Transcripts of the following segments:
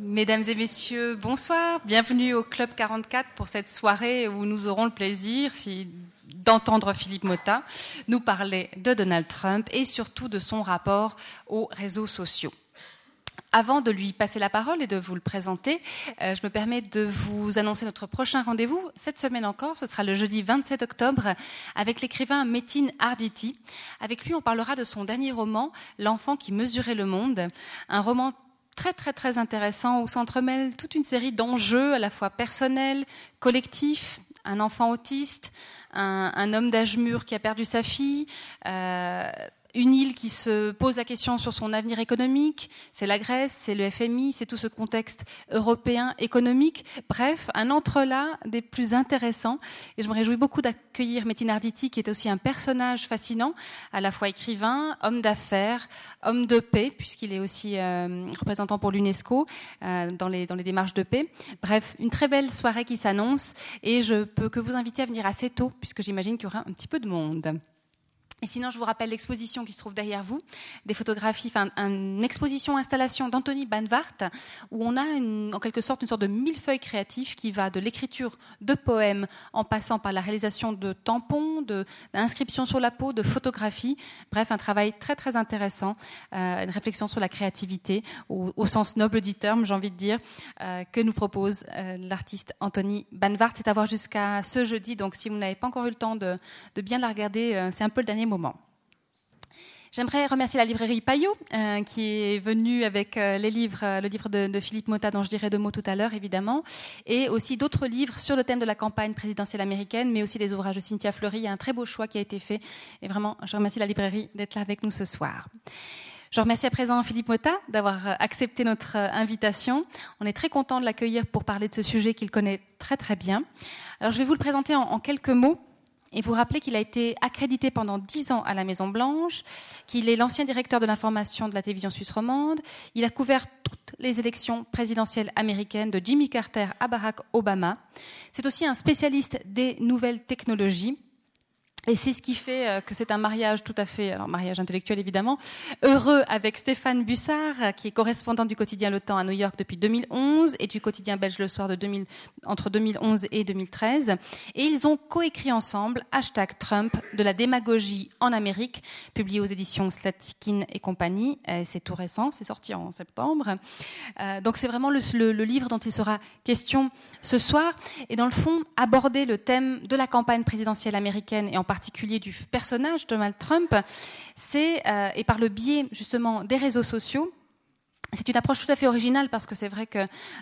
Mesdames et messieurs, bonsoir. Bienvenue au Club 44 pour cette soirée où nous aurons le plaisir si, d'entendre Philippe Motta nous parler de Donald Trump et surtout de son rapport aux réseaux sociaux. Avant de lui passer la parole et de vous le présenter, euh, je me permets de vous annoncer notre prochain rendez-vous. Cette semaine encore, ce sera le jeudi 27 octobre avec l'écrivain Metin Arditi. Avec lui, on parlera de son dernier roman, L'enfant qui mesurait le monde, un roman très très très intéressant où s'entremêlent toute une série d'enjeux à la fois personnels, collectifs, un enfant autiste, un, homme d'âge mûr qui a perdu sa fille, euh, une île qui se pose la question sur son avenir économique, c'est la Grèce, c'est le FMI, c'est tout ce contexte européen économique. Bref, un entrelac des plus intéressants. Et je me réjouis beaucoup d'accueillir Metin Arditi, qui est aussi un personnage fascinant, à la fois écrivain, homme d'affaires, homme de paix, puisqu'il est aussi euh, représentant pour l'UNESCO euh, dans, les, dans les démarches de paix. Bref, une très belle soirée qui s'annonce. Et je peux que vous inviter à venir assez tôt, puisque j'imagine qu'il y aura un petit peu de monde. Et sinon, je vous rappelle l'exposition qui se trouve derrière vous, des photographies, enfin, une exposition installation d'Anthony Banvart, où on a en quelque sorte une sorte de millefeuille créatif qui va de l'écriture de poèmes en passant par la réalisation de tampons, d'inscriptions sur la peau, de photographies. Bref, un travail très très intéressant, euh, une réflexion sur la créativité au, sens noble du terme, j'ai envie de dire, euh, que nous propose euh, l'artiste Anthony Banvart. C'est à voir jusqu'à ce jeudi, donc si vous n'avez pas encore eu le temps de, de bien la regarder, c'est un peu le dernier moment. J'aimerais remercier la librairie Payot euh, qui est venue avec euh, euh, le livre de, Philippe Motta dont je dirai deux mots tout à l'heure évidemment, et aussi d'autres livres sur le thème de la campagne présidentielle américaine, mais aussi des ouvrages de Cynthia Fleury. Il y a un très beau choix qui a été fait, et vraiment, je remercie la librairie d'être là avec nous ce soir. Je remercie à présent Philippe Motta d'avoir accepté notre invitation. On est très content de l'accueillir pour parler de ce sujet qu'il connaît très très bien. Alors je vais vous le présenter en quelques mots et vous rappelez qu'il a été accrédité pendant dix ans à la Maison Blanche, qu'il est l'ancien directeur de l'information de la télévision suisse romande. Il a couvert toutes les élections présidentielles américaines de Jimmy Carter à Barack Obama. C'est aussi un spécialiste des nouvelles technologies. Et c'est ce qui fait euh, que c'est un mariage tout à fait, alors mariage intellectuel évidemment, heureux avec Stéphane Bussard, qui est correspondant du quotidien Le Temps à New York depuis 2011 et du quotidien belge Le Soir de 2000, entre 2011 et 2013. Et ils ont coécrit ensemble Hashtag Trump de la démagogie en Amérique, publié aux éditions Slatkin et compagnie. C'est tout récent, c'est sorti en septembre. Euh, donc c'est vraiment le livre dont il sera question ce soir. Et dans le fond, aborder le thème de la campagne présidentielle américaine et en particulier du personnage Donald Trump, c'est, euh, et par le biais justement des réseaux sociaux, c'est une approche tout à fait originale parce que c'est vrai que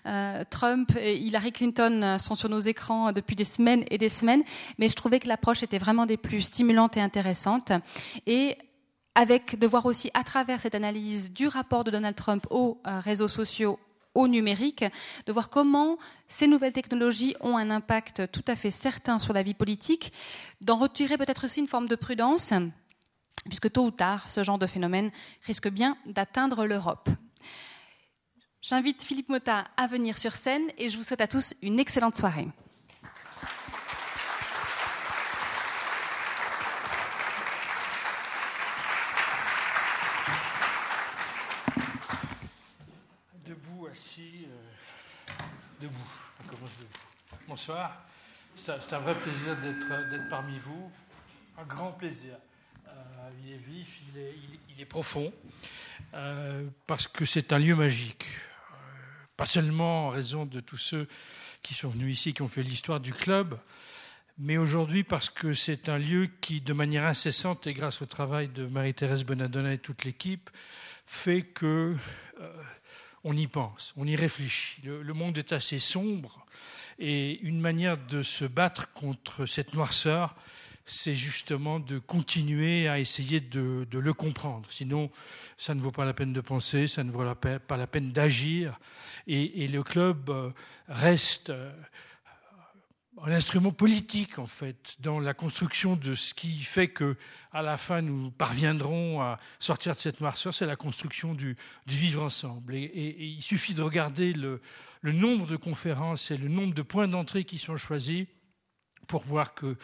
euh, Trump et Hillary Clinton euh, sont sur nos écrans depuis des semaines et des semaines, mais je trouvais que l'approche était vraiment des plus stimulantes et intéressantes. Et avec de voir aussi à travers cette analyse du rapport de Donald Trump aux réseaux sociaux, au numérique, de voir comment ces nouvelles technologies ont un impact tout à fait certain sur la vie politique, d'en retirer peut-être aussi une forme de prudence, puisque tôt ou tard, ce genre de phénomène risque bien d'atteindre l'Europe. J'invite Philippe Motta à venir sur scène et je vous souhaite à tous une excellente soirée. Bonsoir. C'est un vrai plaisir d'être parmi vous. Un grand plaisir. Euh, il est vif, il est, profond, euh, parce que c'est un lieu magique. Euh, pas seulement en raison de tous ceux qui sont venus ici, qui ont fait l'histoire du club, mais aujourd'hui parce que c'est un lieu qui, de manière incessante et grâce au travail de Marie-Thérèse Bonadonna et toute l'équipe, fait que on y pense, on y réfléchit. le monde est assez sombre et une manière de se battre contre cette noirceur, c'est justement de continuer à essayer de, le comprendre. Sinon, ça ne vaut pas la peine de penser, ça ne vaut pas la peine d'agir. Et, le club euh, reste euh, un instrument politique, en fait, dans la construction de ce qui fait que, à la fin, nous parviendrons à sortir de cette noirceur, c'est la construction du, vivre ensemble. et, il suffit de regarder le, le nombre de conférences et le nombre de points d'entrée qui sont choisis pour voir que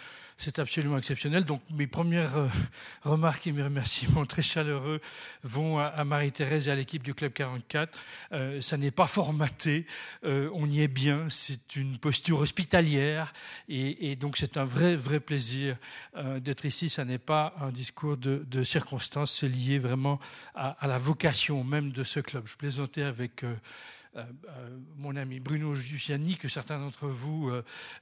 c'est absolument exceptionnel. Donc mes premières euh, remarques et mes remerciements très chaleureux vont à, Marie-Thérèse et à l'équipe du Club 44. Euh, ça n'est pas formaté, euh, on y est bien, c'est une posture hospitalière et, donc c'est un vrai, vrai plaisir d'être ici. Ça n'est pas un discours de, de circonstance, c'est lié vraiment à, à, la vocation même de ce club. Je plaisantais avec... mon ami Bruno Giussiani, que certains d'entre vous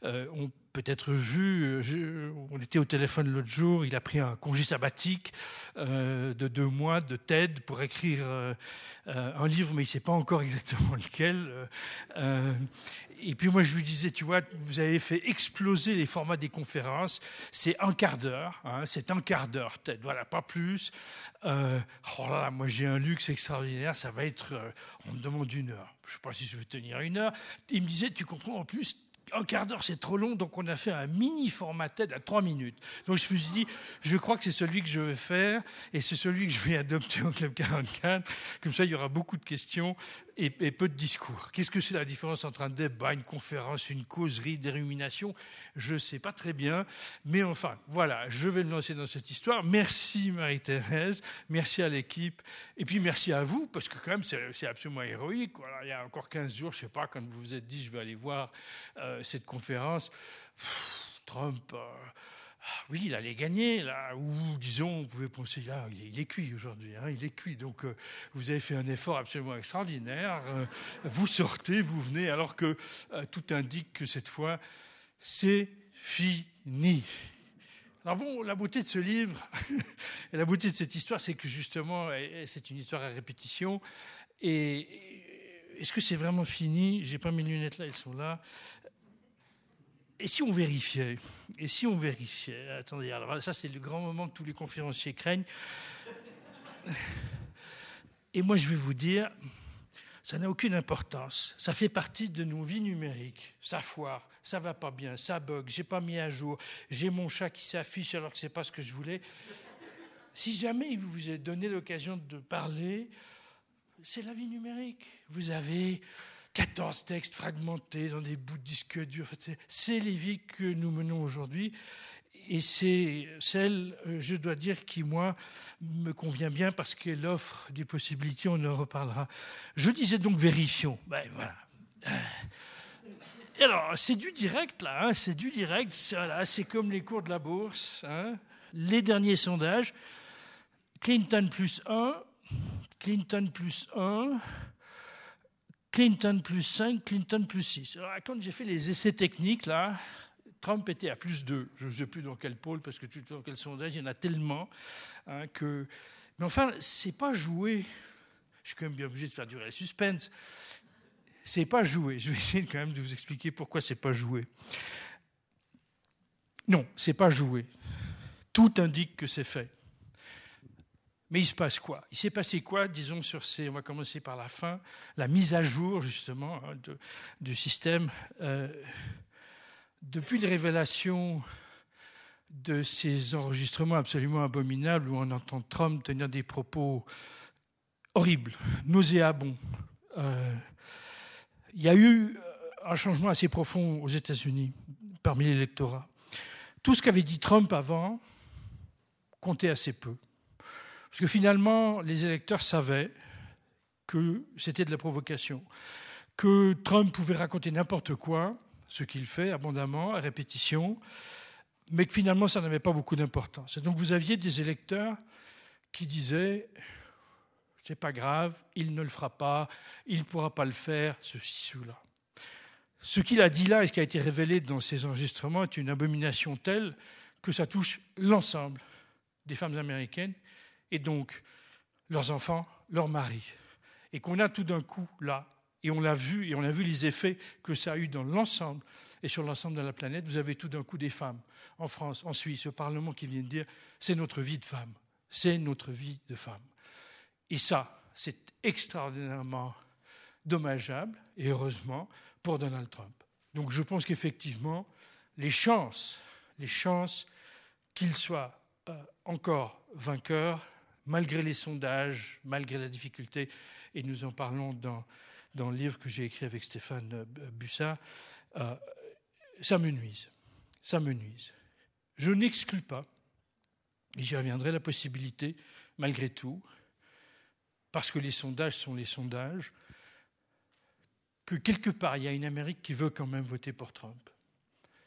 ont peut-être vu, euh, on était au téléphone l'autre jour, il a pris un congé sabbatique euh, de deux mois de TED pour écrire euh, un livre, mais il ne sait pas encore exactement lequel. et puis moi je lui disais, tu vois, vous avez fait exploser les formats des conférences, c'est un quart d'heure, hein, c'est un quart d'heure TED, voilà, pas plus. oh là là, moi j'ai un luxe extraordinaire, ça va être, on me demande une heure, je ne sais pas si je vais tenir une heure. Il me disait, tu comprends en plus, un quart d'heure, c'est trop long, donc on a fait un mini format TED à trois minutes. Donc je me suis dit, je crois que c'est celui que je vais faire, et c'est celui que je vais adopter au Club 44. Comme ça, il y aura beaucoup de questions et, peu de discours. Qu'est-ce que c'est la différence entre un débat, une conférence, une causerie, des ruminations? Je ne sais pas très bien, mais enfin, voilà, je vais me lancer dans cette histoire. Merci Marie-Thérèse, merci à l'équipe, et puis merci à vous, parce que quand même, c'est absolument héroïque. Il y a encore 15 jours, je ne sais pas, quand vous vous êtes dit, je vais aller voir euh, cette conférence, Trump... Euh, ah oui, il allait gagner, là, ou disons, vous pouvez penser, là, il est, cuit aujourd'hui, hein, il est cuit. Donc, euh, vous avez fait un effort absolument extraordinaire. Euh, vous sortez, vous venez, alors que euh, tout indique que cette fois, c'est fini. Alors bon, la beauté de ce livre la beauté de cette histoire, c'est que justement, c'est une histoire à répétition. Et est-ce que c'est vraiment fini? J'ai pas mes lunettes là, elles sont là. Et si on vérifiait Et si on vérifiait Attendez, alors ça c'est le grand moment que tous les conférenciers craignent. Et moi je vais vous dire, ça n'a aucune importance. Ça fait partie de nos vies numériques. Ça foire, ça va pas bien, ça bug, j'ai pas mis à jour, j'ai mon chat qui s'affiche alors que c'est pas ce que je voulais. Si jamais il vous a donné l'occasion de parler, c'est la vie numérique. Vous avez 14 textes fragmentés dans des bouts de disques durs. C'est les vies que nous menons aujourd'hui. Et c'est celle, euh, je dois dire, qui, moi, me convient bien parce qu'elle offre des possibilités, on en reparlera. Je disais donc vérifions. Ben voilà. Euh, alors, c'est du direct, là, hein, c'est du direct. c'est comme les cours de la bourse. Hein. Les derniers sondages. Clinton plus 1, Clinton plus 1, Clinton plus 5, Clinton plus 6. Alors, quand j'ai fait les essais techniques, là, Trump était à plus 2. Je ne sais plus dans quel pôle, parce que dans quel sondage, il y en a tellement hein, que. Mais enfin, c'est pas joué. Je suis quand même bien obligé de faire durer le suspense. C'est pas joué. Je vais essayer quand même de vous expliquer pourquoi c'est pas joué. Non, c'est pas joué. Tout indique que c'est fait. Mais il se passe quoi? Il s'est passé quoi, disons, sur ces. On va commencer par la fin, la mise à jour, justement, hein, du système. Euh, depuis les révélations de ces enregistrements absolument abominables où on entend Trump tenir des propos horribles, nauséabonds, euh, il y a eu un changement assez profond aux États-Unis parmi l'électorat. Tout ce qu'avait dit Trump avant comptait assez peu. Parce que finalement, les électeurs savaient que c'était de la provocation, que Trump pouvait raconter n'importe quoi, ce qu'il fait abondamment, à répétition, mais que finalement, ça n'avait pas beaucoup d'importance. Et donc, vous aviez des électeurs qui disaient c'est pas grave, il ne le fera pas, il ne pourra pas le faire, ceci, cela. Ce qu'il a dit là et ce qui a été révélé dans ces enregistrements est une abomination telle que ça touche l'ensemble des femmes américaines et donc leurs enfants, leurs maris. Et qu'on a tout d'un coup là, et on l'a vu, et on a vu les effets que ça a eu dans l'ensemble et sur l'ensemble de la planète, vous avez tout d'un coup des femmes en France, en Suisse, au Parlement qui viennent dire c'est notre vie de femme, c'est notre vie de femme. Et ça, c'est extraordinairement dommageable, et heureusement, pour Donald Trump. Donc je pense qu'effectivement, les chances, les chances qu'il soit euh, encore vainqueur malgré les sondages, malgré la difficulté, et nous en parlons dans, dans le livre que j'ai écrit avec Stéphane Bussat, euh, ça me nuise. ça me nuise. Je n'exclus pas, et j'y reviendrai, la possibilité, malgré tout, parce que les sondages sont les sondages, que quelque part, il y a une Amérique qui veut quand même voter pour Trump.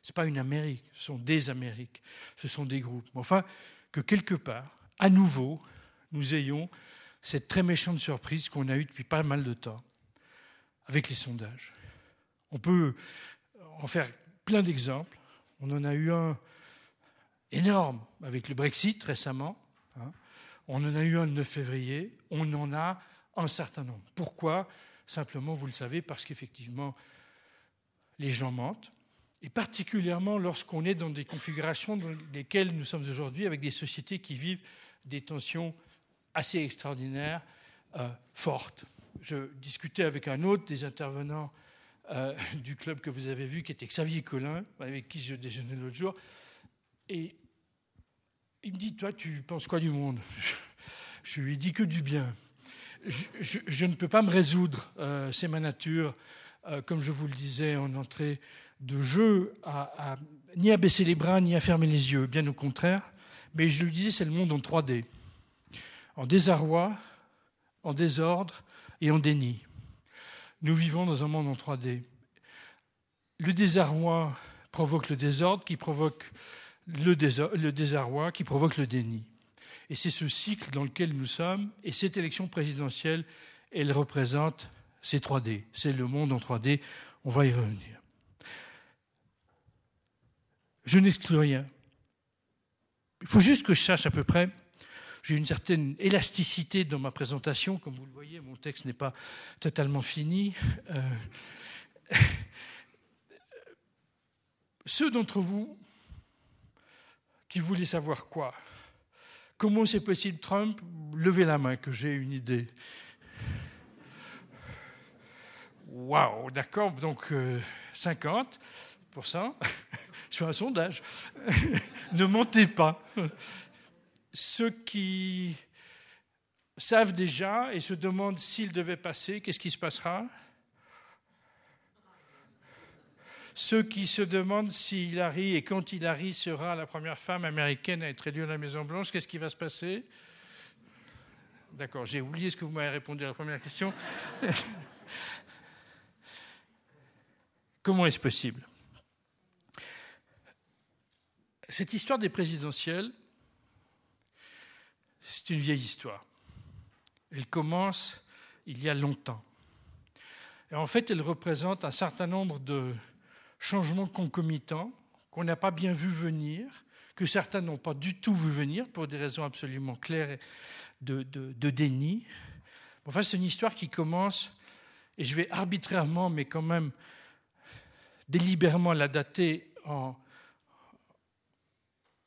Ce n'est pas une Amérique, ce sont des Amériques, ce sont des groupes. Enfin, que quelque part, à nouveau, nous ayons cette très méchante surprise qu'on a eue depuis pas mal de temps avec les sondages. On peut en faire plein d'exemples. On en a eu un énorme avec le Brexit récemment. Hein. On en a eu un le 9 février. On en a un certain nombre. Pourquoi? Simplement, vous le savez, parce qu'effectivement, les gens mentent. Et particulièrement lorsqu'on est dans des configurations dans lesquelles nous sommes aujourd'hui, avec des sociétés qui vivent des tensions assez extraordinaires, euh, fortes. Je discutais avec un autre des intervenants euh, du club que vous avez vu, qui était Xavier Collin, avec qui je déjeunais l'autre jour. Et il me dit, toi, tu penses quoi du monde? Je lui dis que du bien. Je, ne peux pas me résoudre, euh, c'est ma nature, comme je vous le disais en entrée de jeu, ni à baisser les bras, ni à fermer les yeux, bien au contraire. Mais je lui disais, c'est le monde en 3D, en désarroi, en désordre et en déni. Nous vivons dans un monde en 3D. Le désarroi provoque le désordre, qui provoque le, désarroi, qui provoque le déni. Et c'est ce cycle dans lequel nous sommes. Et cette élection présidentielle, elle représente ces 3D. C'est le monde en 3D. On va y revenir. Je n'exclus rien. Il faut juste que je sache à peu près j'ai une certaine élasticité dans ma présentation. Comme vous le voyez, mon texte n'est pas totalement fini. Euh, ceux d'entre vous qui voulaient savoir quoi Comment c'est possible Trump Levez la main que j'ai une idée. Waouh, d'accord, donc 50% euh, sur un sondage. ne mentez pas ceux qui savent déjà et se demandent s'il devait passer, qu'est-ce qui se passera? Ceux qui se demandent si Hillary et quand Hillary sera la première femme américaine à être élue à la Maison-Blanche, qu'est-ce qui va se passer? D'accord, j'ai oublié ce que vous m'avez répondu à la première question. Comment est-ce possible? Cette histoire des présidentielles, c'est une vieille histoire. Elle commence il y a longtemps. Et en fait, elle représente un certain nombre de changements concomitants qu'on n'a pas bien vu venir, que certains n'ont pas du tout vu venir pour des raisons absolument claires de, de déni. Enfin, c'est une histoire qui commence, et je vais arbitrairement, mais quand même délibérément la dater en,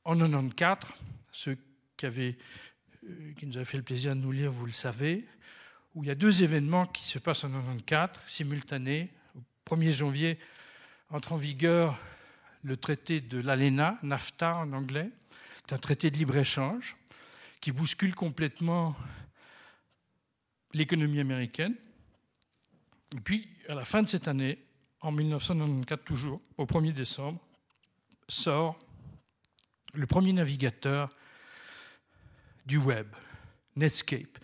en 94. Ceux qui avaient qui nous a fait le plaisir de nous lire, vous le savez, où il y a deux événements qui se passent en 94, simultanés. Au 1er janvier, entre en vigueur le traité de l'ALENA, NAFTA en anglais, qui est un traité de libre-échange, qui bouscule complètement l'économie américaine. Et puis, à la fin de cette année, en 1994 toujours, au 1er décembre, sort le premier navigateur du web, Netscape.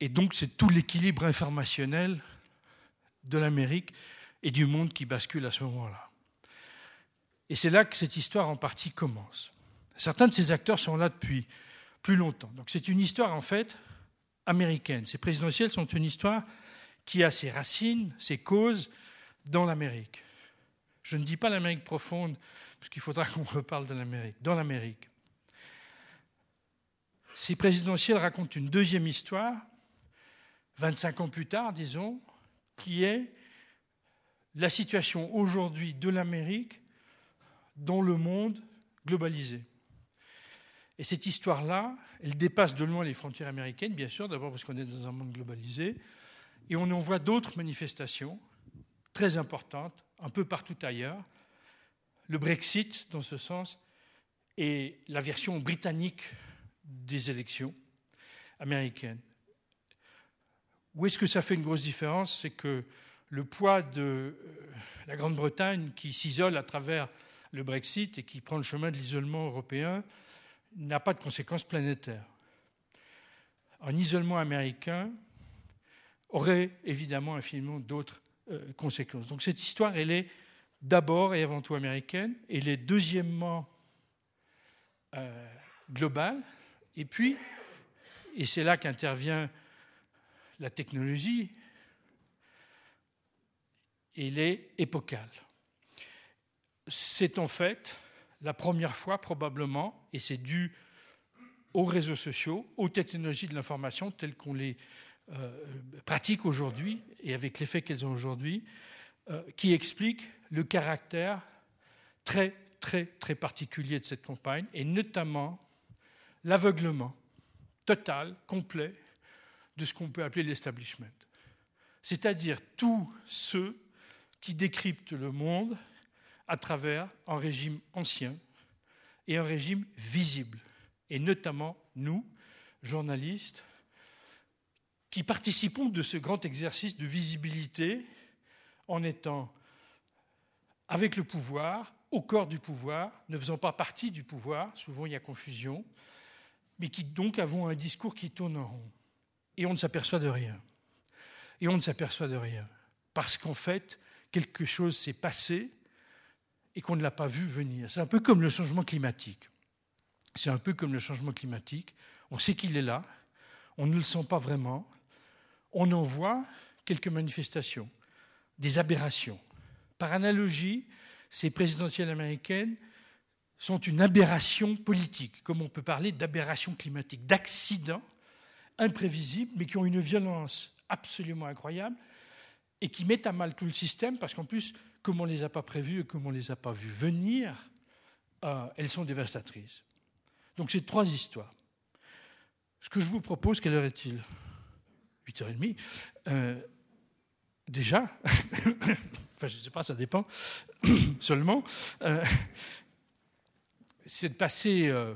Et donc c'est tout l'équilibre informationnel de l'Amérique et du monde qui bascule à ce moment-là. Et c'est là que cette histoire en partie commence. Certains de ces acteurs sont là depuis plus longtemps. Donc c'est une histoire en fait américaine. Ces présidentielles sont une histoire qui a ses racines, ses causes dans l'Amérique. Je ne dis pas l'Amérique profonde, parce qu'il faudra qu'on reparle de l'Amérique, dans l'Amérique. Ces présidentielles racontent une deuxième histoire, 25 ans plus tard, disons, qui est la situation aujourd'hui de l'Amérique dans le monde globalisé. Et cette histoire-là, elle dépasse de loin les frontières américaines, bien sûr, d'abord parce qu'on est dans un monde globalisé, et on en voit d'autres manifestations très importantes, un peu partout ailleurs. Le Brexit, dans ce sens, et la version britannique des élections américaines. Où est-ce que ça fait une grosse différence? C'est que le poids de euh, la Grande-Bretagne, qui s'isole à travers le Brexit et qui prend le chemin de l'isolement européen n'a pas de conséquences planétaires. Un isolement américain aurait évidemment infiniment d'autres euh, conséquences. Donc cette histoire, elle est d'abord et avant tout américaine, elle est deuxièmement euh, globale, et puis, et c'est là qu'intervient la technologie, elle est épocale. C'est en fait la première fois probablement, et c'est dû aux réseaux sociaux, aux technologies de l'information telles qu'on les euh, pratique aujourd'hui et avec l'effet qu'elles ont aujourd'hui, euh, qui explique le caractère très, très, très particulier de cette campagne, et notamment l'aveuglement total, complet, de ce qu'on peut appeler l'establishment. C'est-à-dire tous ceux qui décryptent le monde à travers un régime ancien et un régime visible, et notamment nous, journalistes, qui participons de ce grand exercice de visibilité en étant avec le pouvoir, au corps du pouvoir, ne faisant pas partie du pouvoir, souvent il y a confusion, mais qui donc avons un discours qui tourne en rond. Et on ne s'aperçoit de rien. Et on ne s'aperçoit de rien. Parce qu'en fait, quelque chose s'est passé et qu'on ne l'a pas vu venir. C'est un peu comme le changement climatique. C'est un peu comme le changement climatique. On sait qu'il est là, on ne le sent pas vraiment. On en voit quelques manifestations, des aberrations. Par analogie, ces présidentielles américaines sont une aberration politique, comme on peut parler d'aberration climatique, d'accidents imprévisibles, mais qui ont une violence absolument incroyable et qui mettent à mal tout le système, parce qu'en plus, comme on ne les a pas prévues et comme on ne les a pas vues venir, euh, elles sont dévastatrices. Donc c'est trois histoires. Ce que je vous propose, quelle heure est-il? 8h30. Euh, déjà, enfin je ne sais pas, ça dépend seulement, euh, c'est de passer euh,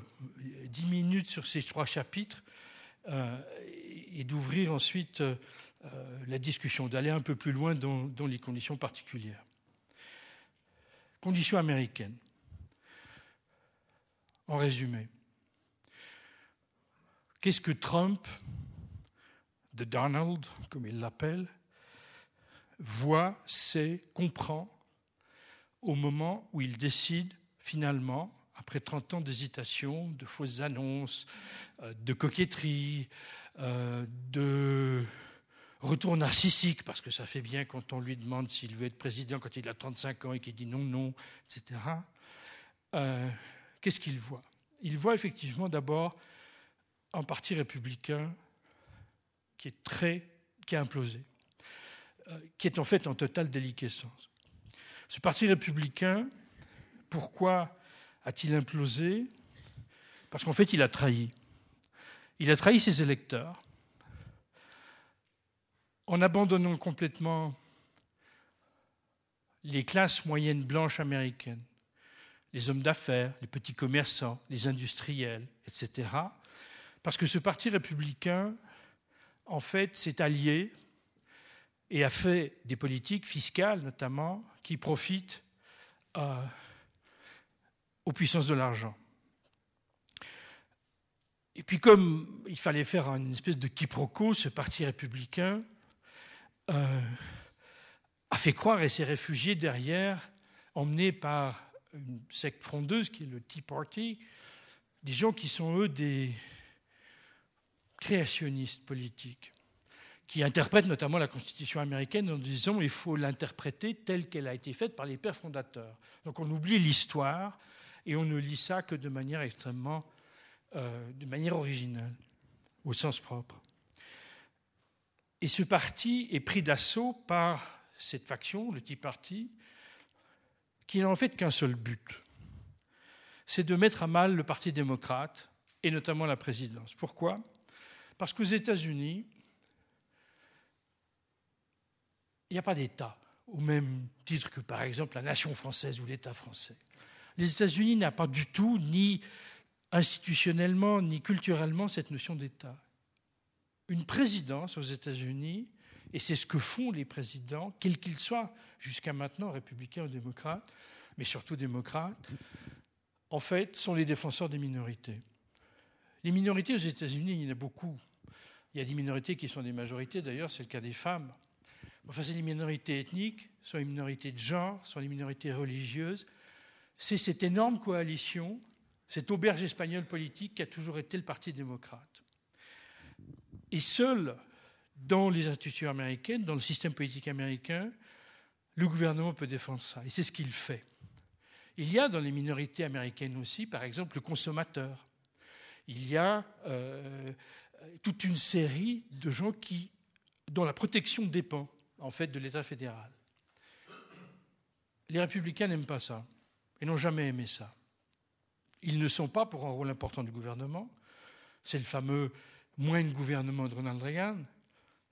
dix 10 minutes sur ces trois chapitres et d'ouvrir ensuite la discussion, d'aller un peu plus loin dans, dans les conditions particulières. Conditions américaines. En résumé, qu'est-ce que Trump de Donald, comme il l'appelle, voit, sait, comprend au moment où il décide finalement, après 30 ans d'hésitation, de fausses annonces, euh, de coquetterie, euh, de retour narcissique, parce que ça fait bien quand on lui demande s'il veut être président quand il a 35 ans et qu'il dit non, non, etc. Euh, qu'est-ce qu'il voit? Il voit effectivement d'abord un parti républicain qui est très, qui a implosé, qui est en fait en totale déliquescence. Ce parti républicain, pourquoi a-t-il implosé? Parce qu'en fait, il a trahi. Il a trahi ses électeurs en abandonnant complètement les classes moyennes blanches américaines, les hommes d'affaires, les petits commerçants, les industriels, etc. Parce que ce parti républicain en fait, s'est allié et a fait des politiques fiscales, notamment, qui profitent euh, aux puissances de l'argent. Et puis, comme il fallait faire une espèce de quiproquo, ce parti républicain euh, a fait croire et s'est réfugié derrière, emmené par une secte frondeuse qui est le Tea Party, des gens qui sont, eux, des, créationniste politique, qui interprète notamment la Constitution américaine en disant qu'il faut l'interpréter telle qu'elle a été faite par les pères fondateurs. Donc on oublie l'histoire et on ne lit ça que de manière extrêmement, euh, de manière originale, au sens propre. Et ce parti est pris d'assaut par cette faction, le Tea Party, qui n'a en fait qu'un seul but, c'est de mettre à mal le Parti démocrate et notamment la présidence. Pourquoi? Parce qu'aux États-Unis, il n'y a pas d'État, au même titre que par exemple la nation française ou l'État français. Les États-Unis n'ont pas du tout, ni institutionnellement, ni culturellement, cette notion d'État. Une présidence aux États-Unis Et c'est ce que font les présidents, quels qu'ils soient, jusqu'à maintenant, républicains ou démocrates, mais surtout démocrates, en fait, sont les défenseurs des minorités. Les minorités aux États-Unis, il y en a beaucoup. Il y a des minorités qui sont des majorités, d'ailleurs, c'est le cas des femmes. Enfin, c'est les minorités ethniques, soit les minorités de genre, soit les minorités religieuses. C'est cette énorme coalition, cette auberge espagnole politique qui a toujours été le Parti démocrate. Et seul dans les institutions américaines, dans le système politique américain, le gouvernement peut défendre ça. Et c'est ce qu'il fait. Il y a dans les minorités américaines aussi, par exemple, le consommateur. Il y a euh, toute une série de gens qui, dont la protection dépend en fait de l'État fédéral. Les républicains n'aiment pas ça et n'ont jamais aimé ça. Ils ne sont pas pour un rôle important du gouvernement. C'est le fameux moins de gouvernement de Ronald Reagan.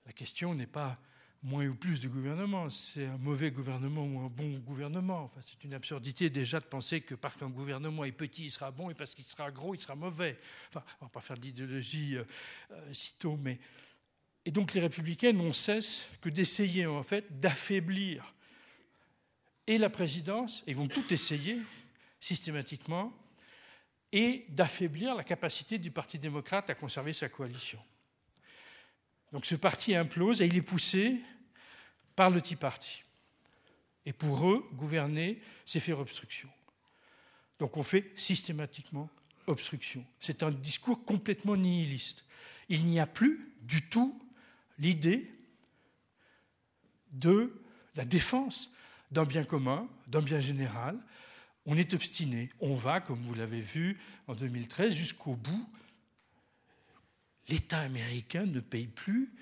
La question n'est pas moins ou plus de gouvernement, c'est un mauvais gouvernement ou un bon gouvernement. Enfin, c'est une absurdité déjà de penser que parce qu'un gouvernement est petit, il sera bon, et parce qu'il sera gros, il sera mauvais. Enfin, on ne va pas faire d'idéologie euh, euh, sitôt, mais... Et donc les républicains n'ont cesse que d'essayer en fait d'affaiblir et la présidence, et vont tout essayer systématiquement, et d'affaiblir la capacité du Parti démocrate à conserver sa coalition. Donc ce parti implose et il est poussé par le Tea Party. Et pour eux, gouverner, c'est faire obstruction. Donc on fait systématiquement obstruction. C'est un discours complètement nihiliste. Il n'y a plus du tout l'idée de la défense d'un bien commun, d'un bien général. On est obstiné. On va, comme vous l'avez vu en 2013, jusqu'au bout. L'État américain ne paye plus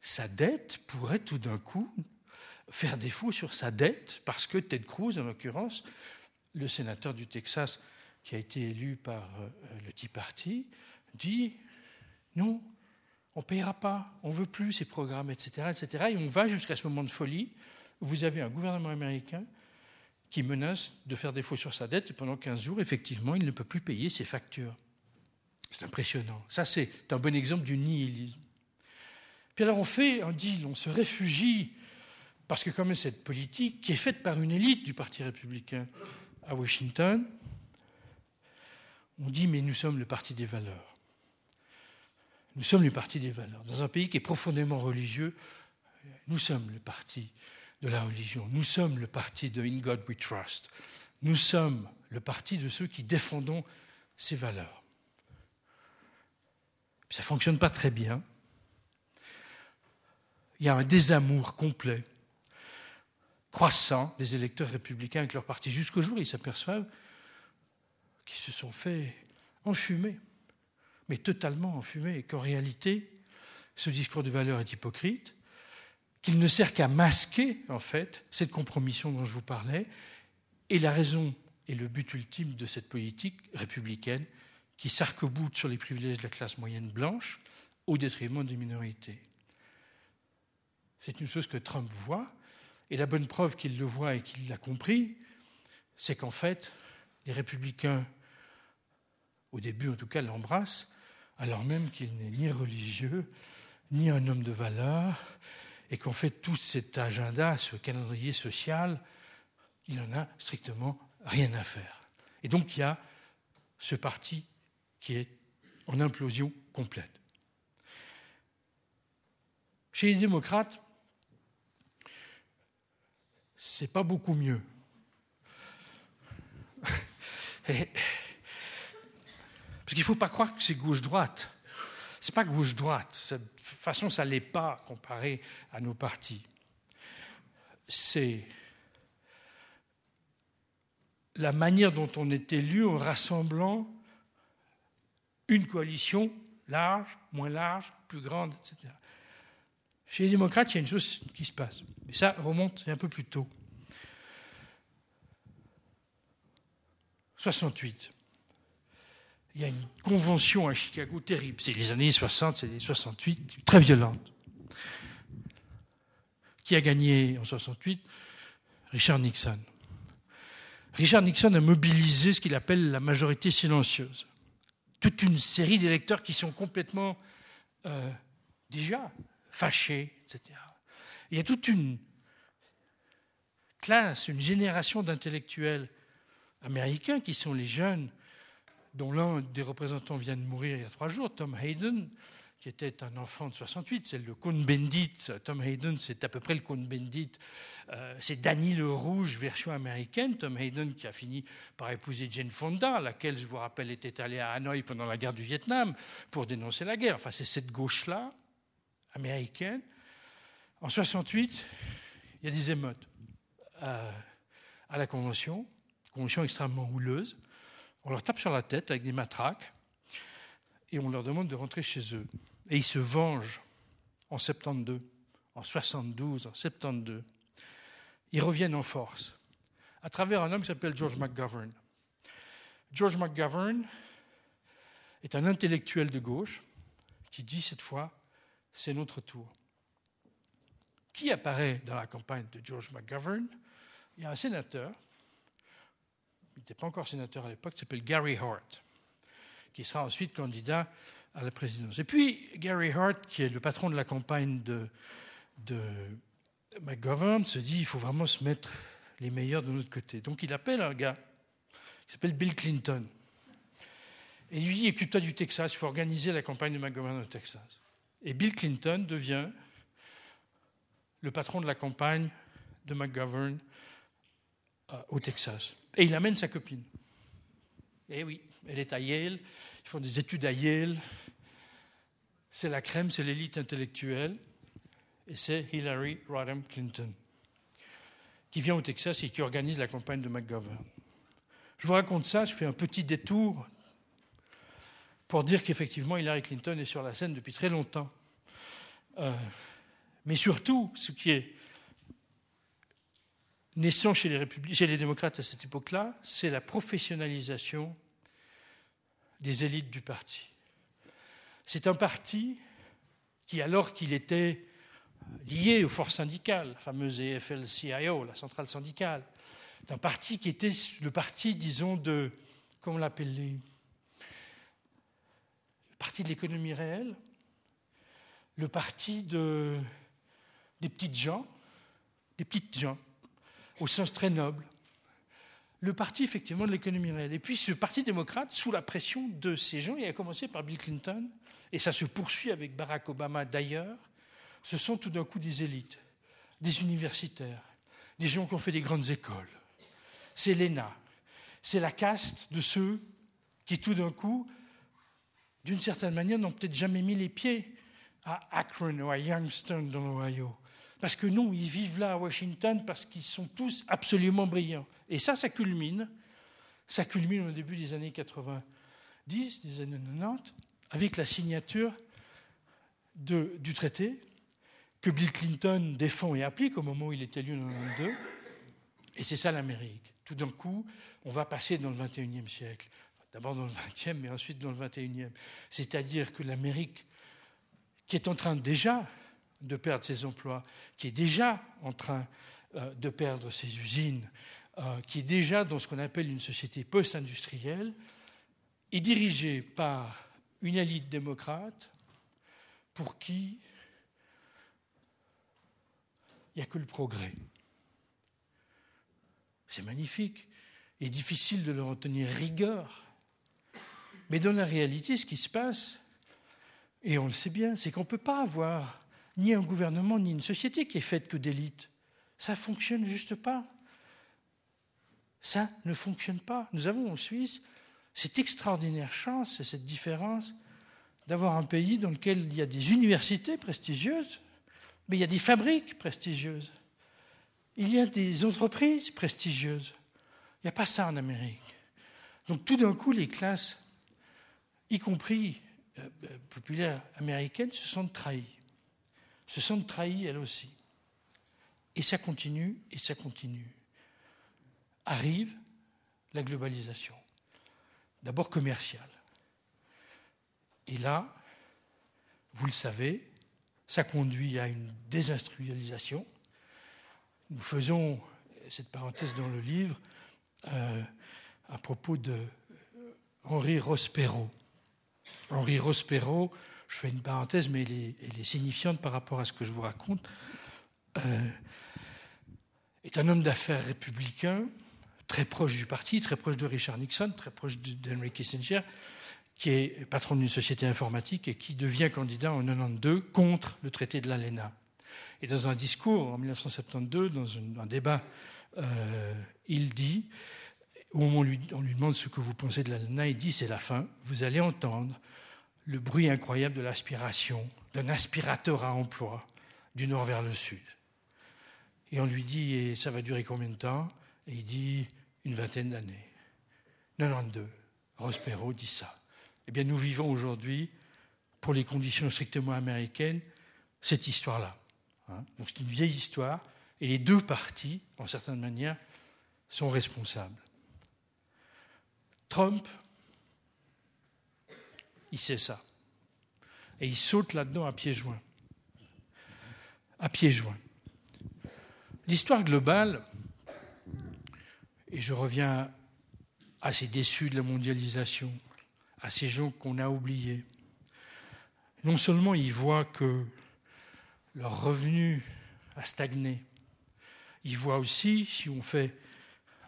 sa dette, pourrait tout d'un coup faire défaut sur sa dette, parce que Ted Cruz, en l'occurrence, le sénateur du Texas qui a été élu par euh, le Tea Party, dit non, on ne payera pas, on ne veut plus ces programmes, etc., etc. Et on va jusqu'à ce moment de folie vous avez un gouvernement américain qui menace de faire défaut sur sa dette et pendant 15 jours, effectivement, il ne peut plus payer ses factures. C'est impressionnant. Ça, c'est un bon exemple du nihilisme. Puis alors on fait un deal, on se réfugie parce que comme cette politique qui est faite par une élite du Parti républicain à Washington, on dit mais nous sommes le parti des valeurs. Nous sommes le parti des valeurs. Dans un pays qui est profondément religieux, nous sommes le parti de la religion. Nous sommes le parti de In God We Trust. Nous sommes le parti de ceux qui défendons ces valeurs. Ça ne fonctionne pas très bien. Il y a un désamour complet croissant des électeurs républicains avec leur parti, jusqu'au jour ils s'aperçoivent qu'ils se sont fait enfumer, mais totalement enfumer, et qu'en réalité, ce discours de valeur est hypocrite, qu'il ne sert qu'à masquer, en fait, cette compromission dont je vous parlais, et la raison et le but ultime de cette politique républicaine qui s'arc-boute sur les privilèges de la classe moyenne blanche au détriment des minorités. C'est une chose que Trump voit, et la bonne preuve qu'il le voit et qu'il l'a compris, c'est qu'en fait, les républicains, au début en tout cas, l'embrassent, alors même qu'il n'est ni religieux, ni un homme de valeur, et qu'en fait, tout cet agenda, ce calendrier social, il n'en a strictement rien à faire. Et donc, il y a ce parti qui est en implosion complète. Chez les démocrates, c'est pas beaucoup mieux. Parce qu'il ne faut pas croire que c'est gauche-droite. Ce n'est pas gauche-droite. Façon, ça ne l'est pas comparé à nos partis. C'est la manière dont on est élu en rassemblant une coalition large, moins large, plus grande, etc. Chez les démocrates, il y a une chose qui se passe. Mais ça remonte un peu plus tôt. 68. Il y a une convention à Chicago terrible. C'est les années 60, c'est les 68, très violente. Qui a gagné en 68 Richard Nixon. Richard Nixon a mobilisé ce qu'il appelle la majorité silencieuse. Toute une série d'électeurs qui sont complètement euh, déjà fâchés, etc. Il y a toute une classe, une génération d'intellectuels américains qui sont les jeunes, dont l'un des représentants vient de mourir il y a trois jours, Tom Hayden, qui était un enfant de 68, c'est le Cohn-Bendit. Tom Hayden, c'est à peu près le Cohn-Bendit. Euh, c'est Danny le Rouge, version américaine. Tom Hayden qui a fini par épouser Jane Fonda, laquelle, je vous rappelle, était allée à Hanoï pendant la guerre du Vietnam pour dénoncer la guerre. Enfin, c'est cette gauche-là, américaine. En 68, il y a des émeutes euh, à la Convention, convention extrêmement houleuse. On leur tape sur la tête avec des matraques et on leur demande de rentrer chez eux. Et ils se vengent en 72, en 72, en 72. Ils reviennent en force à travers un homme qui s'appelle George McGovern. George McGovern est un intellectuel de gauche qui dit cette fois, c'est notre tour. Qui apparaît dans la campagne de George McGovern? Il y a un sénateur, il n'était pas encore sénateur à l'époque, qui s'appelle Gary Hart qui sera ensuite candidat à la présidence. Et puis Gary Hart, qui est le patron de la campagne de, McGovern, se dit il faut vraiment se mettre les meilleurs de notre côté. Donc il appelle un gars qui s'appelle Bill Clinton. Et lui dit écoute-toi du Texas, il faut organiser la campagne de McGovern au Texas. Et Bill Clinton devient le patron de la campagne de McGovern euh, au Texas. Et il amène sa copine. Eh oui, elle est à Yale, ils font des études à Yale. C'est la crème, c'est l'élite intellectuelle. Et c'est Hillary Rodham Clinton, qui vient au Texas et qui organise la campagne de McGovern. Je vous raconte ça, je fais un petit détour pour dire qu'effectivement, Hillary Clinton est sur la scène depuis très longtemps. Euh, mais surtout, ce qui est naissant chez les, démocrates à cette époque-là, c'est la professionnalisation des élites du parti. C'est un parti qui, alors qu'il était lié aux forces syndicales, la fameuse EFL-CIO, la centrale syndicale, c'est un parti qui était le parti, disons, de, comment on l'appelle, le parti de l'économie réelle, le parti de, des petites gens, des petites gens, au sens très noble, le parti effectivement de l'économie réelle. Et puis ce parti démocrate, sous la pression de ces gens, et a commencé par Bill Clinton, et ça se poursuit avec Barack Obama d'ailleurs, ce sont tout d'un coup des élites, des universitaires, des gens qui ont fait des grandes écoles. C'est l'ENA, c'est la caste de ceux qui tout d'un coup, d'une certaine manière, n'ont peut-être jamais mis les pieds à Akron ou à Youngstown dans l'Ohio, parce que non, ils vivent là à Washington parce qu'ils sont tous absolument brillants. Et ça, ça culmine. Ça culmine au début des années 90, des années 90, avec la signature du traité que Bill Clinton défend et applique au moment où il est élu en 1992. Et c'est ça l'Amérique. Tout d'un coup, on va passer dans le 21e siècle. D'abord dans le 20e, mais ensuite dans le 21e. C'est-à-dire que l'Amérique, qui est en train déjà de perdre ses emplois, qui est déjà en train euh, de perdre ses usines, euh, qui est déjà dans ce qu'on appelle une société post-industrielle, est dirigée par une élite démocrate pour qui il n'y a que le progrès. C'est magnifique. Il est difficile de leur en tenir rigueur. Mais dans la réalité, ce qui se passe, et on le sait bien, c'est qu'on ne peut pas avoir ni un gouvernement, ni une société qui est faite que d'élites. Ça ne fonctionne juste pas. Ça ne fonctionne pas. Nous avons en Suisse cette extraordinaire chance et cette différence d'avoir un pays dans lequel il y a des universités prestigieuses, mais il y a des fabriques prestigieuses. Il y a des entreprises prestigieuses. Il n'y a pas ça en Amérique. Donc tout d'un coup, les classes, y compris euh, euh, populaires américaines, se sont trahies se sentent trahies elles aussi. Et ça continue, et ça continue. Arrive la globalisation, d'abord commerciale. Et là, vous le savez, ça conduit à une désindustrialisation. Nous faisons cette parenthèse dans le livre euh, à propos de Henri Rospero. Henri Rospero je fais une parenthèse, mais elle est, signifiante par rapport à ce que je vous raconte. euh, est un homme d'affaires républicain, très proche du parti, très proche de Richard Nixon, très proche d'Henry Kissinger, qui est patron d'une société informatique et qui devient candidat en 92 contre le traité de l'ALENA. Et dans un discours en 1972, dans un, débat, euh, il dit, où on lui demande ce que vous pensez de l'ALENA, il dit c'est la fin, vous allez entendre le bruit incroyable de l'aspiration, d'un aspirateur à emploi du nord vers le sud. Et on lui dit, et ça va durer combien de temps? Et il dit, une vingtaine d'années. 92. Ross Perot dit ça. Eh bien, nous vivons aujourd'hui, pour les conditions strictement américaines, cette histoire-là. Hein. Donc c'est une vieille histoire, et les deux parties, en certaine manière, sont responsables. Trump, il sait ça. Et il saute là-dedans à pieds joints. À pieds joints. L'histoire globale, et je reviens à ces déçus de la mondialisation, à ces gens qu'on a oubliés, non seulement ils voient que leur revenu a stagné, ils voient aussi, si on fait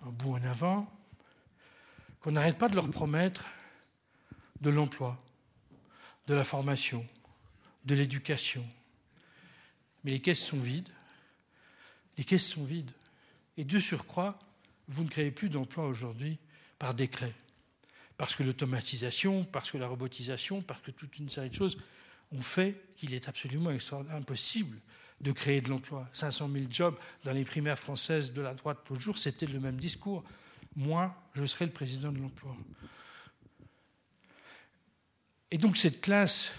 un bout en avant, qu'on n'arrête pas de leur promettre de l'emploi, de la formation, de l'éducation. Mais les caisses sont vides. Les caisses sont vides. Et de surcroît, vous ne créez plus d'emplois aujourd'hui par décret. Parce que l'automatisation, parce que la robotisation, parce que toute une série de choses ont fait qu'il est absolument impossible de créer de l'emploi. 500 000 jobs dans les primaires françaises de la droite l'autre jour, c'était le même discours. Moi, je serai le président de l'emploi. Et donc cette classe,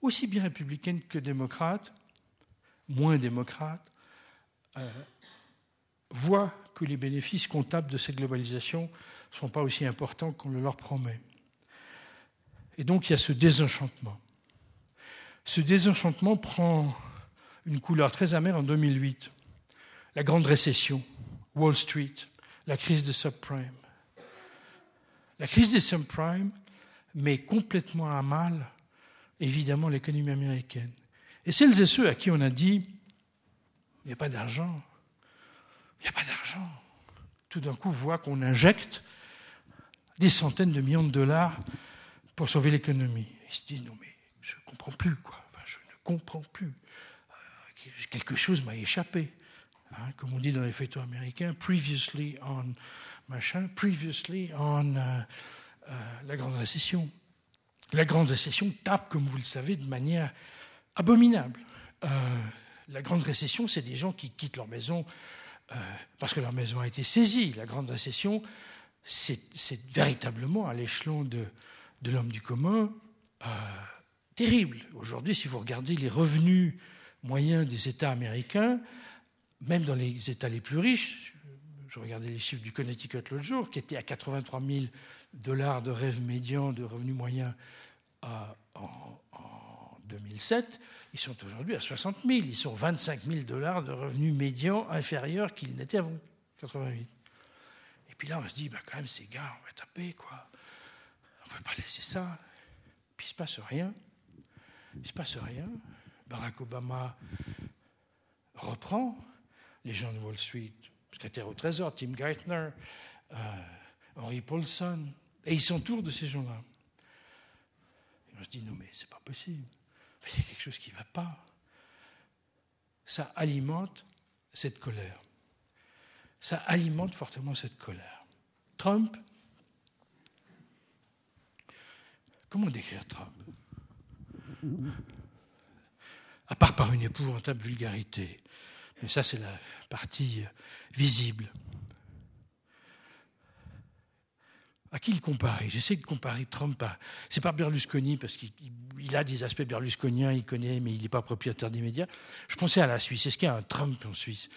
aussi bien républicaine que démocrate, moins démocrate, euh, voit que les bénéfices comptables de cette globalisation ne sont pas aussi importants qu'on le leur promet. Et donc il y a ce désenchantement. Ce désenchantement prend une couleur très amère en 2008. La grande récession, Wall Street, la crise des subprimes. La crise des subprimes met complètement à mal, évidemment, l'économie américaine. Et celles et ceux à qui on a dit il n'y a pas d'argent, il n'y a pas d'argent, tout d'un coup voient qu'on injecte des centaines de millions de dollars pour sauver l'économie. Ils se disent non mais je ne comprends plus quoi, je ne comprends plus. Quelque chose m'a échappé. Hein, comme on dit dans les feuilletons américains, previously on machin, previously on euh, euh, la grande récession. La grande récession tape, comme vous le savez, de manière abominable. Euh, la grande récession, c'est des gens qui quittent leur maison parce que leur maison a été saisie. La grande récession, c'est véritablement à l'échelon de l'homme du commun terrible. Aujourd'hui, si vous regardez les revenus moyens des États américains, même dans les États les plus riches, je regardais les chiffres du Connecticut l'autre jour, qui était à 83 000 dollars de rêve médian, de revenu moyen en, 2007, ils sont aujourd'hui à 60 000. Ils sont 25 000 dollars de revenu médian inférieur qu'ils n'étaient avant 88. Et puis là, on se dit, bah, quand même, ces gars, on va taper, quoi. On ne peut pas laisser ça. Puis il ne se passe rien. Il ne se passe rien. Barack Obama reprend les gens de Wall Street, secrétaire au Trésor, Tim Geithner, euh, Henry Paulson, et ils s'entourent de ces gens-là. Et on se dit, non mais c'est pas possible, il y a quelque chose qui ne va pas. Ça alimente cette colère. Ça alimente fortement cette colère. Trump, comment décrire Trump? À part par une épouvantable vulgarité. Mais ça, c'est la partie visible. À qui le comparer? J'essaie de comparer Trump à. C'est pas Berlusconi, parce qu'il a des aspects berlusconiens, il connaît, mais il n'est pas propriétaire des médias. Je pensais à la Suisse. Est-ce qu'il y a un Trump en Suisse?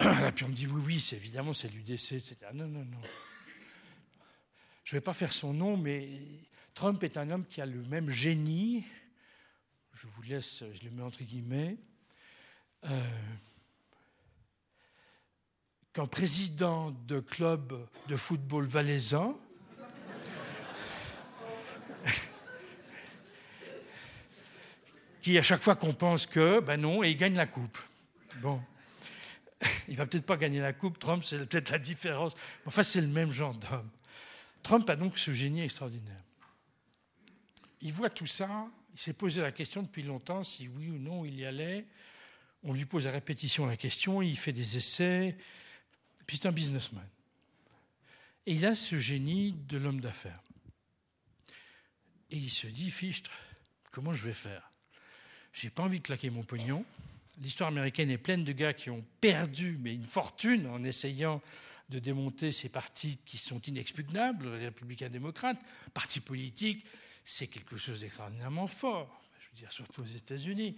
Là, puis on me dit oui, oui, c'est évidemment, c'est l'UDC, etc. Non, non, non. Je ne vais pas faire son nom, mais Trump est un homme qui a le même génie. Je vous laisse, je le mets entre guillemets. Euh, qu'un président de club de football valaisan qui, à chaque fois qu'on pense que, ben non, et il gagne la coupe. Bon. Il va peut-être pas gagner la coupe, Trump, c'est peut-être la différence. Enfin, c'est le même genre d'homme. Trump a donc ce génie extraordinaire. Il voit tout ça, il s'est posé la question depuis longtemps si oui ou non il y allait. On lui pose à répétition la question, il fait des essais, puis c'est un businessman. Et il a ce génie de l'homme d'affaires. Et il se dit, fichtre, comment je vais faire? J'ai pas envie de claquer mon pognon. L'histoire américaine est pleine de gars qui ont perdu, mais une fortune en essayant de démonter ces partis qui sont inexpugnables, les républicains démocrates, partis politiques, c'est quelque chose d'extraordinairement fort. Je veux dire, surtout aux États-Unis.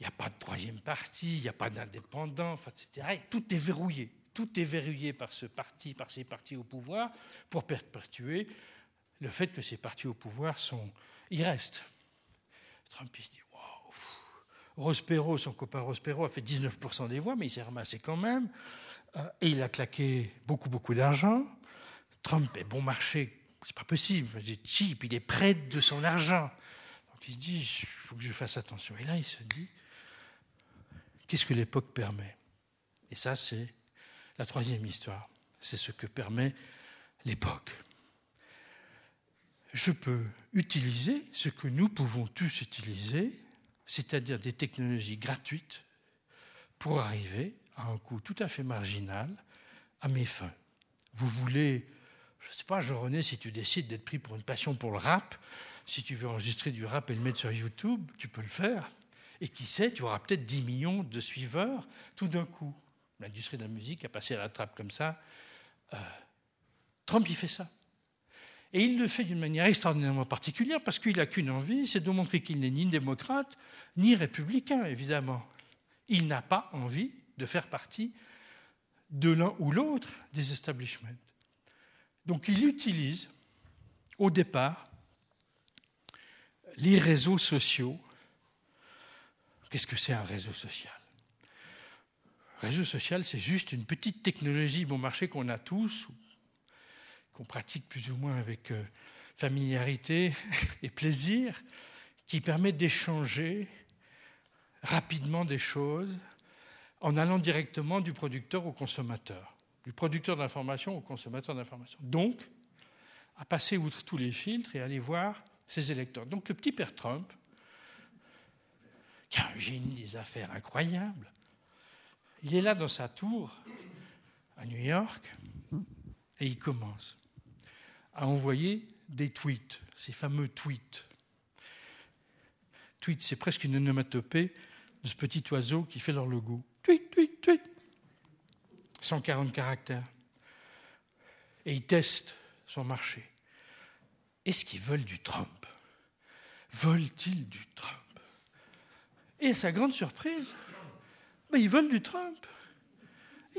Il n'y a pas de troisième parti, il n'y a pas d'indépendant, etc. tout est verrouillé. Tout est verrouillé par ce parti, par ces partis au pouvoir, pour perpétuer le fait que ces partis au pouvoir sont. Ils restent. Trump, il se dit Waouh Rospero, son copain Rospero, a fait 19% des voix, mais il s'est ramassé quand même. Euh, et il a claqué beaucoup, beaucoup d'argent. Trump est bon marché, c'est pas possible. Il est cheap, il est près de son argent. Donc il se dit, il faut que je fasse attention. Et là, il se dit, qu'est-ce que l'époque permet? Et ça, c'est la troisième histoire. C'est ce que permet l'époque. Je peux utiliser ce que nous pouvons tous utiliser, c'est-à-dire des technologies gratuites, pour arriver à un coût tout à fait marginal à mes fins. Vous voulez, je ne sais pas, Jean-René, si tu décides d'être pris pour une passion pour le rap, si tu veux enregistrer du rap et le mettre sur YouTube, tu peux le faire. Et qui sait, tu auras peut-être 10 millions de suiveurs tout d'un coup. L'industrie de la musique a passé à la trappe comme ça. Euh, Trump, il fait ça. Et il le fait d'une manière extraordinairement particulière parce qu'il n'a qu'une envie, c'est de montrer qu'il n'est ni démocrate ni républicain, évidemment. Il n'a pas envie de faire partie de l'un ou l'autre des establishments. Donc il utilise au départ les réseaux sociaux. Qu'est-ce que c'est un réseau social? Un réseau social, c'est juste une petite technologie bon marché qu'on a tous, qu'on pratique plus ou moins avec euh, familiarité et plaisir, qui permet d'échanger rapidement des choses en allant directement du producteur au consommateur, du producteur d'information au consommateur d'information. Donc, à passer outre tous les filtres et aller voir ses électeurs. Donc le petit père Trump, qui génie des affaires incroyable, il est là dans sa tour à New York et il commence à envoyer des tweets, ces fameux tweets. Tweet, c'est presque une onomatopée de ce petit oiseau qui fait leur logo. Tweet, tweet, tweet. 140 caractères. Et ils testent son marché. Est-ce qu'ils veulent du Trump? Veulent-ils du Trump? Et à sa grande surprise, ben, ils veulent du Trump.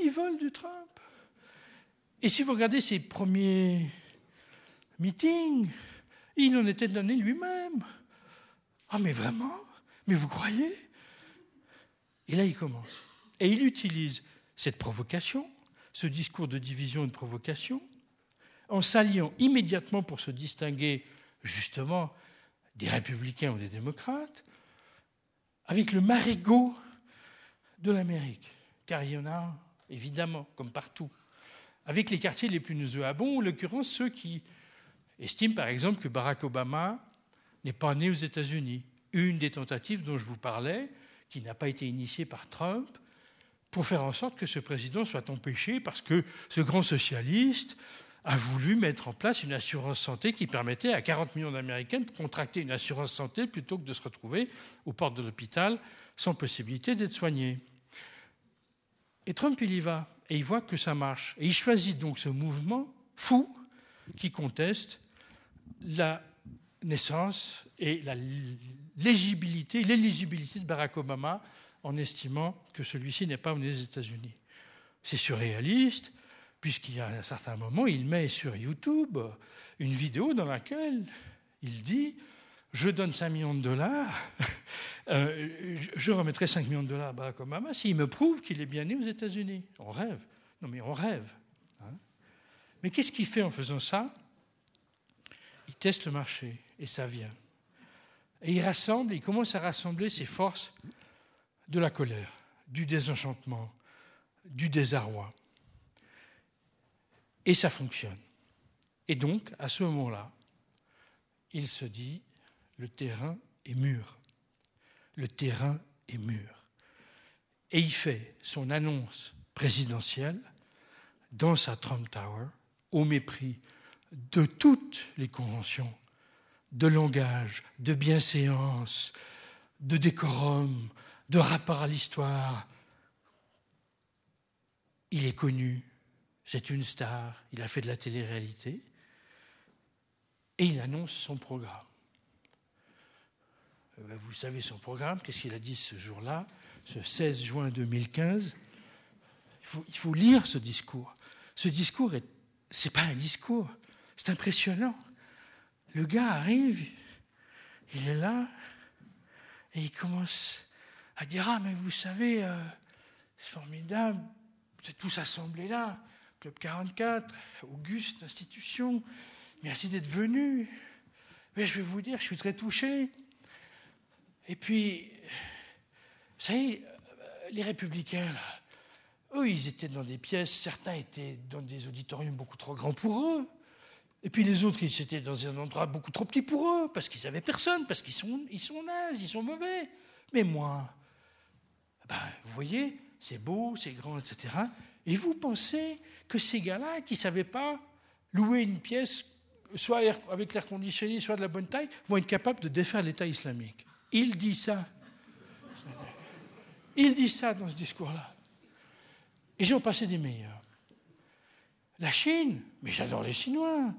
Ils veulent du Trump. Et si vous regardez ses premiers meetings, il en était donné lui-même. Ah mais vraiment? Mais vous croyez? Et là, il commence. Et il utilise cette provocation, ce discours de division et de provocation, en s'alliant immédiatement pour se distinguer justement des républicains ou des démocrates, avec le marigot de l'Amérique, car il y en a évidemment, comme partout, avec les quartiers les plus nauséabonds, en l'occurrence ceux qui estiment par exemple que Barack Obama n'est pas né aux États-Unis. Une des tentatives dont je vous parlais, qui n'a pas été initiée par Trump, pour faire en sorte que ce président soit empêché parce que ce grand socialiste a voulu mettre en place une assurance santé qui permettait à 40 millions d'Américains de contracter une assurance santé plutôt que de se retrouver aux portes de l'hôpital sans possibilité d'être soignés. Et Trump, il y va, et il voit que ça marche. Et il choisit donc ce mouvement fou qui conteste la naissance et la légibilité, l'éligibilité de Barack Obama en estimant que celui-ci n'est pas des États-Unis. C'est surréaliste, puisqu'il y a un certain moment, il met sur YouTube une vidéo dans laquelle il dit Je donne 5 millions de dollars, euh, je remettrai 5 millions de dollars à Barack Obama s'il me prouve qu'il est bien né aux États-Unis. On rêve. Non, mais on rêve. Hein. mais qu'est-ce qu'il fait en faisant ça? Il teste le marché et ça vient. Et il rassemble, il commence à rassembler ses forces de la colère. du désenchantement, du désarroi. Et ça fonctionne. Et donc, à ce moment-là, il se dit, le terrain est mûr. Le terrain est mûr. Et il fait son annonce présidentielle dans sa Trump Tower, au mépris de toutes les conventions de langage, de bienséance, de décorum, de rapport à l'histoire. Il est connu, c'est une star, il a fait de la télé-réalité, et il annonce son programme. Euh, ben, vous savez son programme, qu'est-ce qu'il a dit ce jour-là, ce 16 juin 2015 il faut, il faut lire ce discours. Ce discours, ce n'est pas un discours, c'est impressionnant. Le gars arrive, il est là, et il commence à dire Ah, mais vous savez, euh, c'est formidable, vous êtes tous assemblés là, Club 44, Auguste, institution, merci d'être venus. Mais je vais vous dire, je suis très touché. Et puis, vous savez, les républicains, eux, ils étaient dans des pièces, certains étaient dans des auditoriums beaucoup trop grands pour eux. Et puis les autres, ils étaient dans un endroit beaucoup trop petit pour eux, parce qu'ils n'avaient personne, parce qu'ils sont, ils sont nazes, ils sont mauvais. Mais moi, ben, vous voyez, c'est beau, c'est grand, etc. Et vous pensez que ces gars-là, qui ne savaient pas louer une pièce, soit avec l'air conditionné, soit de la bonne taille, vont être capables de défaire l'État islamique? Il dit ça. Il dit ça dans ce discours-là. Et j'en passais des meilleurs. La Chine, mais j'adore les Chinois.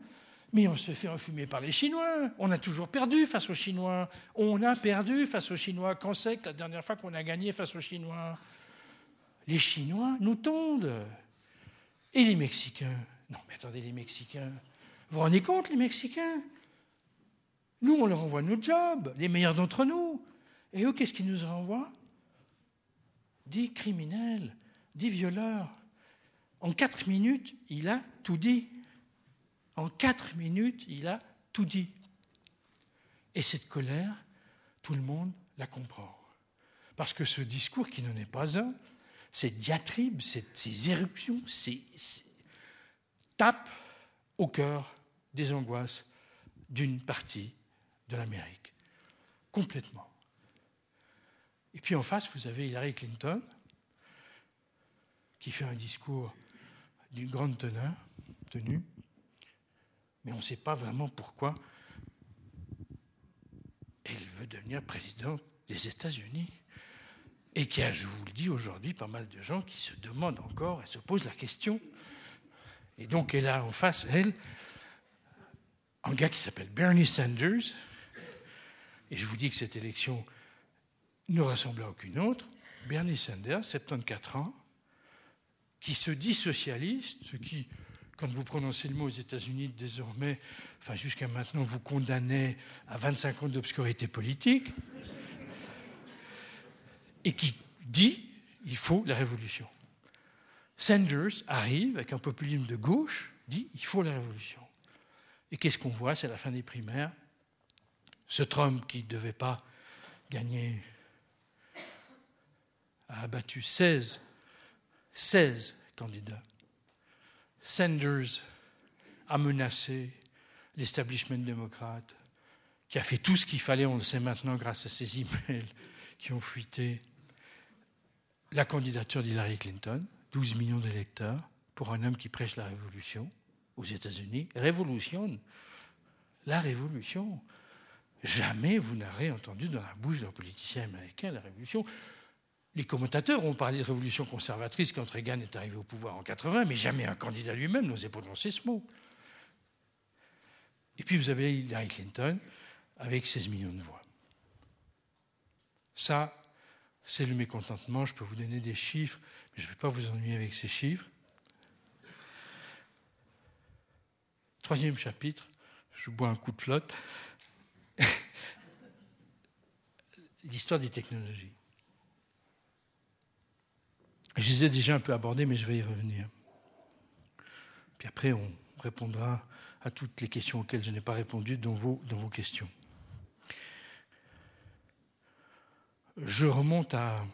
Mais on se fait enfumer par les Chinois. On a toujours perdu face aux Chinois. On a perdu face aux Chinois. Quand c'est que la dernière fois qu'on a gagné face aux Chinois? Les Chinois nous tondent. Et les Mexicains? Non, mais attendez, les Mexicains. Vous vous rendez compte, les Mexicains? Nous, on leur envoie nos jobs, les meilleurs d'entre nous. Et eux, qu'est-ce qu'ils nous renvoient? Dix criminels, dix violeurs. En quatre minutes, il a tout dit. En quatre minutes, il a tout dit. Et cette colère, tout le monde la comprend. Parce que ce discours, qui n'en est pas un, ces diatribes, ces, éruptions, ces, tapent au cœur des angoisses d'une partie de l'Amérique. Complètement. Et puis en face, vous avez Hillary Clinton, qui fait un discours d'une grande teneur, tenue, mais on ne sait pas vraiment pourquoi elle veut devenir présidente des États-Unis. Et qu'il y a, je vous le dis aujourd'hui, pas mal de gens qui se demandent encore et se posent la question. Et donc elle a en face, elle, un gars qui s'appelle Bernie Sanders. Et je vous dis que cette élection ne ressemble à aucune autre. Bernie Sanders, 74 ans, qui se dit socialiste, ce qui quand vous prononcez le mot aux États-Unis, désormais, enfin jusqu'à maintenant, vous condamnez à 25 ans d'obscurité politique, et qui dit il faut la révolution. Sanders arrive avec un populisme de gauche, dit il faut la révolution. Et qu'est-ce qu'on voit? C'est la fin des primaires. Ce Trump qui ne devait pas gagner a abattu 16, 16 candidats. Sanders a menacé l'establishment démocrate, qui a fait tout ce qu'il fallait, on le sait maintenant grâce à ces emails qui ont fuité, la candidature d'Hillary Clinton, 12 millions d'électeurs, pour un homme qui prêche la révolution aux États-Unis. Révolution, la révolution. Jamais vous n'aurez entendu dans la bouche d'un politicien américain la révolution. Les commentateurs ont parlé de révolution conservatrice quand Reagan est arrivé au pouvoir en 80, mais jamais un candidat lui-même n'osait prononcer ce mot. Et puis vous avez Hillary Clinton avec 16 millions de voix. Ça, c'est le mécontentement. Je peux vous donner des chiffres, mais je ne vais pas vous ennuyer avec ces chiffres. Troisième chapitre, je bois un coup de flotte. L'histoire des technologies. Je les ai déjà un peu abordés, mais je vais y revenir. Puis après, on répondra à toutes les questions auxquelles je n'ai pas répondu dans vos, dans vos questions. Je remonte à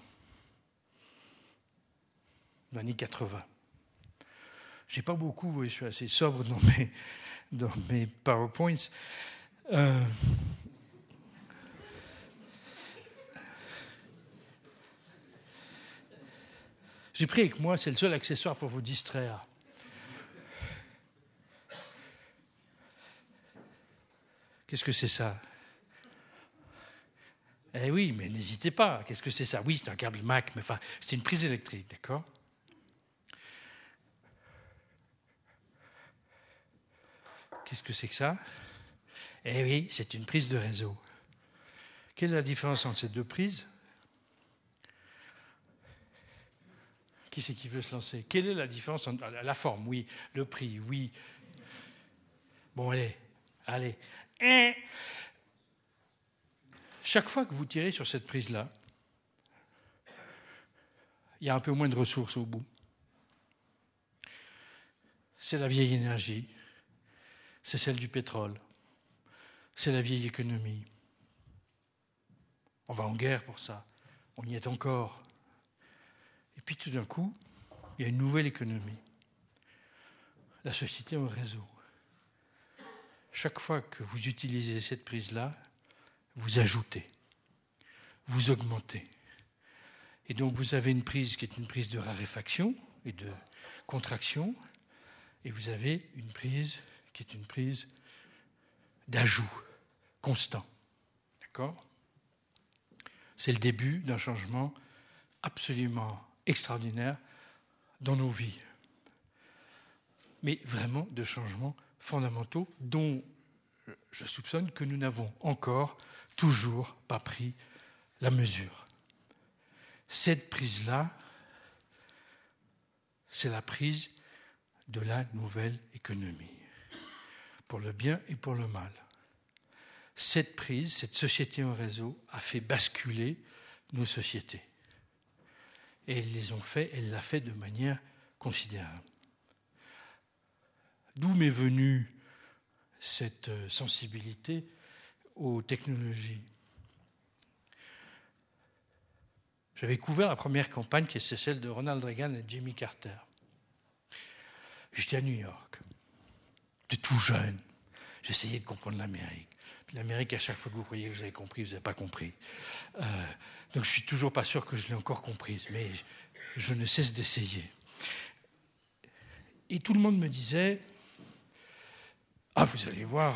années 80. J'ai pas beaucoup, je suis assez sobre dans mes, dans mes PowerPoints. Euh, J'ai pris avec moi, c'est le seul accessoire pour vous distraire. Qu'est-ce que c'est ça? Eh oui, mais n'hésitez pas. Qu'est-ce que c'est ça? Oui, c'est un câble Mac, mais enfin, c'est une prise électrique, d'accord? Qu'est-ce que c'est que ça? Eh oui, c'est une prise de réseau. Quelle est la différence entre ces deux prises? Qui c'est qui veut se lancer? Quelle est la différence entre la forme? Oui. Le prix Oui. Bon, allez, allez. Chaque fois que vous tirez sur cette prise-là, il y a un peu moins de ressources au bout. C'est la vieille énergie, c'est celle du pétrole, c'est la vieille économie. On va en guerre pour ça, on y est encore. Et puis tout d'un coup, il y a une nouvelle économie. La société en réseau. Chaque fois que vous utilisez cette prise-là, vous ajoutez, vous augmentez. Et donc vous avez une prise qui est une prise de raréfaction et de contraction, et vous avez une prise qui est une prise d'ajout constant. D'accord? C'est le début d'un changement absolument extraordinaire dans nos vies. Mais vraiment de changements fondamentaux dont je soupçonne que nous n'avons encore toujours pas pris la mesure. Cette prise-là, c'est la prise de la nouvelle économie, pour le bien et pour le mal. Cette prise, cette société en réseau a fait basculer nos sociétés. Et elles les ont fait, elle l'a fait de manière considérable. D'où m'est venue cette euh, sensibilité aux technologies J'avais couvert la première campagne qui est celle de Ronald Reagan et Jimmy Carter. J'étais à New York. J'étais tout jeune. J'essayais de comprendre l'Amérique. L'Amérique, à chaque fois que vous croyez que vous avez compris, vous n'avez pas compris. Euh, donc je suis toujours pas sûr que je l'ai encore comprise, mais je ne cesse d'essayer. Et tout le monde me disait, ah, vous allez voir,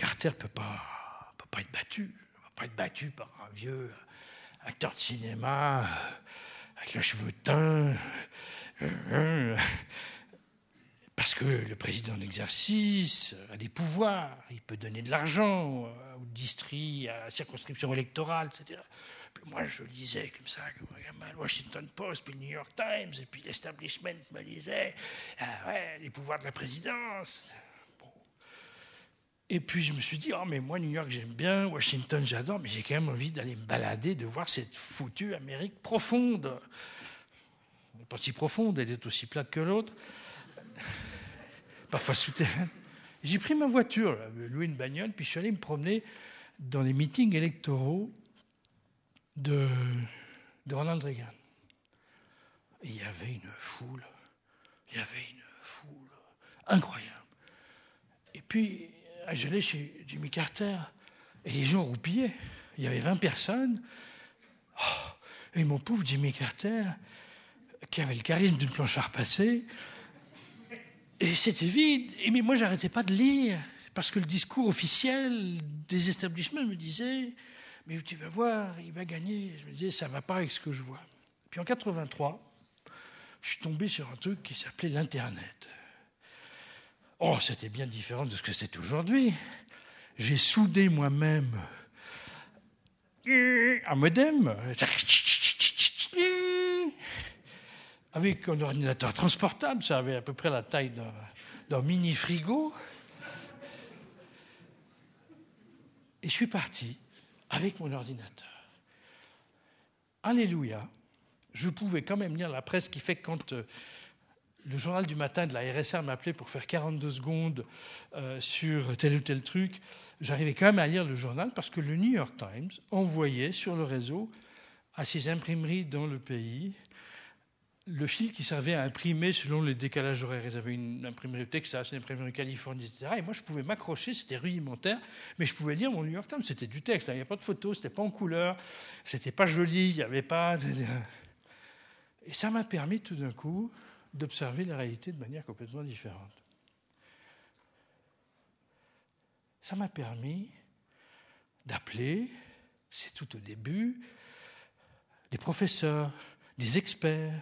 Carter ne peut pas, peut pas être battu. ne peut pas être battu par un vieux acteur de cinéma avec les cheveux teints. Parce que le président d'exercice a des pouvoirs, il peut donner de l'argent au district, à la circonscription électorale, etc. moi, je lisais comme ça, le Washington Post, puis le New York Times, et puis l'establishment me disait ah ouais, les pouvoirs de la présidence. Et puis je me suis dit, oh mais moi New York j'aime bien, Washington j'adore, mais j'ai quand même envie d'aller me balader, de voir cette foutue Amérique profonde. Pas si profonde, elle est aussi plate que l'autre parfois souterraine. J'ai pris ma voiture, loué une bagnole, puis je suis allé me promener dans les meetings électoraux de, de Ronald Reagan. Il y avait une foule, il y avait une foule incroyable. Et puis, j'allais chez Jimmy Carter, et les gens roupillaient. Il y avait 20 personnes. Oh, et mon pauvre Jimmy Carter, qui avait le charisme d'une planche à repasser, et c'était vide. Et mais moi, j'arrêtais pas de lire, parce que le discours officiel des établissements me disait Mais tu vas voir, il va gagner. Je me disais Ça va pas avec ce que je vois. Puis en 83, je suis tombé sur un truc qui s'appelait l'Internet. Oh, c'était bien différent de ce que c'est aujourd'hui. J'ai soudé moi-même un modem avec un ordinateur transportable, ça avait à peu près la taille d'un mini frigo. Et je suis parti avec mon ordinateur. Alléluia, je pouvais quand même lire la presse, qui fait quand euh, le journal du matin de la RSA m'appelait pour faire 42 secondes euh, sur tel ou tel truc, j'arrivais quand même à lire le journal parce que le New York Times envoyait sur le réseau à ses imprimeries dans le pays le fil qui servait à imprimer selon les décalages horaires. Ils avaient une imprimerie au Texas, une imprimerie en Californie, etc. Et moi, je pouvais m'accrocher, c'était rudimentaire, mais je pouvais lire mon New York Times. C'était du texte, hein. il n'y a pas de photos, c'était pas en couleur, c'était pas joli, il n'y avait pas. Et ça m'a permis tout d'un coup d'observer la réalité de manière complètement différente. Ça m'a permis d'appeler, c'est tout au début, des professeurs, des experts,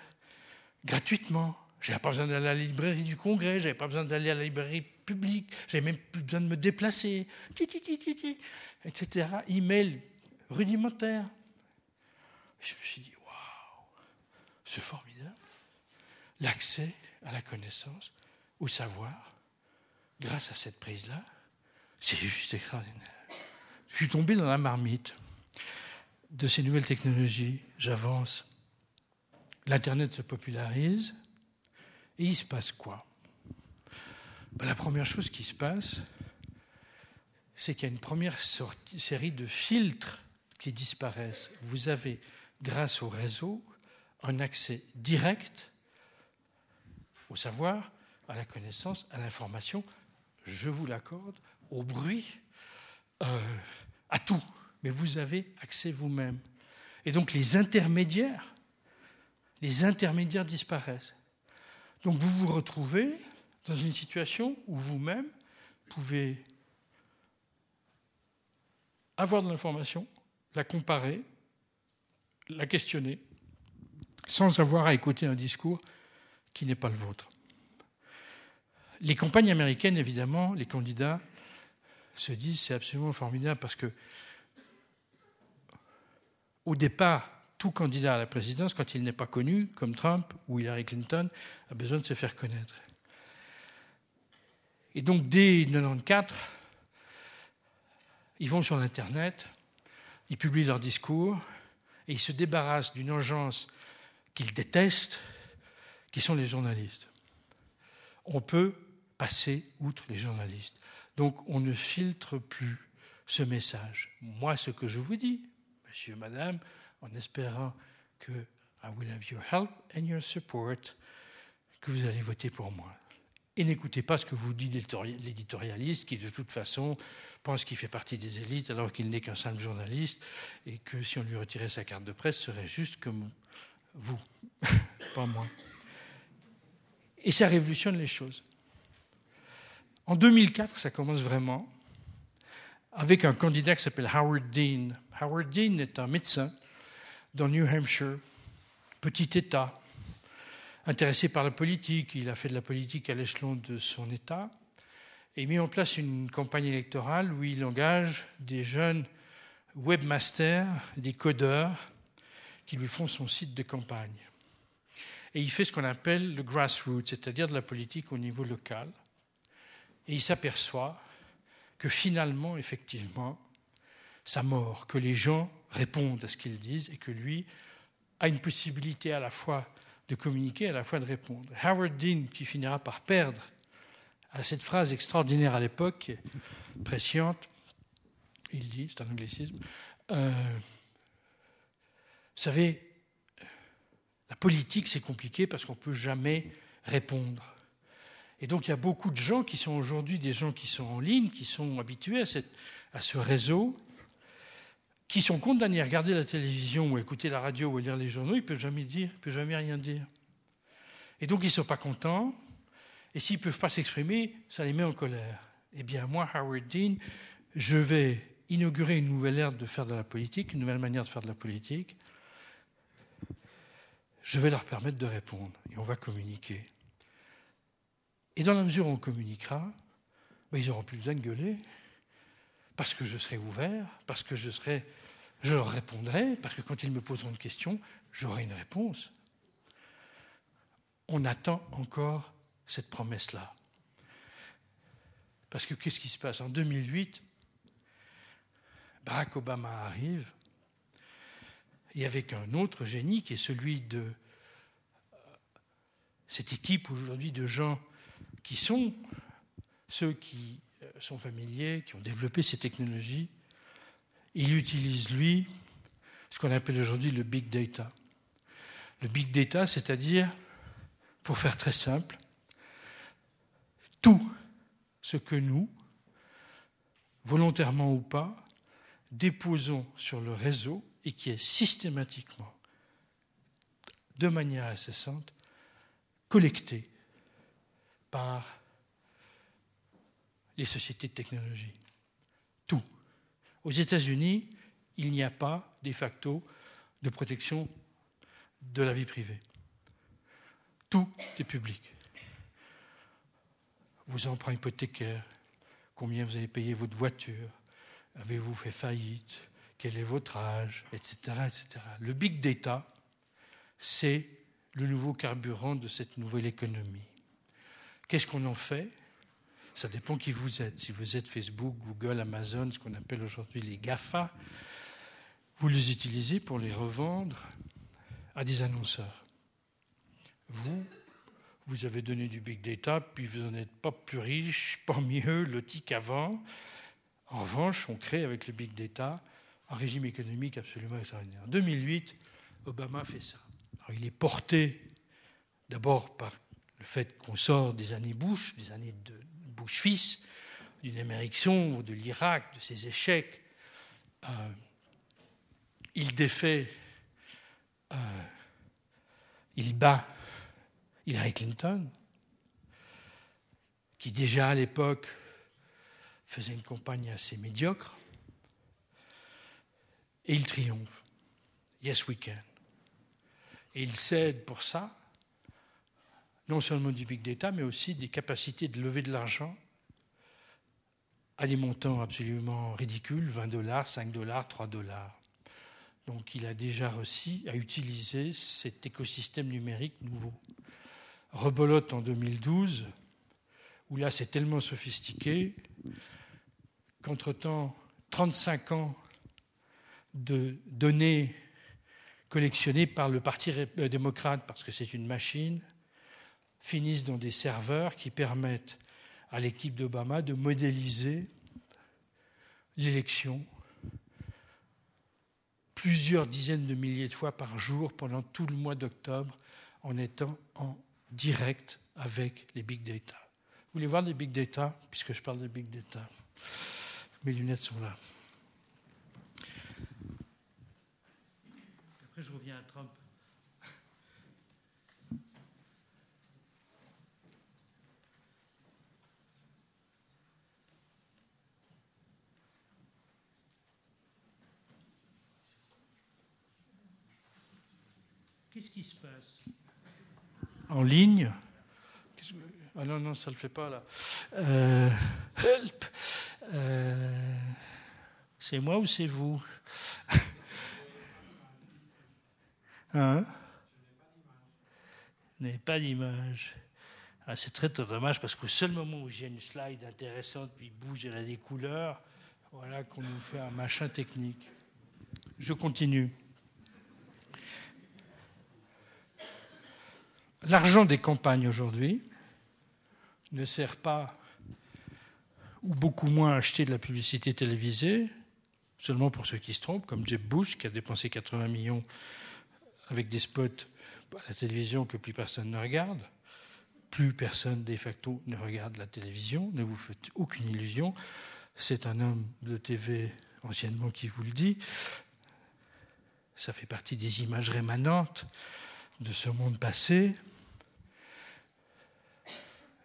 gratuitement. Je n'avais pas besoin d'aller à la librairie du Congrès, je n'avais pas besoin d'aller à la librairie publique, j'avais même plus besoin de me déplacer, etc. Email rudimentaire. Je me suis dit, waouh, c'est formidable. L'accès à la connaissance, au savoir, grâce à cette prise-là, c'est juste extraordinaire. Je suis tombé dans la marmite de ces nouvelles technologies. J'avance l'Internet se popularise, et il se passe quoi? Ben, La première chose qui se passe, c'est qu'il y a une première série de filtres qui disparaissent. Vous avez, grâce au réseau, un accès direct au savoir, à la connaissance, à l'information, je vous l'accorde, au bruit, euh, à tout. Mais vous avez accès vous-même. Et donc les intermédiaires les intermédiaires disparaissent. Donc vous vous retrouvez dans une situation où vous-même pouvez avoir de l'information, la comparer, la questionner, sans avoir à écouter un discours qui n'est pas le vôtre. Les campagnes américaines, évidemment, les candidats se disent c'est absolument formidable parce que au départ, tout candidat à la présidence, quand il n'est pas connu, comme Trump ou Hillary Clinton, a besoin de se faire connaître. Et donc, dès 1994, ils vont sur l'Internet, ils publient leurs discours, et ils se débarrassent d'une engeance qu'ils détestent, qui sont les journalistes. On peut passer outre les journalistes. Donc, on ne filtre plus ce message. Moi, ce que je vous dis, monsieur, madame, en espérant que I will have your help and your support, que vous allez voter pour moi. Et n'écoutez pas ce que vous dit l'éditorialiste qui, de toute façon, pense qu'il fait partie des élites alors qu'il n'est qu'un simple journaliste et que si on lui retirait sa carte de presse, serait juste comme vous, pas moi. Et ça révolutionne les choses. En 2004, ça commence vraiment avec un candidat qui s'appelle Howard Dean. Howard Dean est un médecin dans New Hampshire, petit État, intéressé par la politique. Il a fait de la politique à l'échelon de son État et mis en place une campagne électorale où il engage des jeunes webmasters, des codeurs, qui lui font son site de campagne. Et il fait ce qu'on appelle le grassroots, c'est-à-dire de la politique au niveau local. Et il s'aperçoit que finalement, effectivement, sa mort, que les gens répondent à ce qu'ils disent et que lui a une possibilité à la fois de communiquer, à la fois de répondre. Howard Dean, qui finira par perdre à cette phrase extraordinaire à l'époque, presciente, il dit, c'est un anglicisme, euh, vous savez, la politique c'est compliqué parce qu'on ne peut jamais répondre. Et donc il y a beaucoup de gens qui sont aujourd'hui des gens qui sont en ligne, qui sont habitués à, à ce réseau, qui sont condamnés à regarder la télévision ou écouter la radio ou lire les journaux, ils ne peuvent jamais dire, ils peuvent jamais rien dire. Et donc ils ne sont pas contents, et s'ils ne peuvent pas s'exprimer, ça les met en colère. Eh bien, moi, Howard Dean, je vais inaugurer une nouvelle ère de faire de la politique, une nouvelle manière de faire de la politique. Je vais leur permettre de répondre, et on va communiquer. Et dans la mesure où on communiquera, ben, ils n'auront plus besoin de gueuler, parce que je serai ouvert, parce que je, serai, je leur répondrai, parce que quand ils me poseront une question, j'aurai une réponse. On attend encore cette promesse-là. Parce que qu'est-ce qui se passe? En 2008, Barack Obama arrive, et avec un autre génie qui est celui de euh, cette équipe aujourd'hui de gens qui sont ceux qui sont familiers, qui ont développé ces technologies. Il utilise, lui, ce qu'on appelle aujourd'hui le big data. Le big data, c'est-à-dire, pour faire très simple, tout ce que nous, volontairement ou pas, déposons sur le réseau et qui est systématiquement, de manière incessante, collecté par les sociétés de technologie. Tout. Aux États-Unis, il n'y a pas de facto de protection de la vie privée. Tout est public. Vos emprunts hypothécaires, combien vous avez payé votre voiture, avez-vous fait faillite, quel est votre âge, etc. etc. Le big data, c'est le nouveau carburant de cette nouvelle économie. Qu'est-ce qu'on en fait? Ça dépend qui vous êtes. Si vous êtes Facebook, Google, Amazon, ce qu'on appelle aujourd'hui les GAFA, vous les utilisez pour les revendre à des annonceurs. Vous, vous avez donné du big data, puis vous n'en êtes pas plus riche, pas mieux loti qu'avant. En revanche, on crée avec le big data un régime économique absolument extraordinaire. En 2008, Obama fait ça. il est porté d'abord par le fait qu'on sort des années Bush, des années de Bush fils, d'une Amérique sombre, de l'Irak, de ses échecs. Euh, il défait, euh, il bat Hillary Clinton, qui déjà à l'époque faisait une campagne assez médiocre, et il triomphe. Yes, we can. Et il cède pour ça non seulement du big data, mais aussi des capacités de lever de l'argent à des montants absolument ridicules, 20 dollars, 5 dollars, 3 dollars. Donc il a déjà réussi à utiliser cet écosystème numérique nouveau. Rebolote en 2012, où là c'est tellement sophistiqué qu'entre-temps, 35 ans de données collectionnées par le Parti euh, démocrate, parce que c'est une machine, finissent dans des serveurs qui permettent à l'équipe d'Obama de modéliser l'élection plusieurs dizaines de milliers de fois par jour pendant tout le mois d'octobre en étant en direct avec les big data. Vous voulez voir les big data, puisque je parle de big data Mes lunettes sont là. Après, je reviens à Trump. Qu'est-ce qui se passe? En ligne? Ah non, non, ça ne le fait pas là. Euh, help euh, C'est moi ou c'est vous? Hein? Je n'ai pas d'image. Ah, c'est très, dommage parce qu'au seul moment où j'ai une slide intéressante, puis bouge, elle a des couleurs, voilà qu'on nous fait un machin technique. Je continue. L'argent des campagnes aujourd'hui ne sert pas, ou beaucoup moins, à acheter de la publicité télévisée, seulement pour ceux qui se trompent, comme Jeb Bush, qui a dépensé 80 millions avec des spots à la télévision que plus personne ne regarde. Plus personne, de facto, ne regarde la télévision, ne vous faites aucune illusion. C'est un homme de TV anciennement qui vous le dit. Ça fait partie des images rémanentes de ce monde passé,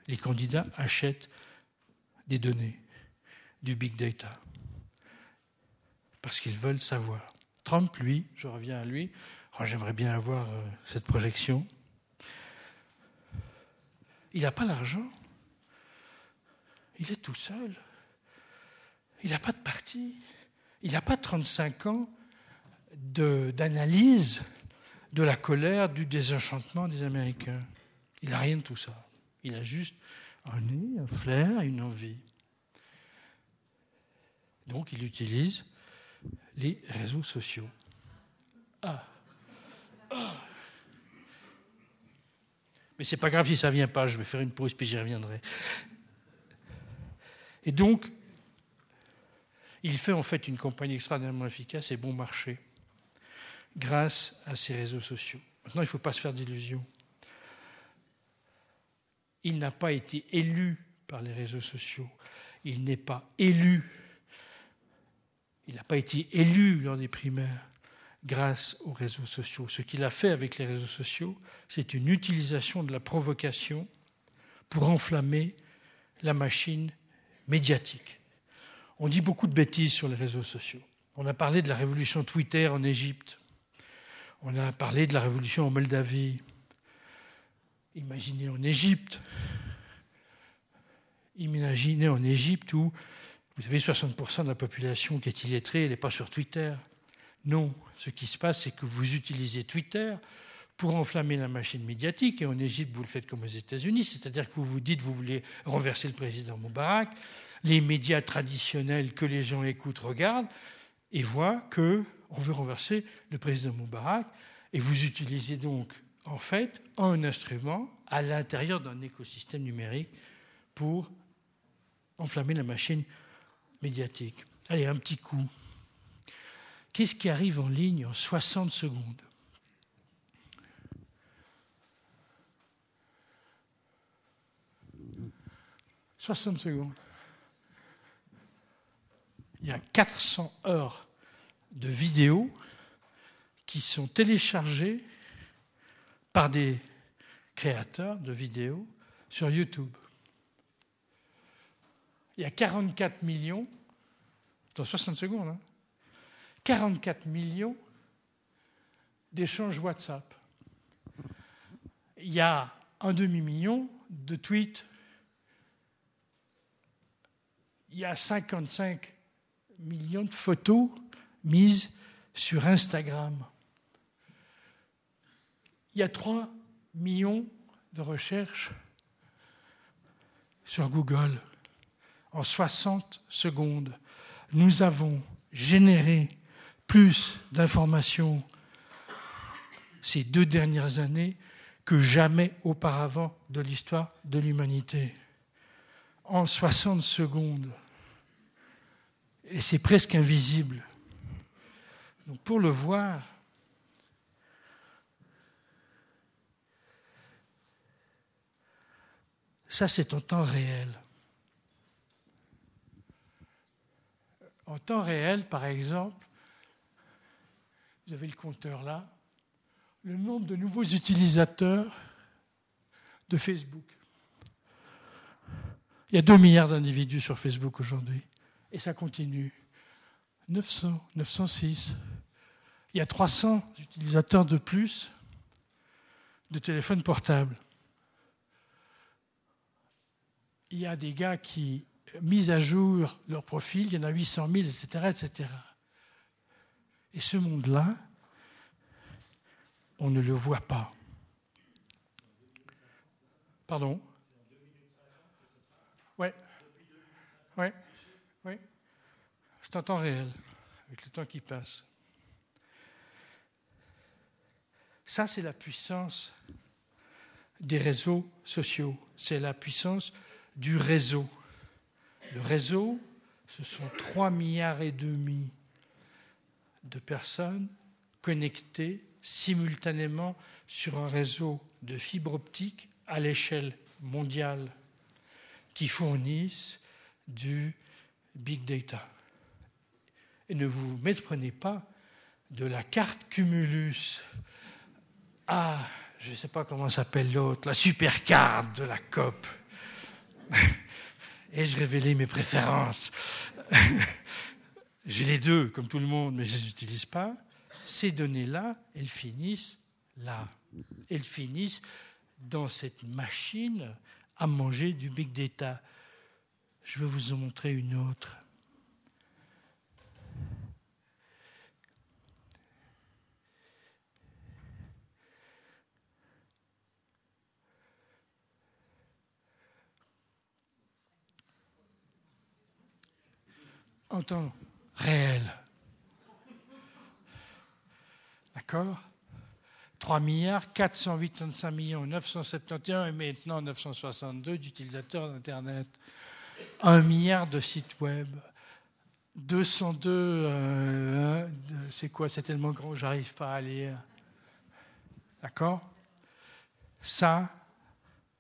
les candidats achètent des données, du big data, parce qu'ils veulent savoir. Trump, lui, je reviens à lui, oh, j'aimerais bien avoir euh, cette projection. Il n'a pas l'argent. Il est tout seul. Il n'a pas de parti. Il n'a pas 35 ans d'analyse de la colère, du désenchantement des Américains. Il n'a rien de tout ça. Il a juste un nez, un flair, une envie. Donc il utilise les réseaux sociaux. Ah. Mais c'est pas grave si ça vient pas, je vais faire une pause puis j'y reviendrai. Et donc, il fait en fait une campagne extraordinairement efficace et bon marché grâce à ces réseaux sociaux. Maintenant, il ne faut pas se faire d'illusions. Il n'a pas été élu par les réseaux sociaux. Il n'est pas élu. Il n'a pas été élu lors des primaires grâce aux réseaux sociaux. Ce qu'il a fait avec les réseaux sociaux, c'est une utilisation de la provocation pour enflammer la machine médiatique. On dit beaucoup de bêtises sur les réseaux sociaux. On a parlé de la révolution Twitter en Égypte. On a parlé de la révolution en Moldavie. Imaginez en Égypte. Imaginez en Égypte où vous avez 60% de la population qui est illettrée, elle n'est pas sur Twitter. Non, ce qui se passe, c'est que vous utilisez Twitter pour enflammer la machine médiatique, et en Égypte, vous le faites comme aux États-Unis, c'est-à-dire que vous vous dites, vous voulez renverser le président Moubarak, les médias traditionnels que les gens écoutent, regardent, et voient que on veut renverser le président Moubarak, et vous utilisez donc, en fait, un instrument à l'intérieur d'un écosystème numérique pour enflammer la machine médiatique. Allez, un petit coup. Qu'est-ce qui arrive en ligne en 60 secondes? 60 secondes. Il y a 400 heures de vidéos qui sont téléchargées par des créateurs de vidéos sur YouTube. Il y a 44 millions, dans 60 secondes, hein, 44 millions d'échanges WhatsApp. Il y a un demi-million de tweets il y a 55 millions de photos mises sur Instagram. Il y a 3 millions de recherches sur Google. En 60 secondes, nous avons généré plus d'informations ces deux dernières années que jamais auparavant de l'histoire de l'humanité. En 60 secondes, et c'est presque invisible. Donc pour le voir, ça c'est en temps réel. En temps réel, par exemple, vous avez le compteur là, le nombre de nouveaux utilisateurs de Facebook. Il y a 2 milliards d'individus sur Facebook aujourd'hui. Et ça continue. 900, 906. Il y a 300 utilisateurs de plus de téléphones portables. Il y a des gars qui misent à jour leur profil, il y en a 800 000, etc. etc. Et ce monde-là, on ne le voit pas. Pardon? Ouais. Ouais. Oui. C'est un temps réel, avec le temps qui passe. Ça, c'est la puissance des réseaux sociaux. C'est la puissance du réseau. Le réseau, ce sont 3 milliards et demi de personnes connectées simultanément sur un réseau de fibres optiques à l'échelle mondiale qui fournissent du big data. Et ne vous méprenez pas de la carte Cumulus à, je ne sais pas comment s'appelle l'autre, la super carte de la COP. Ai-je révélé mes préférences? J'ai les deux, comme tout le monde, mais je ne les utilise pas. Ces données-là, elles finissent là. Elles finissent dans cette machine à manger du big data. Je vais vous en montrer une autre. en temps réel. D'accord? 3 milliards 485 millions 971 et maintenant 962 d'utilisateurs d'Internet. 1 milliard de sites web. 202, euh, c'est quoi? C'est tellement grand, j'arrive pas à lire. D'accord? Ça,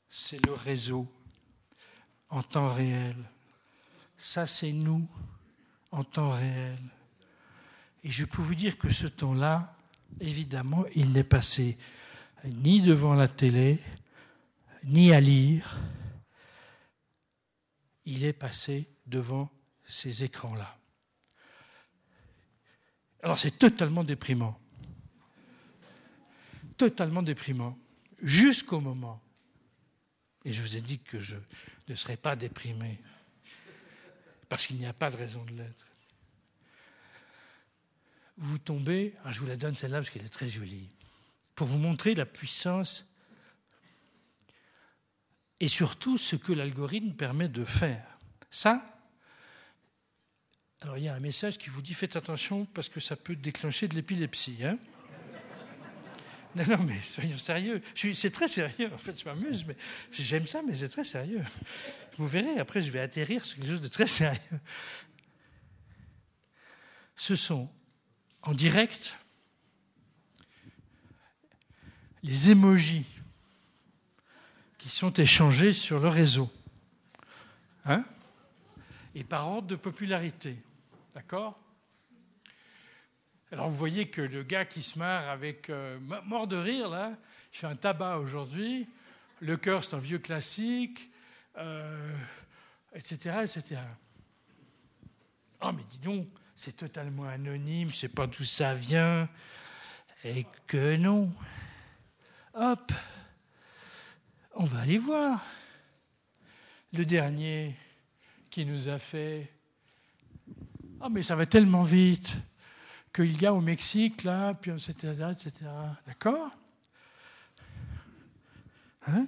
c'est le réseau en temps réel. Ça, c'est nous en temps réel. Et je peux vous dire que ce temps-là, évidemment, il n'est passé ni devant la télé, ni à lire. Il est passé devant ces écrans-là. Alors c'est totalement déprimant. Totalement déprimant. Jusqu'au moment, et je vous ai dit que je ne serais pas déprimé, parce qu'il n'y a pas de raison de l'être. Vous tombez, ah, je vous la donne celle-là parce qu'elle est très jolie, pour vous montrer la puissance et surtout ce que l'algorithme permet de faire. Ça, alors il y a un message qui vous dit faites attention parce que ça peut déclencher de l'épilepsie. Hein non, non, mais soyons sérieux. C'est très sérieux, en fait, je m'amuse, mais j'aime ça, mais c'est très sérieux. Vous verrez, après, je vais atterrir sur quelque chose de très sérieux. Ce sont, en direct, les émojis qui sont échangés sur le réseau. Hein Et par ordre de popularité. D'accord? Alors vous voyez que le gars qui se marre avec euh, mort de rire, là, il fait un tabac aujourd'hui. Le cœur, c'est un vieux classique, etc., etc. Ah, mais dis donc, c'est totalement anonyme, je sais pas d'où ça vient. Et que non. Hop, on va aller voir. Le dernier qui nous a fait ah, mais ça va tellement vite qu'il y a au Mexique, là, puis etc., etc. D'accord? Hein?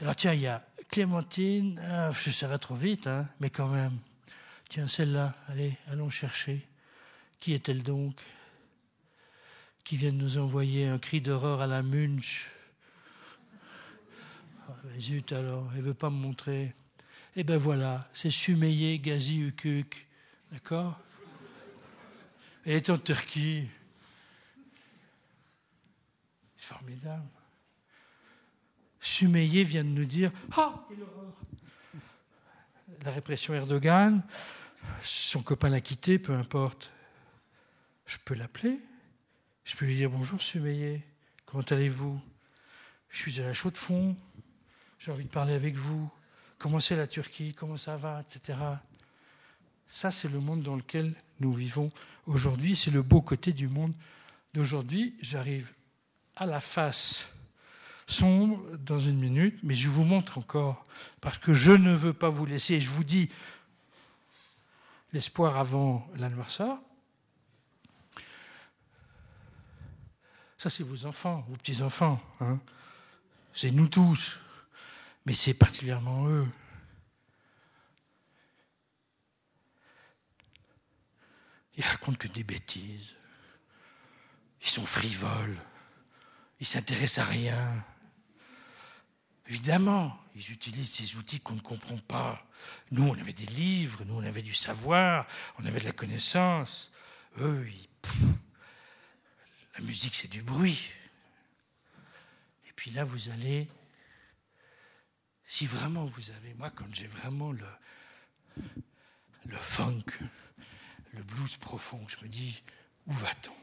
Alors, tiens, il y a Clémentine. Ah, ça va trop vite, hein, mais quand même. Tiens, celle-là, allez, allons chercher. Qui est-elle donc? Qui vient de nous envoyer un cri d'horreur à la Munch? Ah, zut alors, elle ne veut pas me montrer. Eh bien voilà, c'est Sümeyye Gazi Ukuk. D'accord? Elle est en Turquie. C'est formidable. Sümeyye vient de nous dire Ah, La répression Erdogan, son copain l'a quitté, peu importe. Je peux l'appeler Je peux lui dire Bonjour Sümeyye, comment allez-vous? Je suis à la chaude fond, j'ai envie de parler avec vous comment c'est la Turquie, comment ça va, etc. Ça, c'est le monde dans lequel nous vivons aujourd'hui. C'est le beau côté du monde d'aujourd'hui. J'arrive à la face sombre dans une minute, mais je vous montre encore, parce que je ne veux pas vous laisser, je vous dis l'espoir avant la noirceur. Ça, c'est vos enfants, vos petits-enfants. Hein. C'est nous tous mais c'est particulièrement eux. Ils racontent que des bêtises. Ils sont frivoles. Ils s'intéressent à rien. Évidemment, ils utilisent ces outils qu'on ne comprend pas. Nous, on avait des livres, nous, on avait du savoir, on avait de la connaissance. Eux, la musique, c'est du bruit. Et puis là, vous allez si vraiment vous avez, moi, quand j'ai vraiment le, le funk, le blues profond, je me dis, où va-t-on?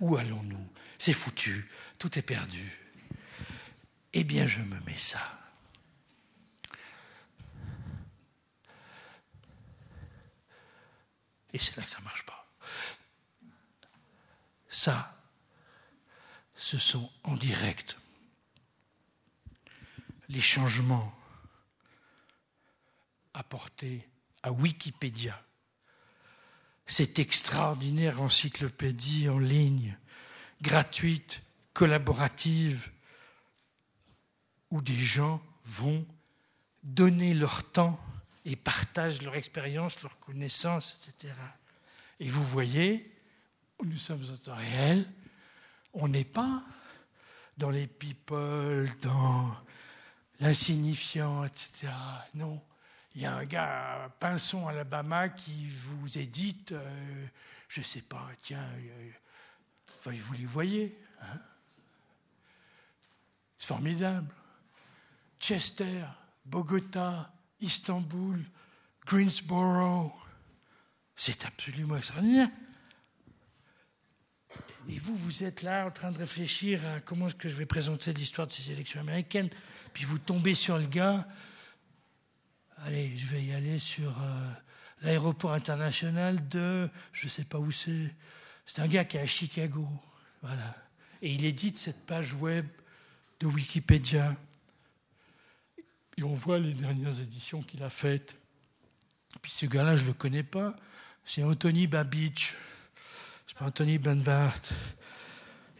Où allons-nous? C'est foutu, tout est perdu. Eh bien, je me mets ça. Et c'est là que ça ne marche pas. Ça, ce sont en direct les changements apportés à Wikipédia, cette extraordinaire encyclopédie en ligne, gratuite, collaborative, où des gens vont donner leur temps et partagent leur expérience, leur connaissance, etc. Et vous voyez, nous sommes en temps réel, on n'est pas dans les people, dans l'insignifiant, etc. Non. Il y a un gars à Pinson, Alabama, qui vous édite, euh, je ne sais pas, tiens, euh, vous les voyez, Hein C'est formidable. Chester, Bogota, Istanbul, Greensboro. C'est absolument extraordinaire. Et vous, vous êtes là en train de réfléchir à comment est-ce que je vais présenter l'histoire de ces élections américaines. Puis vous tombez sur le gars. Allez, je vais y aller sur euh, l'aéroport international de, je ne sais pas où c'est. C'est un gars qui est à Chicago. Voilà. Et il édite cette page web de Wikipédia. Et on voit les dernières éditions qu'il a faites. Puis ce gars-là, je ne le connais pas. C'est Anthony Babich. C'est pas Anthony Benvart.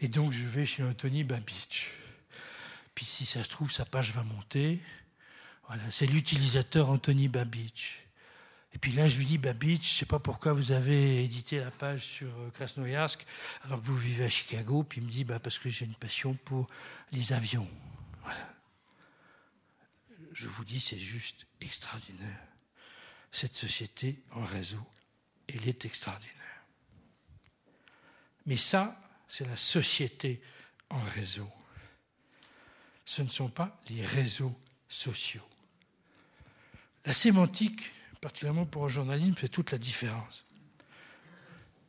Et donc, je vais chez Anthony Babich. Puis si ça se trouve, sa page va monter. Voilà, c'est l'utilisateur Anthony Babich. Et puis là, je lui dis, Babich, je ne sais pas pourquoi vous avez édité la page sur euh, Krasnoyarsk alors que vous vivez à Chicago. Puis il me dit, bah, parce que j'ai une passion pour les avions. Voilà. Je vous dis, c'est juste extraordinaire. Cette société en réseau, elle est extraordinaire. Mais ça, c'est la société en réseau. Ce ne sont pas les réseaux sociaux. La sémantique, particulièrement pour un journalisme, fait toute la différence.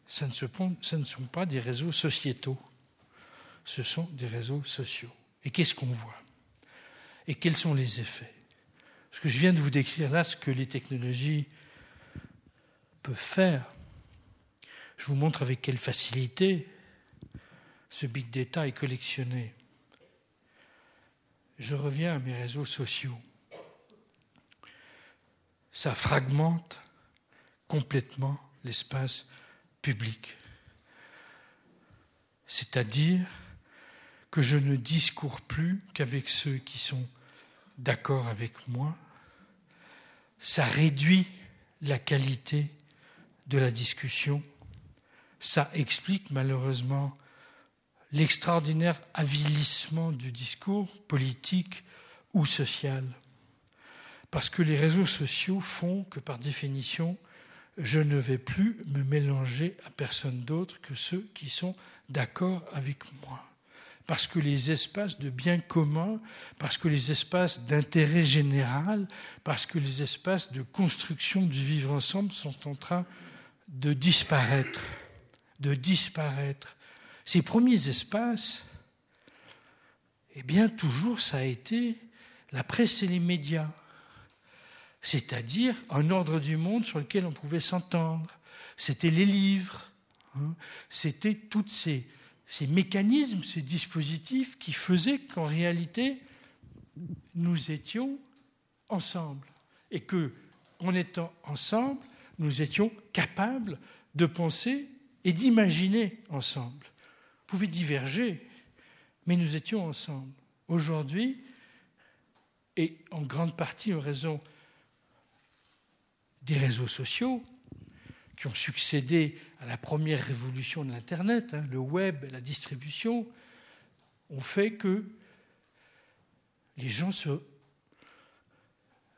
Ça ne, sont pas des réseaux sociétaux, ce sont des réseaux sociaux. Et qu'est-ce qu'on voit? Et quels sont les effets? Ce que je viens de vous décrire là, ce que les technologies peuvent faire, je vous montre avec quelle facilité ce big data est collectionné. Je reviens à mes réseaux sociaux. Ça fragmente complètement l'espace public. C'est-à-dire que je ne discours plus qu'avec ceux qui sont d'accord avec moi. Ça réduit la qualité de la discussion ça explique malheureusement l'extraordinaire avilissement du discours politique ou social. Parce que les réseaux sociaux font que, par définition, je ne vais plus me mélanger à personne d'autre que ceux qui sont d'accord avec moi. Parce que les espaces de bien commun, parce que les espaces d'intérêt général, parce que les espaces de construction du vivre ensemble sont en train de disparaître de disparaître. Ces premiers espaces, eh bien, toujours, ça a été la presse et les médias, c'est-à-dire un ordre du monde sur lequel on pouvait s'entendre. C'était les livres, hein. c'était tous ces, mécanismes, ces dispositifs qui faisaient qu'en réalité, nous étions ensemble et que, en étant ensemble, nous étions capables de penser et d'imaginer ensemble. Vous pouvez diverger, mais nous étions ensemble. Aujourd'hui, et en grande partie en raison des réseaux sociaux qui ont succédé à la première révolution de l'Internet, hein, le web, la distribution, ont fait que les gens se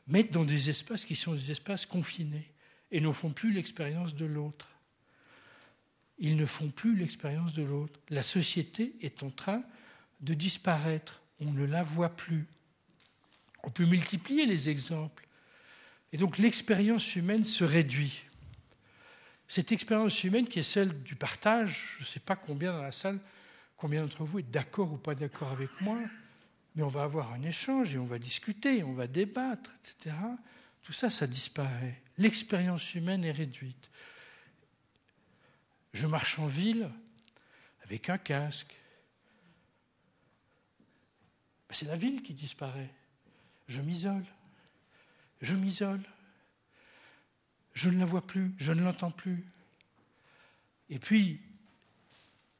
mettent dans des espaces qui sont des espaces confinés et ne font plus l'expérience de l'autre ils ne font plus l'expérience de l'autre. La société est en train de disparaître. On ne la voit plus. On peut multiplier les exemples. Et donc l'expérience humaine se réduit. Cette expérience humaine qui est celle du partage, je ne sais pas combien dans la salle, combien d'entre vous êtes d'accord ou pas d'accord avec moi, mais on va avoir un échange et on va discuter, on va débattre, etc. Tout ça, ça disparaît. L'expérience humaine est réduite. Je marche en ville avec un casque. Ben, c'est la ville qui disparaît. Je m'isole. Je m'isole. Je ne la vois plus, je ne l'entends plus. Et puis,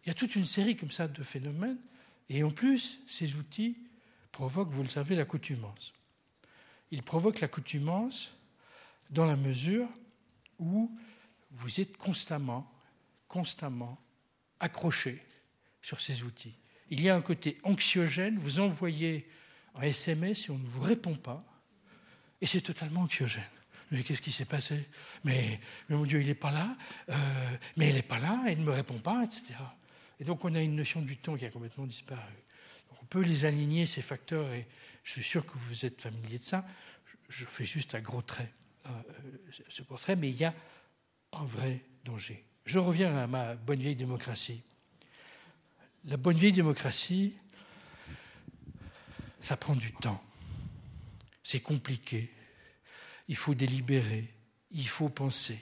il y a toute une série comme ça de phénomènes. Et en plus, ces outils provoquent, vous le savez, l'accoutumance. Ils provoquent l'accoutumance dans la mesure où vous êtes constamment constamment accroché sur ces outils. Il y a un côté anxiogène, vous envoyez un SMS et on ne vous répond pas, et c'est totalement anxiogène. Mais qu'est-ce qui s'est passé? Mais, mon Dieu, il n'est pas là, euh, mais il n'est pas là, il ne me répond pas, etc. Et donc on a une notion du temps qui a complètement disparu. On peut les aligner, ces facteurs, et je suis sûr que vous êtes familier de ça. Je fais juste à gros traits euh, ce portrait, mais il y a un vrai danger. Je reviens à ma bonne vieille démocratie. La bonne vieille démocratie, ça prend du temps. C'est compliqué. Il faut délibérer. Il faut penser.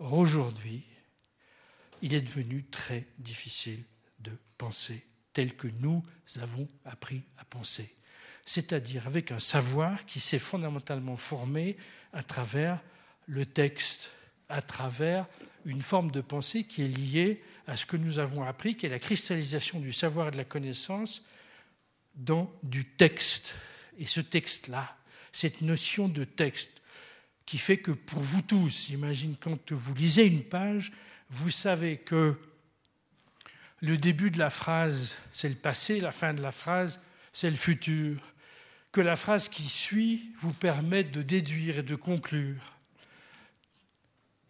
Or, aujourd'hui, il est devenu très difficile de penser tel que nous avons appris à penser. C'est-à-dire avec un savoir qui s'est fondamentalement formé à travers le texte, à travers une forme de pensée qui est liée à ce que nous avons appris, qui est la cristallisation du savoir et de la connaissance dans du texte. Et ce texte-là, cette notion de texte, qui fait que pour vous tous, j'imagine quand vous lisez une page, vous savez que le début de la phrase, c'est le passé, la fin de la phrase, c'est le futur, que la phrase qui suit vous permet de déduire et de conclure.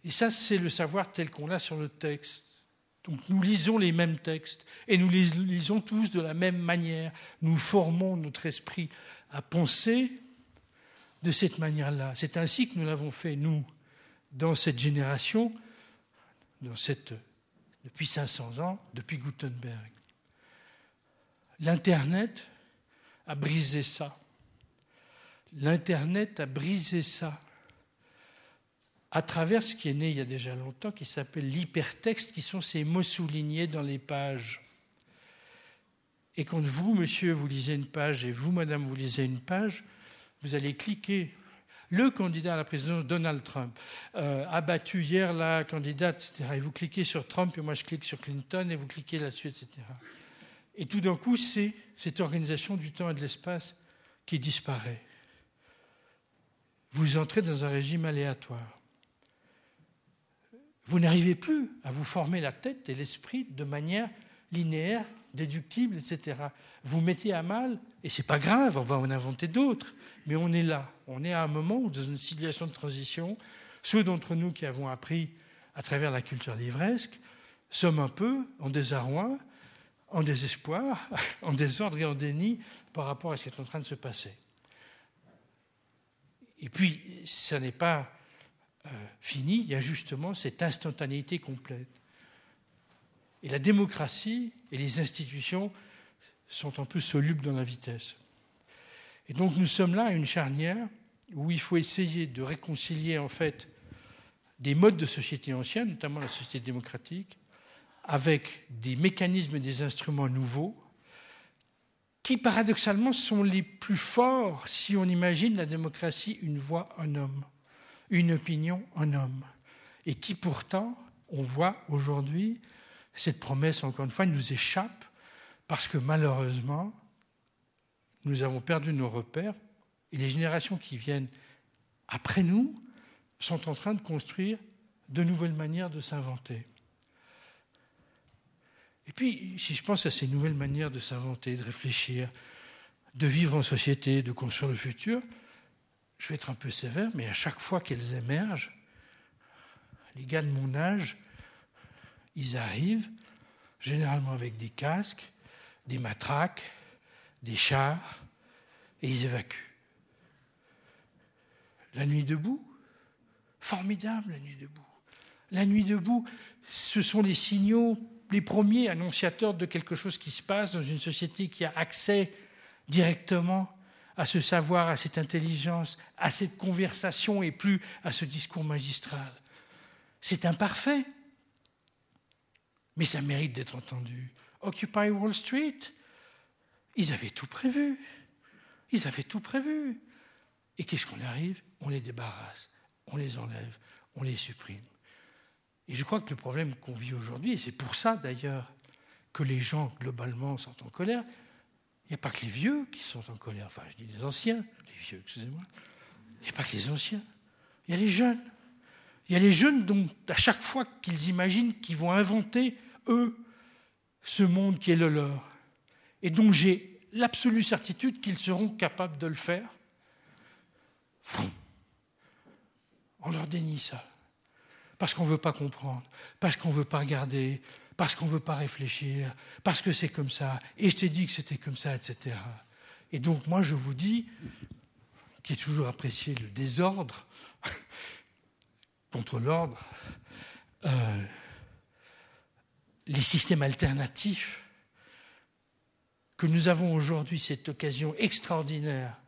Et ça, c'est le savoir tel qu'on l'a sur le texte. Donc nous lisons les mêmes textes et nous les lisons tous de la même manière. Nous formons notre esprit à penser de cette manière-là. C'est ainsi que nous l'avons fait, nous, dans cette génération, depuis 500 ans, depuis Gutenberg. L'Internet a brisé ça. L'Internet a brisé ça à travers ce qui est né il y a déjà longtemps, qui s'appelle l'hypertexte, qui sont ces mots soulignés dans les pages. Et quand vous, monsieur, vous lisez une page et vous, madame, vous lisez une page, vous allez cliquer. Le candidat à la présidence, Donald Trump, euh, a battu hier la candidate, etc. Et vous cliquez sur Trump, et moi je clique sur Clinton, et vous cliquez là-dessus, etc. Et tout d'un coup, c'est cette organisation du temps et de l'espace qui disparaît. Vous entrez dans un régime aléatoire. Vous n'arrivez plus à vous former la tête et l'esprit de manière linéaire, déductible, etc. Vous mettez à mal, et c'est pas grave, on va en inventer d'autres, mais on est là. On est à un moment où, dans une situation de transition, ceux d'entre nous qui avons appris à travers la culture livresque sommes un peu en désarroi, en désespoir, en désordre et en déni par rapport à ce qui est en train de se passer. Et puis, ça n'est pas euh, fini, il y a justement cette instantanéité complète. Et la démocratie et les institutions sont un peu solubles dans la vitesse. Et donc nous sommes là à une charnière où il faut essayer de réconcilier en fait des modes de société anciens, notamment la société démocratique, avec des mécanismes et des instruments nouveaux qui paradoxalement sont les plus forts si on imagine la démocratie une voix, un homme une opinion en homme. Et qui pourtant, on voit aujourd'hui, cette promesse, encore une fois, nous échappe parce que malheureusement, nous avons perdu nos repères et les générations qui viennent après nous sont en train de construire de nouvelles manières de s'inventer. Et puis, si je pense à ces nouvelles manières de s'inventer, de réfléchir, de vivre en société, de construire le futur, je vais être un peu sévère, mais à chaque fois qu'elles émergent, les gars de mon âge, ils arrivent généralement avec des casques, des matraques, des chars, et ils évacuent. La nuit debout, formidable la nuit debout. La nuit debout, ce sont les signaux, les premiers annonciateurs de quelque chose qui se passe dans une société qui a accès directement à ce savoir, à cette intelligence, à cette conversation et plus à ce discours magistral. C'est imparfait, mais ça mérite d'être entendu. Occupy Wall Street, ils avaient tout prévu. Ils avaient tout prévu. Et qu'est-ce qu'on arrive? On les débarrasse, on les enlève, on les supprime. Et je crois que le problème qu'on vit aujourd'hui, et c'est pour ça d'ailleurs que les gens globalement sont en colère, il n'y a pas que les vieux qui sont en colère. Enfin, je dis les anciens, les vieux, excusez-moi. Il n'y a pas que les anciens. Il y a les jeunes. Il y a les jeunes dont, à chaque fois qu'ils imaginent qu'ils vont inventer, eux, ce monde qui est le leur, et dont j'ai l'absolue certitude qu'ils seront capables de le faire, on leur dénie ça. Parce qu'on ne veut pas comprendre, parce qu'on ne veut pas regarder, parce qu'on ne veut pas réfléchir, parce que c'est comme ça, et je t'ai dit que c'était comme ça, etc. Et donc moi je vous dis, qui est toujours apprécié le désordre contre l'ordre, euh, les systèmes alternatifs, que nous avons aujourd'hui cette occasion extraordinaire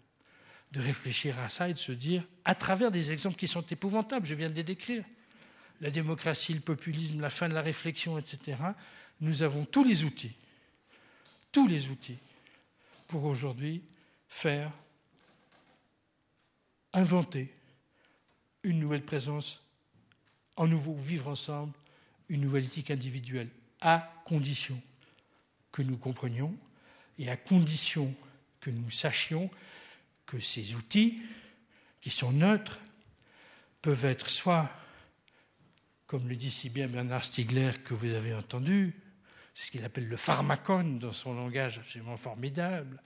de réfléchir à ça et de se dire, à travers des exemples qui sont épouvantables, je viens de les décrire, la démocratie, le populisme, la fin de la réflexion, etc., nous avons tous les outils, tous les outils pour aujourd'hui faire, inventer une nouvelle présence, en nouveau vivre ensemble, une nouvelle éthique individuelle, à condition que nous comprenions et à condition que nous sachions que ces outils, qui sont neutres, peuvent être soit, comme le dit si bien Bernard Stiegler que vous avez entendu, ce qu'il appelle le pharmacone dans son langage absolument formidable,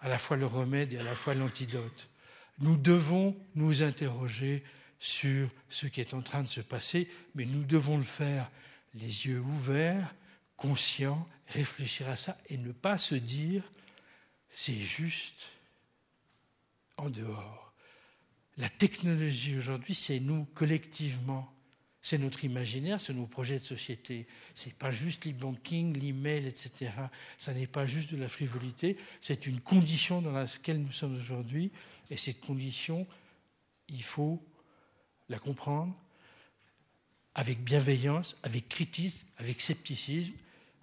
à la fois le remède et à la fois l'antidote. Nous devons nous interroger sur ce qui est en train de se passer, mais nous devons le faire les yeux ouverts, conscients, réfléchir à ça et ne pas se dire c'est juste en dehors. La technologie aujourd'hui, c'est nous collectivement. C'est notre imaginaire, c'est nos projets de société. Ce n'est pas juste l'e-banking, l'email, etc. Ça n'est pas juste de la frivolité. C'est une condition dans laquelle nous sommes aujourd'hui. Et cette condition, il faut la comprendre avec bienveillance, avec critique, avec scepticisme,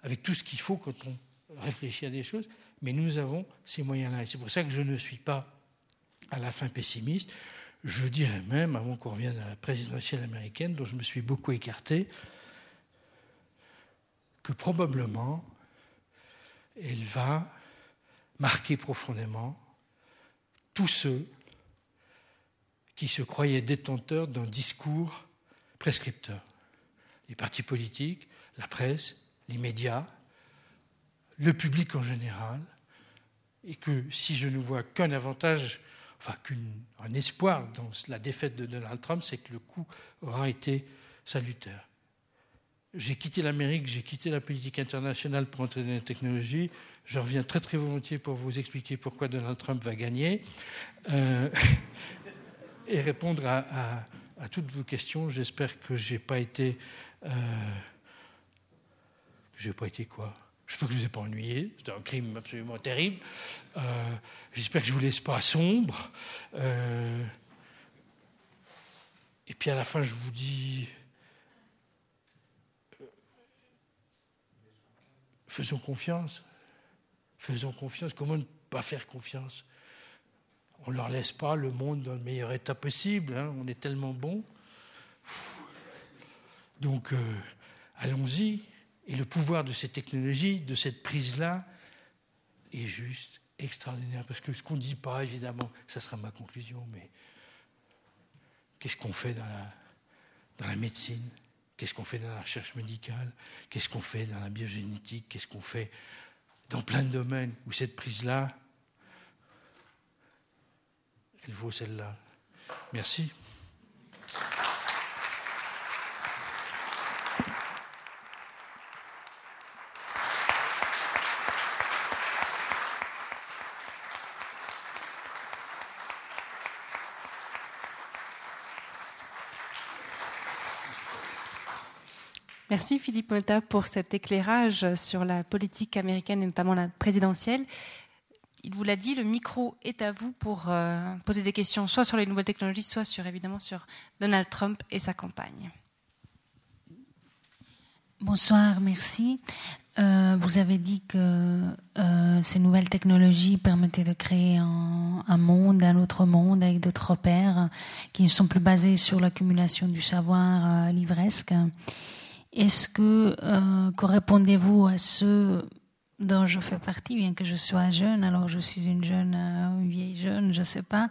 avec tout ce qu'il faut quand on réfléchit à des choses. Mais nous avons ces moyens-là. Et c'est pour ça que je ne suis pas à la fin pessimiste. Je dirais même, avant qu'on revienne à la présidentielle américaine, dont je me suis beaucoup écarté, que probablement elle va marquer profondément tous ceux qui se croyaient détenteurs d'un discours prescripteur. Les partis politiques, la presse, les médias, le public en général, et que si je ne vois qu'un avantage enfin qu'un espoir dans la défaite de Donald Trump, c'est que le coup aura été salutaire. J'ai quitté l'Amérique, j'ai quitté la politique internationale pour entrer dans la technologie. Je reviens très très volontiers pour vous expliquer pourquoi Donald Trump va gagner euh, et répondre à, toutes vos questions. J'espère que j'ai pas été, euh, j'ai pas été quoi? J'espère que je ne vous ai pas ennuyé. C'était un crime absolument terrible. Euh, j'espère que je ne vous laisse pas sombre. Euh, et puis à la fin, je vous dis euh, faisons confiance. Faisons confiance. Comment ne pas faire confiance? On ne leur laisse pas le monde dans le meilleur état possible. Hein. On est tellement bon. Donc, allons-y. Et le pouvoir de ces technologies, de cette prise-là, est juste extraordinaire. Parce que ce qu'on ne dit pas, évidemment, ça sera ma conclusion, mais qu'est-ce qu'on fait dans la, dans la médecine? Qu'est-ce qu'on fait dans la recherche médicale? Qu'est-ce qu'on fait dans la biogénétique? Qu'est-ce qu'on fait dans plein de domaines où cette prise-là, elle vaut celle-là Merci. Merci Philippe Molta pour cet éclairage sur la politique américaine et notamment la présidentielle. Il vous l'a dit, le micro est à vous pour euh, poser des questions, soit sur les nouvelles technologies, soit sur évidemment sur Donald Trump et sa campagne. Bonsoir, merci. Euh, vous avez dit que euh, ces nouvelles technologies permettaient de créer un, monde, un autre monde avec d'autres repères qui ne sont plus basés sur l'accumulation du savoir livresque. Est-ce que, euh, répondez-vous à ceux dont je fais partie, bien que je sois jeune, alors je suis une jeune, euh, une vieille jeune, je ne sais pas,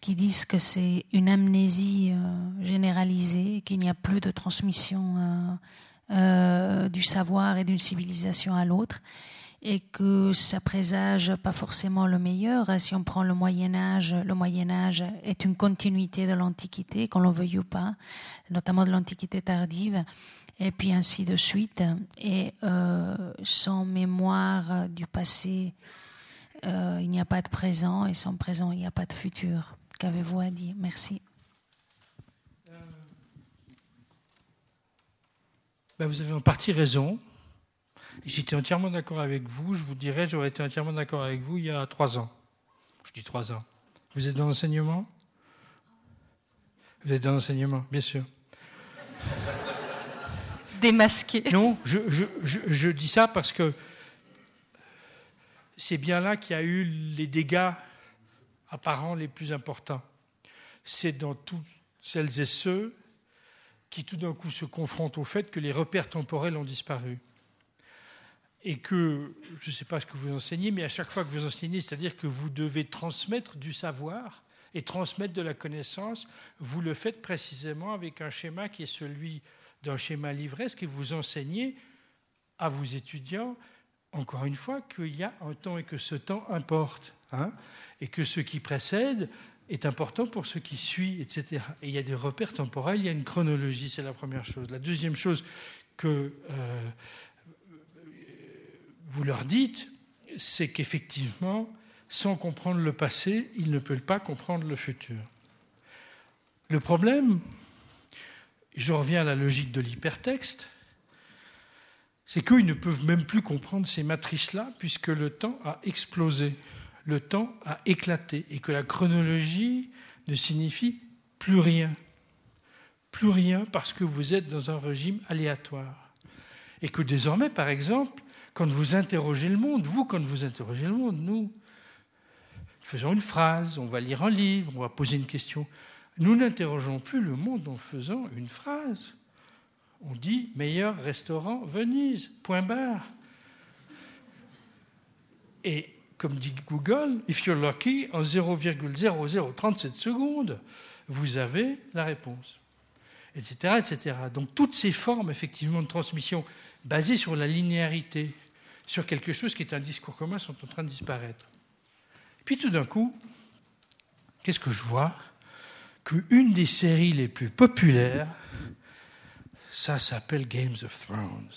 qui disent que c'est une amnésie euh, généralisée, qu'il n'y a plus de transmission euh, du savoir et d'une civilisation à l'autre, et que ça présage pas forcément le meilleur. Si on prend le Moyen Âge, le Moyen Âge est une continuité de l'Antiquité, qu'on le veuille ou pas, notamment de l'Antiquité tardive et puis ainsi de suite. Et euh, sans mémoire du passé, euh, il n'y a pas de présent, et sans présent, il n'y a pas de futur. Qu'avez-vous à dire? Merci. Ben, vous avez en partie raison. J'étais entièrement d'accord avec vous. Je vous dirais, j'aurais été entièrement d'accord avec vous il y a trois ans. Je dis trois ans. Vous êtes dans l'enseignement? Vous êtes dans l'enseignement, bien sûr. Non, je, dis ça parce que c'est bien là qu'il y a eu les dégâts apparents les plus importants. C'est dans toutes celles et ceux qui tout d'un coup se confrontent au fait que les repères temporels ont disparu. Et que, je ne sais pas ce que vous enseignez, mais à chaque fois que vous enseignez, c'est-à-dire que vous devez transmettre du savoir et transmettre de la connaissance, vous le faites précisément avec un schéma qui est celui d'un schéma livresque et vous enseignez à vos étudiants, encore une fois, qu'il y a un temps et que ce temps importe, hein, et que ce qui précède est important pour ce qui suit, etc. Et il y a des repères temporels, il y a une chronologie, c'est la première chose. La deuxième chose que euh, vous leur dites, c'est qu'effectivement, sans comprendre le passé, ils ne peuvent pas comprendre le futur. Le problème, je reviens à la logique de l'hypertexte, c'est qu'ils ne peuvent même plus comprendre ces matrices-là puisque le temps a explosé le temps a éclaté et que la chronologie ne signifie plus rien. Plus rien parce que vous êtes dans un régime aléatoire. Et que désormais, par exemple, quand vous interrogez le monde, vous, quand vous interrogez le monde, nous, faisons une phrase, on va lire un livre, on va poser une question. Nous n'interrogeons plus le monde en faisant une phrase. On dit meilleur restaurant Venise, point barre. Et comme dit Google, if you're lucky, en 0,0037 secondes, vous avez la réponse, etc., etc. Donc toutes ces formes, effectivement, de transmission basées sur la linéarité, sur quelque chose qui est un discours commun, sont en train de disparaître. puis tout d'un coup, qu'est-ce que je vois? Qu'une des séries les plus populaires, ça s'appelle Games of Thrones.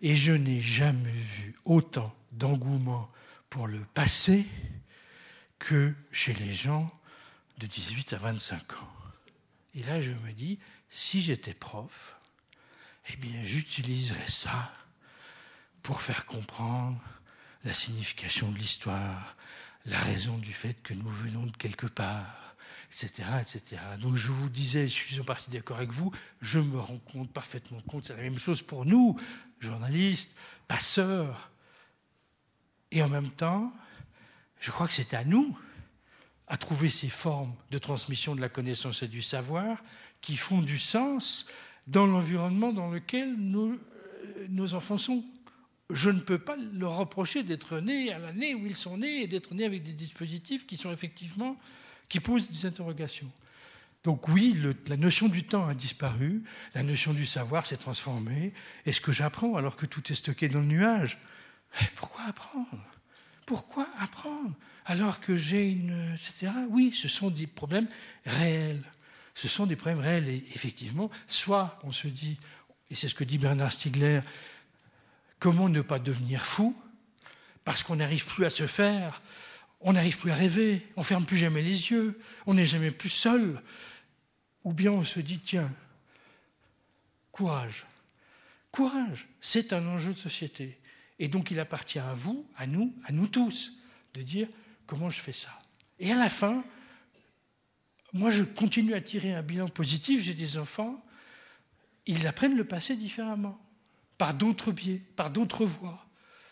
Et je n'ai jamais vu autant d'engouement pour le passé que chez les gens de 18 à 25 ans. Et là, je me dis, si j'étais prof, eh bien, j'utiliserais ça pour faire comprendre la signification de l'histoire, la raison du fait que nous venons de quelque part, etc.. Donc je vous disais, je suis en partie d'accord avec vous, je me rends compte parfaitement compte, c'est la même chose pour nous, journalistes, passeurs, et en même temps, je crois que c'est à nous à trouver ces formes de transmission de la connaissance et du savoir qui font du sens dans l'environnement dans lequel nos, euh, nos enfants sont. Je ne peux pas leur reprocher d'être nés à l'année où ils sont nés et d'être nés avec des dispositifs qui sont effectivement qui posent des interrogations. Donc oui, la notion du temps a disparu, la notion du savoir s'est transformée. Est-ce que j'apprends alors que tout est stocké dans le nuage? Pourquoi apprendre? Pourquoi apprendre? Alors que j'ai une... etc. Oui, ce sont des problèmes réels. Ce sont des problèmes réels. Et effectivement, soit on se dit, et c'est ce que dit Bernard Stiegler, comment ne pas devenir fou? Parce qu'on n'arrive plus à se faire, on n'arrive plus à rêver, on ferme plus jamais les yeux, on n'est jamais plus seul. Ou bien on se dit, tiens, courage. Courage, c'est un enjeu de société. Et donc il appartient à vous, à nous, à nous tous, de dire comment je fais ça? Et à la fin, moi je continue à tirer un bilan positif, j'ai des enfants, ils apprennent le passé différemment, par d'autres biais, par d'autres voies.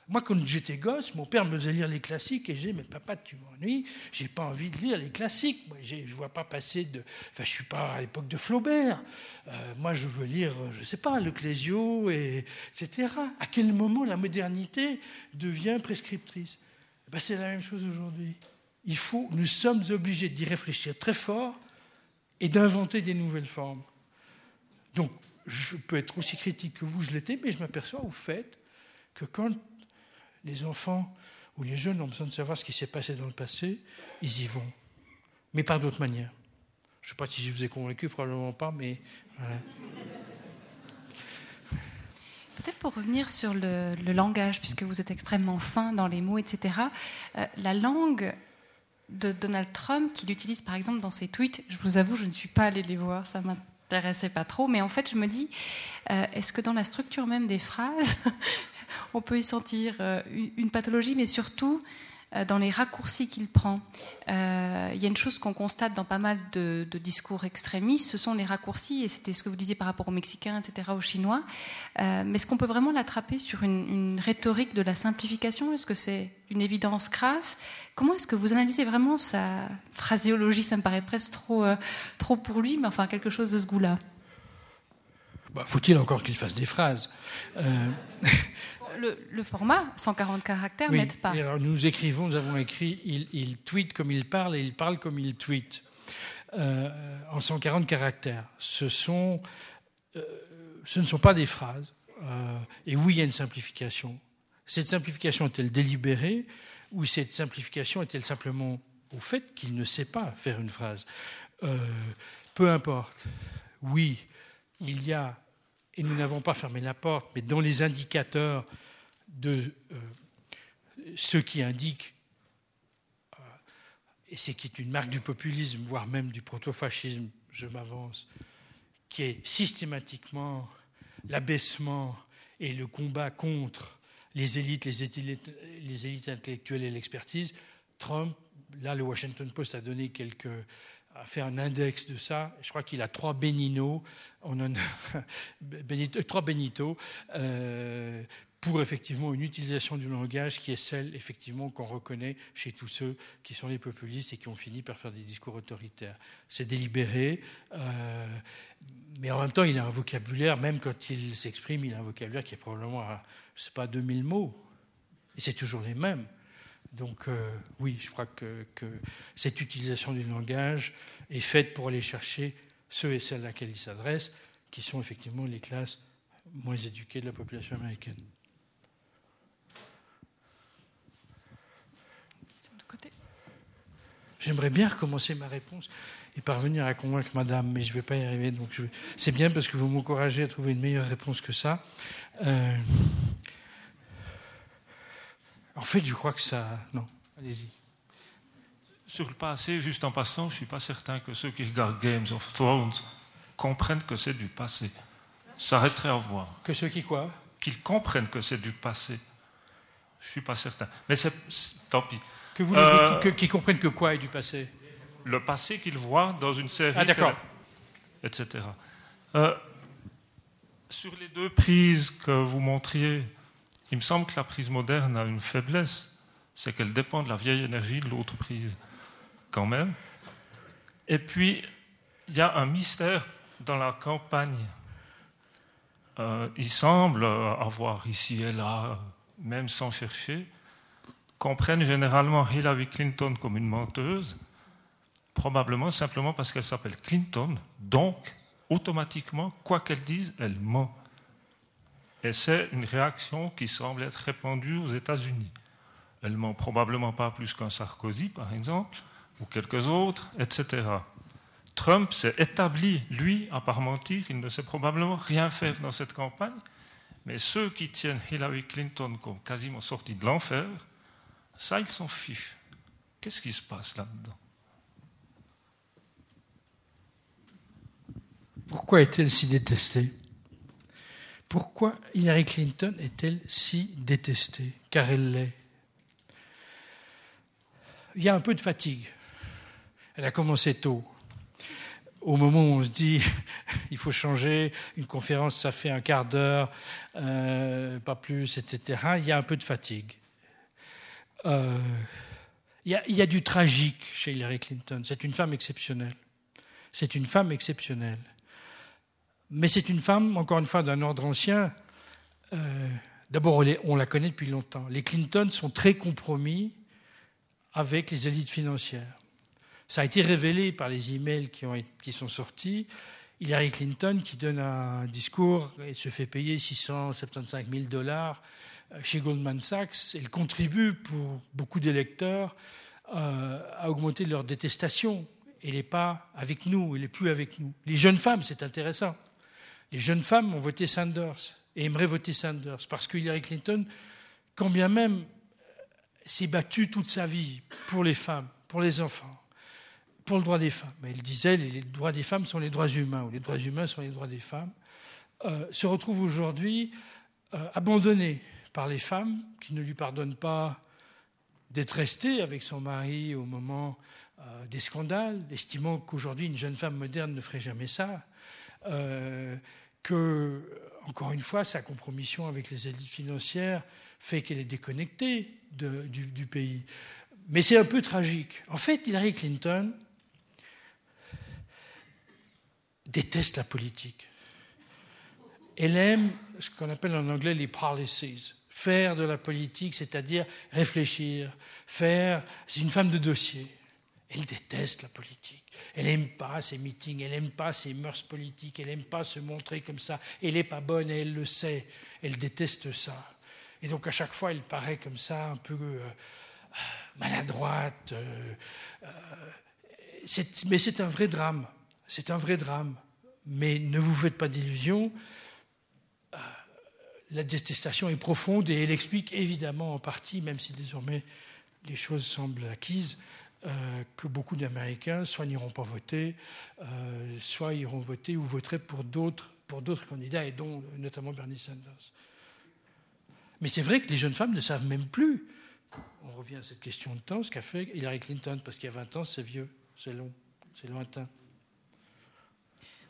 Moi, quand j'étais gosse, mon père me faisait lire les classiques et disais, mais papa, tu m'ennuies, j'ai pas envie de lire les classiques. Moi, je ne vois pas passer de. Enfin, je suis pas à l'époque de Flaubert. Euh, moi, je veux lire, je sais pas, le Clésio, et, etc. À quel moment la modernité devient prescriptrice? Ben, C'est la même chose aujourd'hui. Il faut, nous sommes obligés d'y réfléchir très fort et d'inventer des nouvelles formes. Donc, je peux être aussi critique que vous, je l'étais, mais je m'aperçois au fait que quand les enfants ou les jeunes ont besoin de savoir ce qui s'est passé dans le passé, ils y vont. Mais par d'autres manières. Je ne sais pas si je vous ai convaincu, probablement pas, mais. Peut-être pour revenir sur le, langage, puisque vous êtes extrêmement fin dans les mots, etc. Euh, la langue de Donald Trump, qu'il utilise par exemple dans ses tweets, je vous avoue, je ne suis pas allée les voir, ça m'intéressait pas trop, mais en fait, je me dis, euh, est-ce que dans la structure même des phrases, on peut y sentir euh, une pathologie, mais surtout dans les raccourcis qu'il prend. Euh, il y a une chose qu'on constate dans pas mal de, discours extrémistes, ce sont les raccourcis, et c'était ce que vous disiez par rapport aux Mexicains, etc., aux Chinois. Euh, mais est-ce qu'on peut vraiment l'attraper sur une, rhétorique de la simplification? Est-ce que c'est une évidence crasse? Comment est-ce que vous analysez vraiment sa phraséologie? Ça me paraît presque trop, trop pour lui, mais enfin quelque chose de ce goût-là. Bah, faut-il encore qu'il fasse des phrases? Le, format, 140 caractères, n'aide pas. alors nous écrivons, nous avons écrit, il, tweet comme il parle et il parle comme il tweet. Euh, en 140 caractères. Ce, sont, euh, ce ne sont pas des phrases. Euh, et oui, il y a une simplification. Cette simplification est-elle délibérée ou cette simplification est-elle simplement au fait qu'il ne sait pas faire une phrase? Peu importe. Oui, il y a, et nous n'avons pas fermé la porte, mais dans les indicateurs de euh, ce qui indique, euh, et c'est qui est une marque du populisme, voire même du protofascisme, je m'avance, qui est systématiquement l'abaissement et le combat contre les élites, les élites, les élites intellectuelles et l'expertise. Trump, là, le Washington Post a donné quelques, a fait un index de ça. Je crois qu'il a trois Benino, trois Benito, euh, pour effectivement une utilisation du langage qui est celle effectivement qu'on reconnaît chez tous ceux qui sont les populistes et qui ont fini par faire des discours autoritaires. C'est délibéré, euh, mais en même temps il a un vocabulaire, même quand il s'exprime, il a un vocabulaire qui est probablement à, je sais pas, 2000 mots. Et c'est toujours les mêmes. Donc euh, oui, je crois que, cette utilisation du langage est faite pour aller chercher ceux et celles à laquelle il s'adresse, qui sont effectivement les classes moins éduquées de la population américaine. J'aimerais bien recommencer ma réponse et parvenir à convaincre madame, mais je ne vais pas y arriver. Donc je... C'est bien parce que vous m'encouragez à trouver une meilleure réponse que ça. Euh, en fait, je crois que ça. Non, allez-y. Sur le passé, juste en passant, je ne suis pas certain que ceux qui regardent Games of Thrones comprennent que c'est du passé. Ça resterait à voir. Que ceux qui quoi? Qu'ils comprennent que c'est du passé. Je ne suis pas certain. Mais c'est, tant pis. Que vous euh, qui, comprennent que quoi est du passé? Le passé qu'ils voient dans une série. Ah, d'accord. Etc. Euh, sur les deux prises que vous montriez, il me semble que la prise moderne a une faiblesse, c'est qu'elle dépend de la vieille énergie de l'autre prise, quand même. Et puis, il y a un mystère dans la campagne. Euh, il semble avoir ici et là, même sans chercher, comprennent généralement Hillary Clinton comme une menteuse, probablement simplement parce qu'elle s'appelle Clinton, donc automatiquement, quoi qu'elle dise, elle ment. Et c'est une réaction qui semble être répandue aux États-Unis. Elle ment probablement pas plus qu'un Sarkozy, par exemple, ou quelques autres, etc. Trump s'est établi, lui, à part mentir, il ne sait probablement rien faire dans cette campagne, mais ceux qui tiennent Hillary Clinton comme quasiment sortie de l'enfer, ça, ils s'en fichent. Qu'est-ce qui se passe là-dedans Pourquoi est-elle si détestée? Pourquoi Hillary Clinton est-elle si détestée? Car elle l'est. Il y a un peu de fatigue. Elle a commencé tôt. Au moment où on se dit il faut changer, une conférence ça fait un quart d'heure, euh, pas plus, etc., il y a un peu de fatigue. Euh, il y, a du tragique chez Hillary Clinton. C'est une femme exceptionnelle. C'est une femme exceptionnelle. Mais c'est une femme, encore une fois, d'un ordre ancien. Euh, d'abord, on la connaît depuis longtemps. Les Clinton sont très compromis avec les élites financières. Ça a été révélé par les emails qui, qui sont sortis. Hillary Clinton qui donne un discours et se fait payer 675 000 dollars chez Goldman Sachs, elle contribue pour beaucoup d'électeurs euh, à augmenter leur détestation. Elle n'est pas avec nous, elle n'est plus avec nous. Les jeunes femmes, c'est intéressant. Les jeunes femmes ont voté Sanders. et aimerait voter Sanders. Parce que Hillary Clinton, quand bien même s'est battue toute sa vie pour les femmes, pour les enfants, pour le droit des femmes. Elle disait les droits des femmes sont les droits humains, ou les droits humains sont les droits des femmes. Euh, se retrouve aujourd'hui euh, abandonnée par les femmes qui ne lui pardonnent pas d'être restée avec son mari au moment euh, des scandales, estimant qu'aujourd'hui une jeune femme moderne ne ferait jamais ça, que, encore une fois, sa compromission avec les élites financières fait qu'elle est déconnectée du, du pays. Mais c'est un peu tragique. En fait, Hillary Clinton déteste la politique. Elle aime ce qu'on appelle en anglais les policies. Faire de la politique, c'est-à-dire réfléchir, faire. C'est une femme de dossier. Elle déteste la politique. Elle n'aime pas ses meetings, elle n'aime pas ses mœurs politiques, elle n'aime pas se montrer comme ça. Elle n'est pas bonne et elle le sait. Elle déteste ça. Et donc à chaque fois, elle paraît comme ça, un peu euh, maladroite. Euh, euh, mais c'est un vrai drame. C'est un vrai drame. Mais ne vous faites pas d'illusions. La détestation est profonde et elle explique évidemment en partie, même si désormais les choses semblent acquises, euh, que beaucoup d'Américains soit n'iront pas voter, euh, soit iront voter ou voteraient pour d'autres, pour d'autres candidats, et dont notamment Bernie Sanders. Mais c'est vrai que les jeunes femmes ne savent même plus, on revient à cette question de temps, ce qu'a fait Hillary Clinton, parce qu'il y a 20 ans, c'est vieux, c'est long, c'est lointain.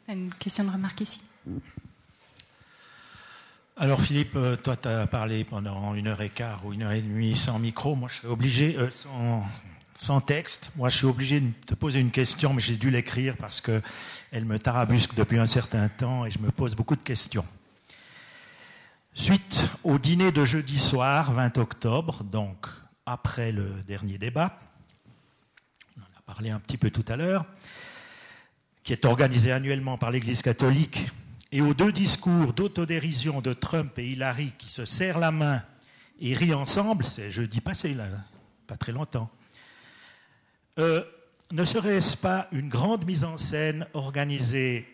Une question de remarque ici. Alors Philippe, euh, toi tu as parlé pendant une heure et quart ou une heure et demie sans micro, moi je suis obligé, euh, sans, texte, moi je suis obligé de te poser une question, mais j'ai dû l'écrire parce qu'elle me tarabusque depuis un certain temps et je me pose beaucoup de questions. Suite au dîner de jeudi soir, 20 octobre, donc après le dernier débat, on en a parlé un petit peu tout à l'heure, qui est organisé annuellement par l'Église catholique, et aux deux discours d'autodérision de Trump et Hillary qui se serrent la main et rient ensemble, c'est jeudi passé, là, pas très longtemps, euh, ne serait-ce pas une grande mise en scène organisée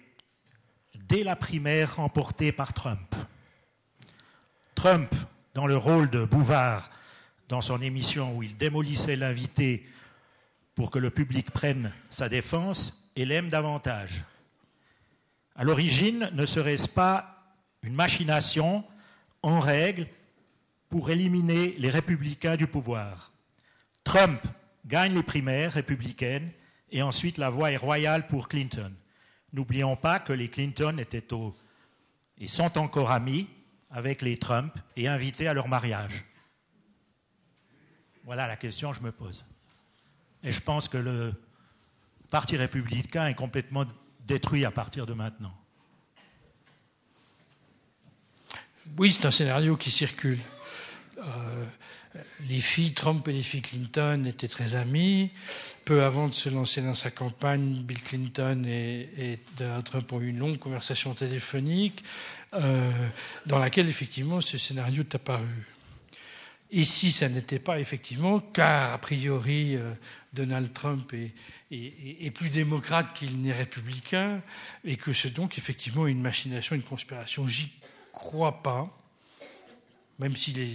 dès la primaire remportée par Trump? Trump, dans le rôle de Bouvard, dans son émission où il démolissait l'invité pour que le public prenne sa défense, et l'aime davantage. À l'origine, ne serait-ce pas une machination en règle pour éliminer les républicains du pouvoir? Trump gagne les primaires républicaines et ensuite la voie est royale pour Clinton. N'oublions pas que les Clinton étaient au, et sont encore amis avec les Trump et invités à leur mariage. Voilà la question que je me pose. Et je pense que le Parti républicain est complètement détruit à partir de maintenant. Oui, c'est un scénario qui circule. Euh, les filles Trump et les filles Clinton étaient très amies. Peu avant de se lancer dans sa campagne, Bill Clinton et, Donald Trump ont eu une longue conversation téléphonique euh, dans laquelle effectivement ce scénario est apparu. Si ça n'était pas effectivement, car a priori euh, Donald Trump est, plus démocrate qu'il n'est républicain, et que c'est donc effectivement une machination, une conspiration, j'y crois pas, même si les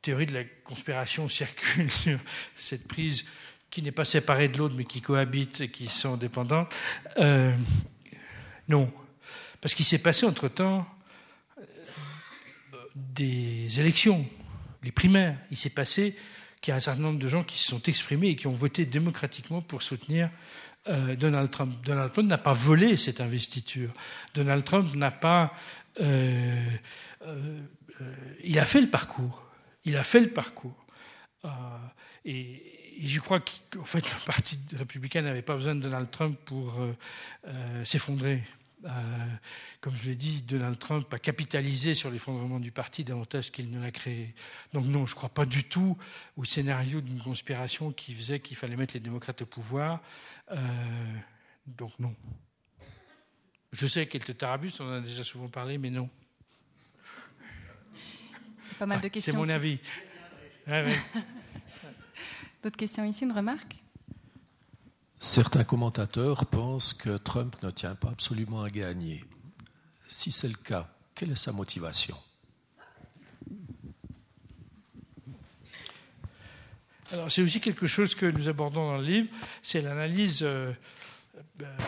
théories de la conspiration circulent sur cette prise qui n'est pas séparée de l'autre, mais qui cohabitent et qui sont dépendantes. Euh, non, parce qu'il s'est passé entre-temps euh, des élections les primaires. Il s'est passé qu'il y a un certain nombre de gens qui se sont exprimés et qui ont voté démocratiquement pour soutenir euh, Donald Trump. Donald Trump n'a pas volé cette investiture. Donald Trump n'a pas. Euh, euh, il a fait le parcours. Il a fait le parcours. et, je crois qu'en fait, le Parti républicain n'avait pas besoin de Donald Trump pour s'effondrer. Comme je l'ai dit, Donald Trump a capitalisé sur l'effondrement du parti davantage qu'il ne l'a créé. Donc non, je ne crois pas du tout au scénario d'une conspiration qui faisait qu'il fallait mettre les démocrates au pouvoir. Euh, donc non. Je sais qu'elle te tarabus, on en a déjà souvent parlé, mais non. Pas mal de questions. C'est mon avis. D'autres questions ici, une remarque? Certains commentateurs pensent que Trump ne tient pas absolument à gagner. Si c'est le cas, Quelle est sa motivation? Alors, c'est aussi quelque chose que nous abordons dans le livre, c'est l'analyse euh,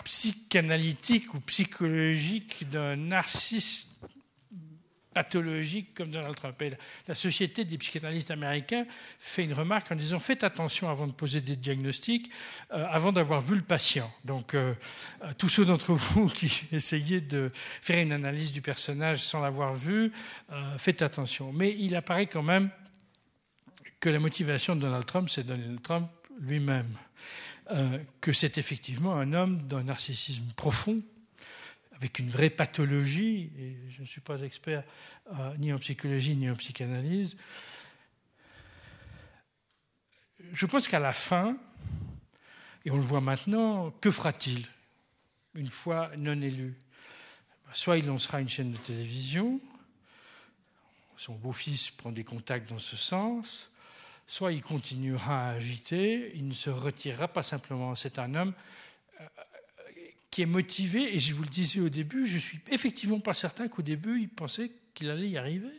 psychanalytique ou psychologique d'un narcisse pathologique comme Donald Trump. Et la Société des psychanalystes américains fait une remarque en disant faites attention avant de poser des diagnostics, euh, avant d'avoir vu le patient. Donc, euh, tous ceux d'entre vous qui essayez de faire une analyse du personnage sans l'avoir vu, faites attention. Mais il apparaît quand même que la motivation de Donald Trump, c'est Donald Trump lui-même. Euh, que c'est effectivement un homme d'un narcissisme profond, avec une vraie pathologie, et je ne suis pas expert euh, ni en psychologie ni en psychanalyse. Je pense qu'à la fin, et on le voit maintenant, que fera-t-il une fois non élu? Soit il lancera une chaîne de télévision, son beau-fils prend des contacts dans ce sens, soit il continuera à agiter, il ne se retirera pas simplement. C'est un homme qui est motivé, et je vous le disais au début, je suis effectivement pas certain qu'au début il pensait qu'il allait y arriver.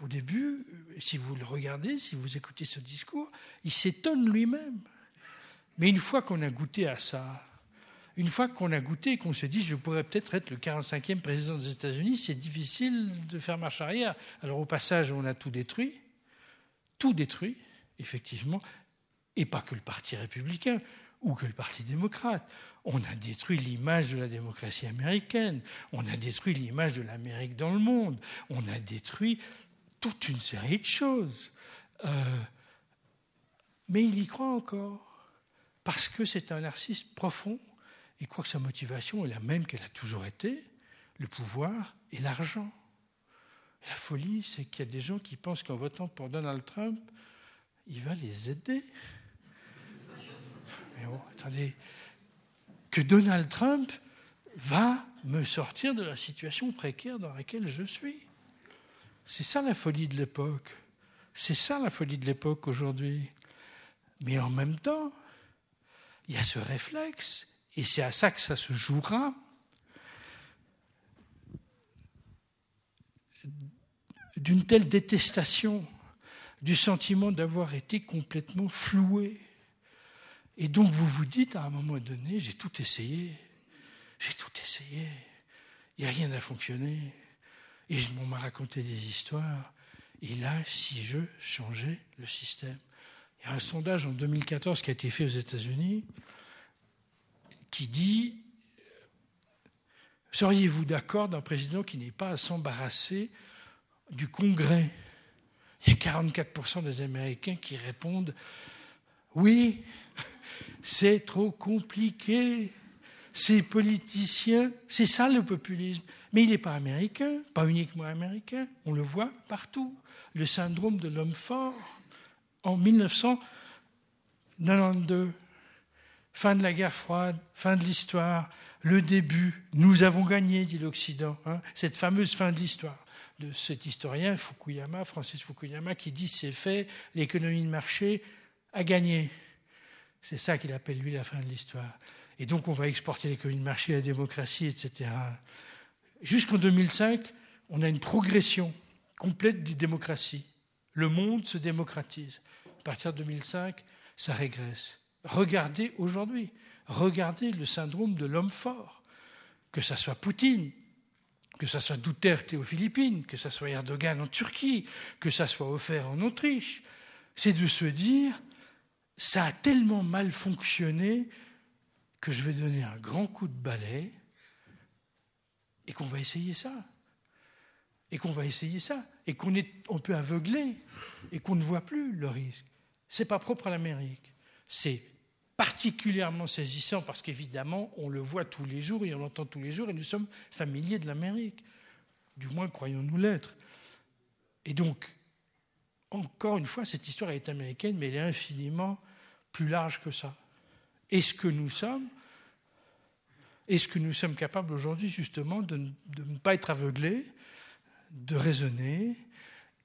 au début, si vous le regardez, si vous écoutez ce discours, il s'étonne lui-même. Mais une fois qu'on a goûté à ça, une fois qu'on a goûté et qu'on se dit je pourrais peut-être être le 45e président des États-Unis, c'est difficile de faire marche arrière. Alors au passage, on a tout détruit tout détruit, effectivement, et pas que le Parti républicain ou que le Parti démocrate. On a détruit l'image de la démocratie américaine, on a détruit l'image de l'Amérique dans le monde, on a détruit toute une série de choses. Euh, mais il y croit encore, parce que c'est un narcisse profond, il croit que sa motivation est la même qu'elle a toujours été, le pouvoir et l'argent. La folie, c'est qu'il y a des gens qui pensent qu'en votant pour Donald Trump, il va les aider. Attendez, que Donald Trump va me sortir de la situation précaire dans laquelle je suis. C'est ça la folie de l'époque. C'est ça la folie de l'époque aujourd'hui. Mais en même temps, il y a ce réflexe, et c'est à ça que ça se jouera, d'une telle détestation, du sentiment d'avoir été complètement floué. Et donc vous vous dites à un moment donné, j'ai tout essayé, j'ai tout essayé, a rien à fonctionner. Et m'en m'a raconté des histoires. Et là, si je changeais le système. Il y a un sondage en 2014 qui a été fait aux États-Unis qui dit Seriez-vous d'accord d'un président qui n'est pas à s'embarrasser du Congrès, il y a 44% des Américains qui répondent Oui, c'est trop compliqué. Ces politiciens, c'est ça le populisme. Mais il n'est pas américain, pas uniquement américain, on le voit partout. Le syndrome de l'homme fort. En 1992, fin de la guerre froide, fin de l'histoire, le début, nous avons gagné, dit l'Occident, hein, cette fameuse fin de l'histoire de cet historien Fukuyama, Francis Fukuyama, qui dit c'est fait, l'économie de marché a gagné. C'est ça qu'il appelle lui la fin de l'histoire. Et donc on va exporter l'économie de marché, la démocratie, etc. Jusqu'en 2005, on a une progression complète des démocraties. Le monde se démocratise. À partir de 2005, ça régresse. Regardez aujourd'hui, regardez le syndrome de l'homme fort, que ça soit Poutine, que ça soit Duterte aux Philippines, que ça soit Erdogan en Turquie, que ça soit offert en Autriche, c'est de se dire ça a tellement mal fonctionné que je vais donner un grand coup de balai et qu'on va essayer ça. Et qu'on va essayer ça. Et qu'on est, on peut aveugler et qu'on ne voit plus le risque. C'est pas propre à l'Amérique. C'est particulièrement saisissant parce qu'évidemment, on le voit tous les jours et on l'entend tous les jours et nous sommes familiers de l'Amérique. Du moins, croyons-nous l'être. Et donc, encore une fois, cette histoire est américaine, mais elle est infiniment plus large que ça. Est-ce que nous sommes, est-ce que nous sommes capables aujourd'hui justement de, ne pas être aveuglés, de raisonner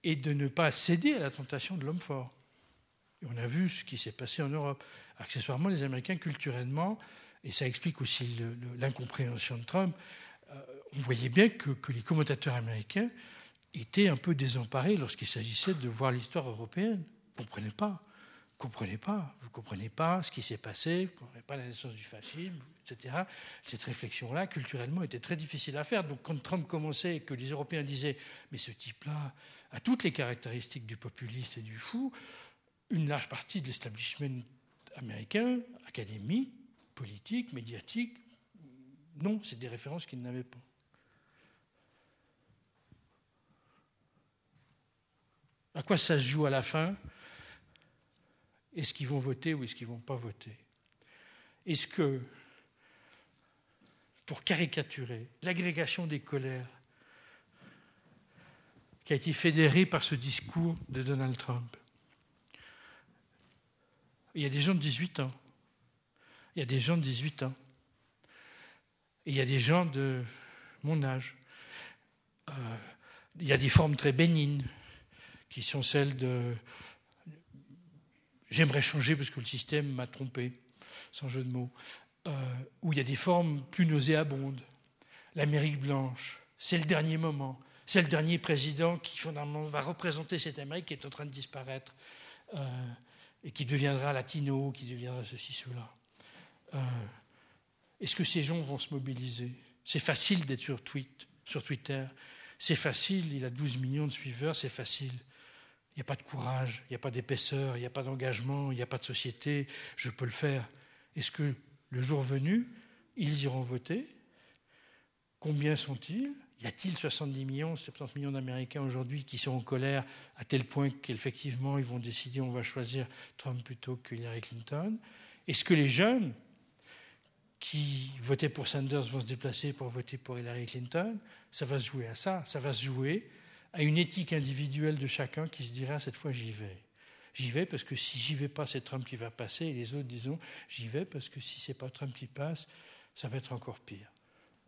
et de ne pas céder à la tentation de l'homme fort? On a vu ce qui s'est passé en Europe. Accessoirement, les Américains, culturellement, et ça explique aussi l'incompréhension de Trump, on voyait bien que, les commentateurs américains étaient un peu désemparés lorsqu'il s'agissait de voir l'histoire européenne. Vous ne comprenez pas comprenez pas, vous comprenez pas ce qui s'est passé, vous comprenez pas la naissance du fascisme, etc. Cette réflexion-là, culturellement, était très difficile à faire. Donc, quand Trump commençait et que les Européens disaient, mais ce type-là a toutes les caractéristiques du populiste et du fou, une large partie de l'establishment américain, académique, politique, médiatique, non, c'est des références qu'ils n'avaient pas. À quoi ça se joue à la fin? Est-ce qu'ils vont voter ou est-ce qu'ils ne vont pas voter? Est-ce que, pour caricaturer, l'agrégation des colères qui a été fédérée par ce discours de Donald Trump, il y a des gens de 18 ans, il y a des gens de 18 ans, il y a des gens de mon âge, euh, il y a des formes très bénignes qui sont celles de J'aimerais changer parce que le système m'a trompé, sans jeu de mots. Euh, où il y a des formes plus nauséabondes. L'Amérique blanche, c'est le dernier moment. C'est le dernier président qui, fondamentalement, va représenter cette Amérique qui est en train de disparaître euh, et qui deviendra latino, qui deviendra ceci, cela. Euh, est-ce que ces gens vont se mobiliser? C'est facile d'être sur, sur Twitter. C'est facile, il a 12 millions de suiveurs, c'est facile. Il n'y a pas de courage, il n'y a pas d'épaisseur, il n'y a pas d'engagement, il n'y a pas de société, je peux le faire. Est-ce que le jour venu, ils iront voter? Combien sont-ils? Y a-t-il 70 millions, 70 millions d'Américains aujourd'hui qui sont en colère à tel point qu'effectivement ils vont décider on va choisir Trump plutôt que Hillary Clinton? Est-ce que les jeunes qui votaient pour Sanders vont se déplacer pour voter pour Hillary Clinton? Ça va se jouer à ça, ça va se jouer à une éthique individuelle de chacun qui se dira cette fois j'y vais. J'y vais parce que si j'y vais pas, c'est Trump qui va passer, et les autres disons j'y vais parce que si c'est pas Trump qui passe, ça va être encore pire.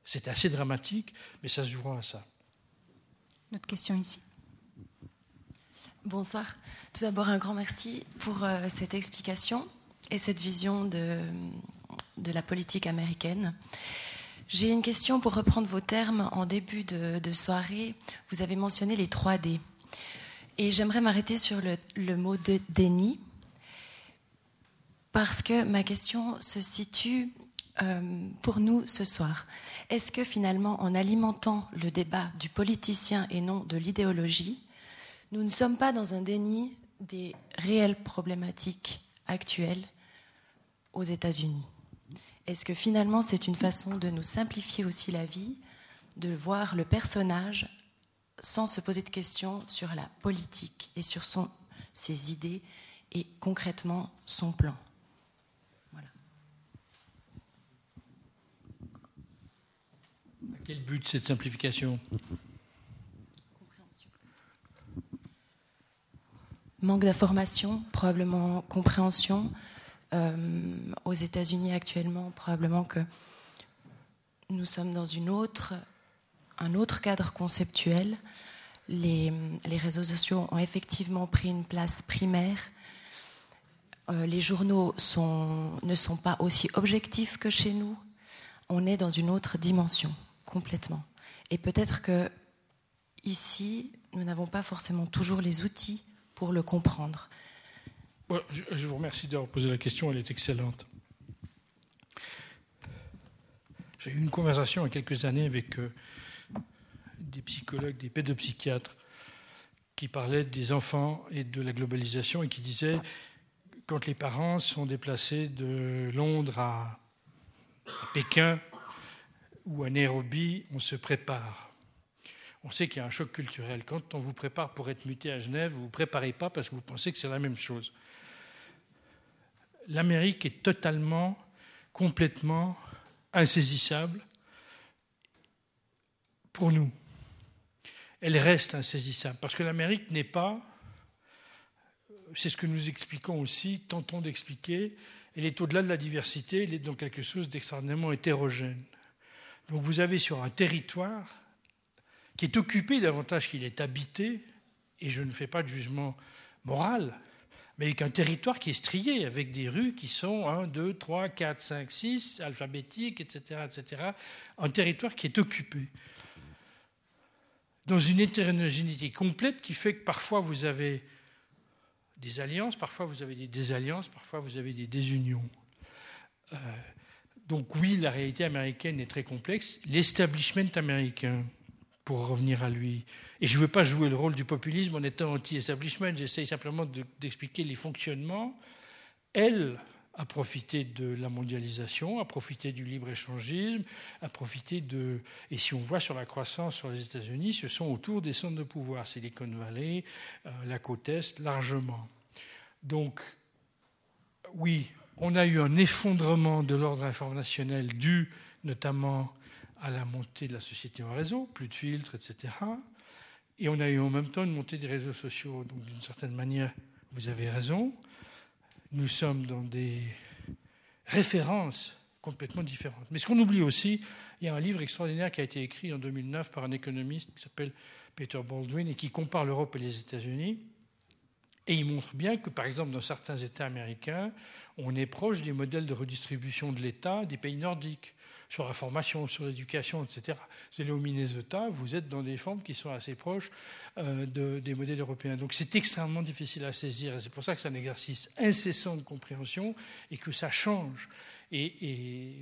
C'est assez dramatique, mais ça se jouera à ça. Notre question ici. Bonsoir. Tout d'abord, un grand merci pour euh, cette explication et cette vision de, de la politique américaine. J'ai une question pour reprendre vos termes. En début de, soirée, vous avez mentionné les 3D. Et j'aimerais m'arrêter sur le, mot de déni, parce que ma question se situe euh, pour nous ce soir. Est-ce que finalement, en alimentant le débat du politicien et non de l'idéologie, nous ne sommes pas dans un déni des réelles problématiques actuelles aux États-Unis? Est-ce que finalement c'est une façon de nous simplifier aussi la vie, de voir le personnage sans se poser de questions sur la politique et sur son, ses idées et concrètement son plan? Voilà. quel but cette simplification? Manque d'information, probablement compréhension, aux États-Unis actuellement, probablement que nous sommes dans un autre cadre conceptuel. Les, réseaux sociaux ont effectivement pris une place primaire. Euh, les journaux ne sont pas aussi objectifs que chez nous. On est dans une autre dimension, complètement. Et peut-être que ici, nous n'avons pas forcément toujours les outils pour le comprendre. Je vous remercie d'avoir posé la question, elle est excellente. J'ai eu une conversation il y a quelques années avec euh, des psychologues, des pédopsychiatres, qui parlaient des enfants et de la globalisation et qui disaient quand les parents sont déplacés de Londres à, Pékin ou à Nairobi, on se prépare. On sait qu'il y a un choc culturel. Quand on vous prépare pour être muté à Genève, vous ne vous préparez pas parce que vous pensez que c'est la même chose l'Amérique est totalement, complètement insaisissable pour nous. Elle reste insaisissable parce que l'Amérique n'est pas, c'est ce que nous expliquons aussi, tentons d'expliquer, elle est au-delà de la diversité, elle est dans quelque chose d'extraordinairement hétérogène. Donc vous avez sur un territoire qui est occupé davantage qu'il est habité, et je ne fais pas de jugement moral, mais avec un territoire qui est strié, avec des rues qui sont 1, 2, 3, 4, 5, 6, alphabétiques, etc., etc., un territoire qui est occupé. Dans une hétérogénéité complète qui fait que parfois vous avez des alliances, parfois vous avez des désalliances, parfois vous avez des désunions. Euh, donc oui, la réalité américaine est très complexe. L'establishment américain, pour revenir à lui, et je ne veux pas jouer le rôle du populisme en étant anti-establishment, j'essaye simplement d'expliquer les fonctionnements. Elle a profité de la mondialisation, a profité du libre-échangisme, a profité de... Et si on voit sur la croissance sur les États-Unis, ce sont autour des centres de pouvoir, Silicon Valley, euh, la côte Est, largement. Donc, oui, on a eu un effondrement de l'ordre informationnel dû notamment à la montée de la société en réseau, plus de filtres, etc. Et on a eu en même temps une montée des réseaux sociaux. Donc, d'une certaine manière, vous avez raison. Nous sommes dans des références complètement différentes. Mais ce qu'on oublie aussi, il y a un livre extraordinaire qui a été écrit en 2009 par un économiste qui s'appelle Peter Baldwin et qui compare l'Europe et les États-Unis. Et il montre bien que, par exemple, dans certains États américains, on est proche des modèles de redistribution de l'État des pays nordiques sur la formation, sur l'éducation, etc. Vous allez au Minnesota, vous êtes dans des formes qui sont assez proches euh, des modèles européens. Donc c'est extrêmement difficile à saisir et c'est pour ça que c'est un exercice incessant de compréhension et que ça change. Et, et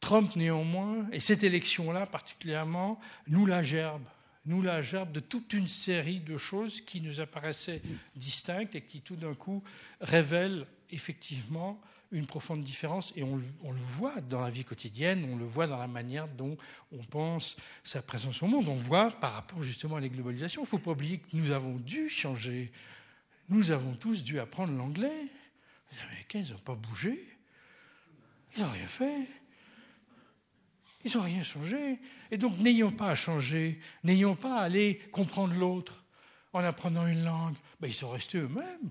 Trump néanmoins, et cette élection-là particulièrement, nous la gerbe nous la gerbe de toute une série de choses qui nous apparaissaient distinctes et qui tout d'un coup révèlent effectivement une profonde différence et on, le voit dans la vie quotidienne, on le voit dans la manière dont on pense sa présence au monde, on voit par rapport justement à la globalisation. Il ne faut pas oublier que nous avons dû changer, nous avons tous dû apprendre l'anglais. Les Américains, ils n'ont pas bougé, ils n'ont rien fait. Ils n'ont rien changé. Et donc, n'ayons pas à changer, n'ayons pas à aller comprendre l'autre en apprenant une langue. Ben, ils sont restés eux-mêmes.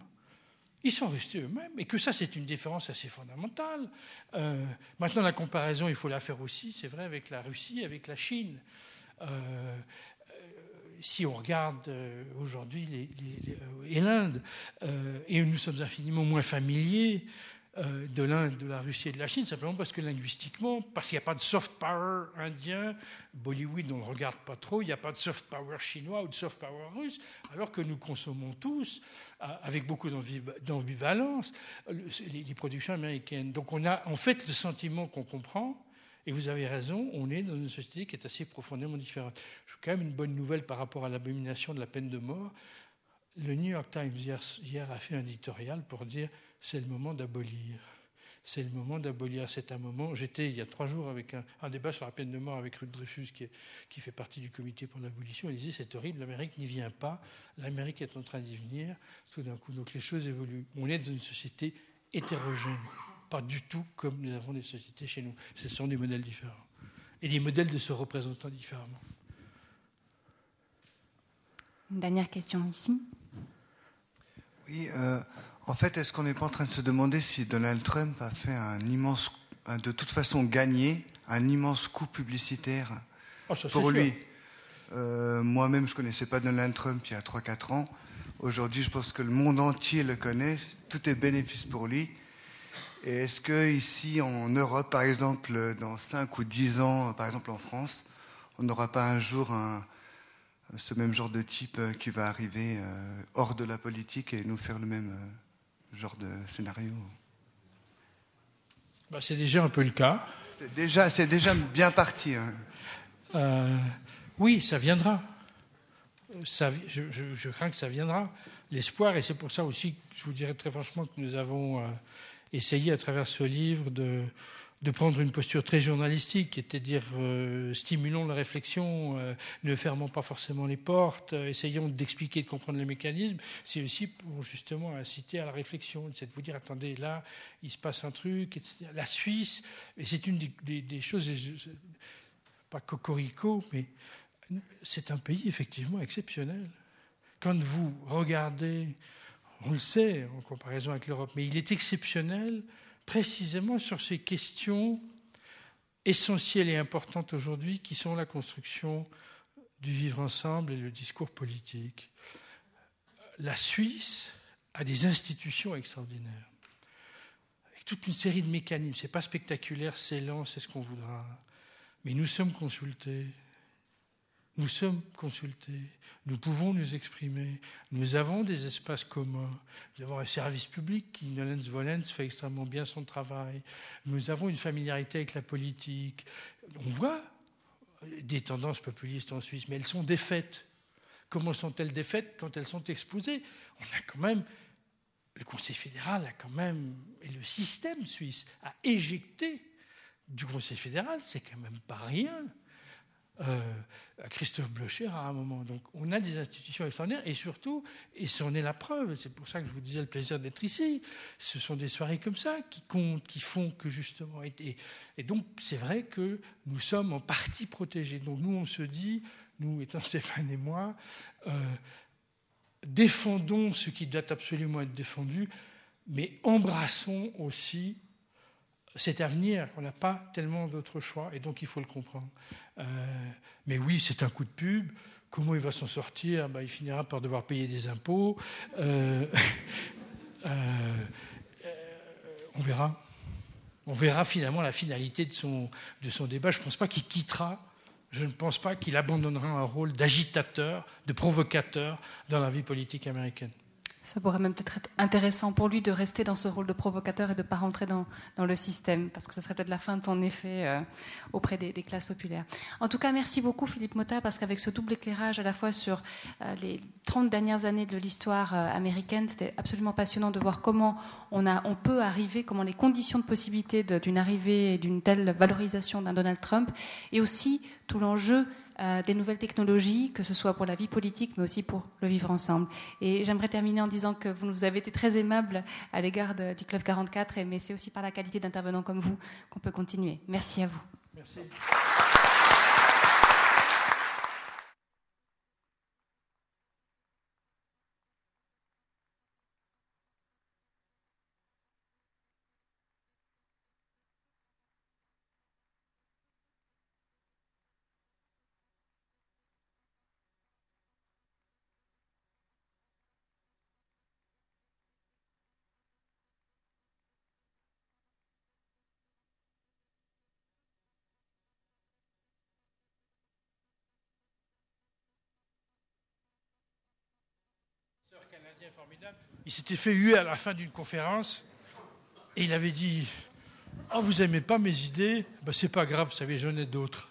Ils sont restés eux-mêmes. Et que ça, c'est une différence assez fondamentale. Euh, maintenant, la comparaison, il faut la faire aussi, c'est vrai, avec la Russie, avec la Chine. Euh, euh, si on regarde aujourd'hui l'Inde, et nous sommes infiniment moins familiers de l'Inde, de la Russie et de la Chine, simplement parce que linguistiquement, parce qu'il n'y a pas de soft power indien, Bollywood on ne le regarde pas trop, il n'y a pas de soft power chinois ou de soft power russe, alors que nous consommons tous, euh, avec beaucoup d'ambivalence, les, productions américaines. Donc on a en fait le sentiment qu'on comprend, et vous avez raison, on est dans une société qui est assez profondément différente. Je quand même une bonne nouvelle par rapport à l'abomination de la peine de mort. Le New York Times hier a fait un éditorial pour dire c'est le moment d'abolir. C'est le moment d'abolir. C'est un moment. J'étais il y a trois jours avec un, débat sur la peine de mort avec Ruth Dreyfus, qui, fait partie du comité pour l'abolition. Il disait c'est horrible, l'Amérique n'y vient pas. L'Amérique est en train d'y venir. Tout d'un coup, donc les choses évoluent. On est dans une société hétérogène, pas du tout comme nous avons des sociétés chez nous. Ce sont des modèles différents et des modèles de se représentant différemment. Une dernière question ici. Oui, euh, en fait, est-ce qu'on n'est pas en train de se demander si Donald Trump a fait un immense, de toute façon gagné, un immense coup publicitaire oh, pour lui? Euh, Moi-même, je ne connaissais pas Donald Trump il y a 3-4 ans. Aujourd'hui, je pense que le monde entier le connaît. Tout est bénéfice pour lui. Et est-ce que ici, en Europe, par exemple, dans 5 ou 10 ans, par exemple en France, on n'aura pas un jour ce même genre de type qui va arriver euh, hors de la politique et nous faire le même euh, genre de scénario bah, C'est déjà un peu le cas. C'est déjà, c'est déjà bien parti. Hein. Euh, oui, ça viendra. Ça, je, crains que ça viendra. L'espoir, et c'est pour ça aussi que je vous dirais très franchement que nous avons euh, essayé à travers ce livre de, de prendre une posture très journalistique, qui était de dire euh, stimulons la réflexion, euh, ne fermons pas forcément les portes, euh, essayons d'expliquer, de comprendre les mécanismes. C'est aussi pour justement inciter à la réflexion, c'est de vous dire attendez, là, il se passe un truc, etc. La Suisse, et c'est une des choses, pas cocorico, mais c'est un pays effectivement exceptionnel. Quand vous regardez, on le sait en comparaison avec l'Europe, mais il est exceptionnel précisément sur ces questions essentielles et importantes aujourd'hui qui sont la construction du vivre ensemble et le discours politique. La Suisse à des institutions extraordinaires, avec toute une série de mécanismes. Ce n'est pas spectaculaire, c'est lent, c'est ce qu'on voudra. Mais nous sommes consultés. Nous sommes consultés, nous pouvons nous exprimer, nous avons des espaces communs, nous avons un service public qui, Nolens Volens, fait extrêmement bien son travail, nous avons une familiarité avec la politique. On voit des tendances populistes en Suisse, mais elles sont défaites. Comment sont-elles défaites quand elles sont exposées? On a quand même, le Conseil fédéral a quand même, et le système suisse a éjecté du Conseil fédéral, c'est quand même pas rien. Euh, à Christophe Blocher à un moment. Donc on a des institutions extraordinaires et surtout, et c'en est la preuve, c'est pour ça que je vous disais le plaisir d'être ici, ce sont des soirées comme ça qui comptent, qui font que justement... Et, donc c'est vrai que nous sommes en partie protégés. Donc nous on se dit, nous étant Stéphane et moi, euh, défendons ce qui doit absolument être défendu, mais embrassons aussi cet avenir, on n'a pas tellement d'autres choix, et donc il faut le comprendre. Euh, mais oui, c'est un coup de pub. Comment il va s'en sortir? Ben, Il finira par devoir payer des impôts. Euh, euh, on verra. On verra finalement la finalité de son, de son débat. Je ne pense pas qu'il quittera, je ne pense pas qu'il abandonnera un rôle d'agitateur, de provocateur dans la vie politique américaine. Ça pourrait même peut-être être intéressant pour lui de rester dans ce rôle de provocateur et de ne pas rentrer dans, le système, parce que ça serait peut-être la fin de son effet euh, auprès des, classes populaires. En tout cas, merci beaucoup Philippe Mota, parce qu'avec ce double éclairage à la fois sur euh, les 30 dernières années de l'histoire euh, américaine, c'était absolument passionnant de voir comment on, on peut arriver, comment les conditions de possibilité d'une arrivée et d'une telle valorisation d'un Donald Trump, et aussi tout l'enjeu euh, des nouvelles technologies, que ce soit pour la vie politique, mais aussi pour le vivre ensemble. Et j'aimerais terminer en disant que vous nous avez été très aimable à l'égard du Club 44, mais c'est aussi par la qualité d'intervenants comme vous qu'on peut continuer. Merci à vous. Merci. Il s'était fait huer à la fin d'une conférence et il avait dit oh, vous aimez pas mes idées? Ben, C'est pas grave, vous savez, j'en ai d'autres.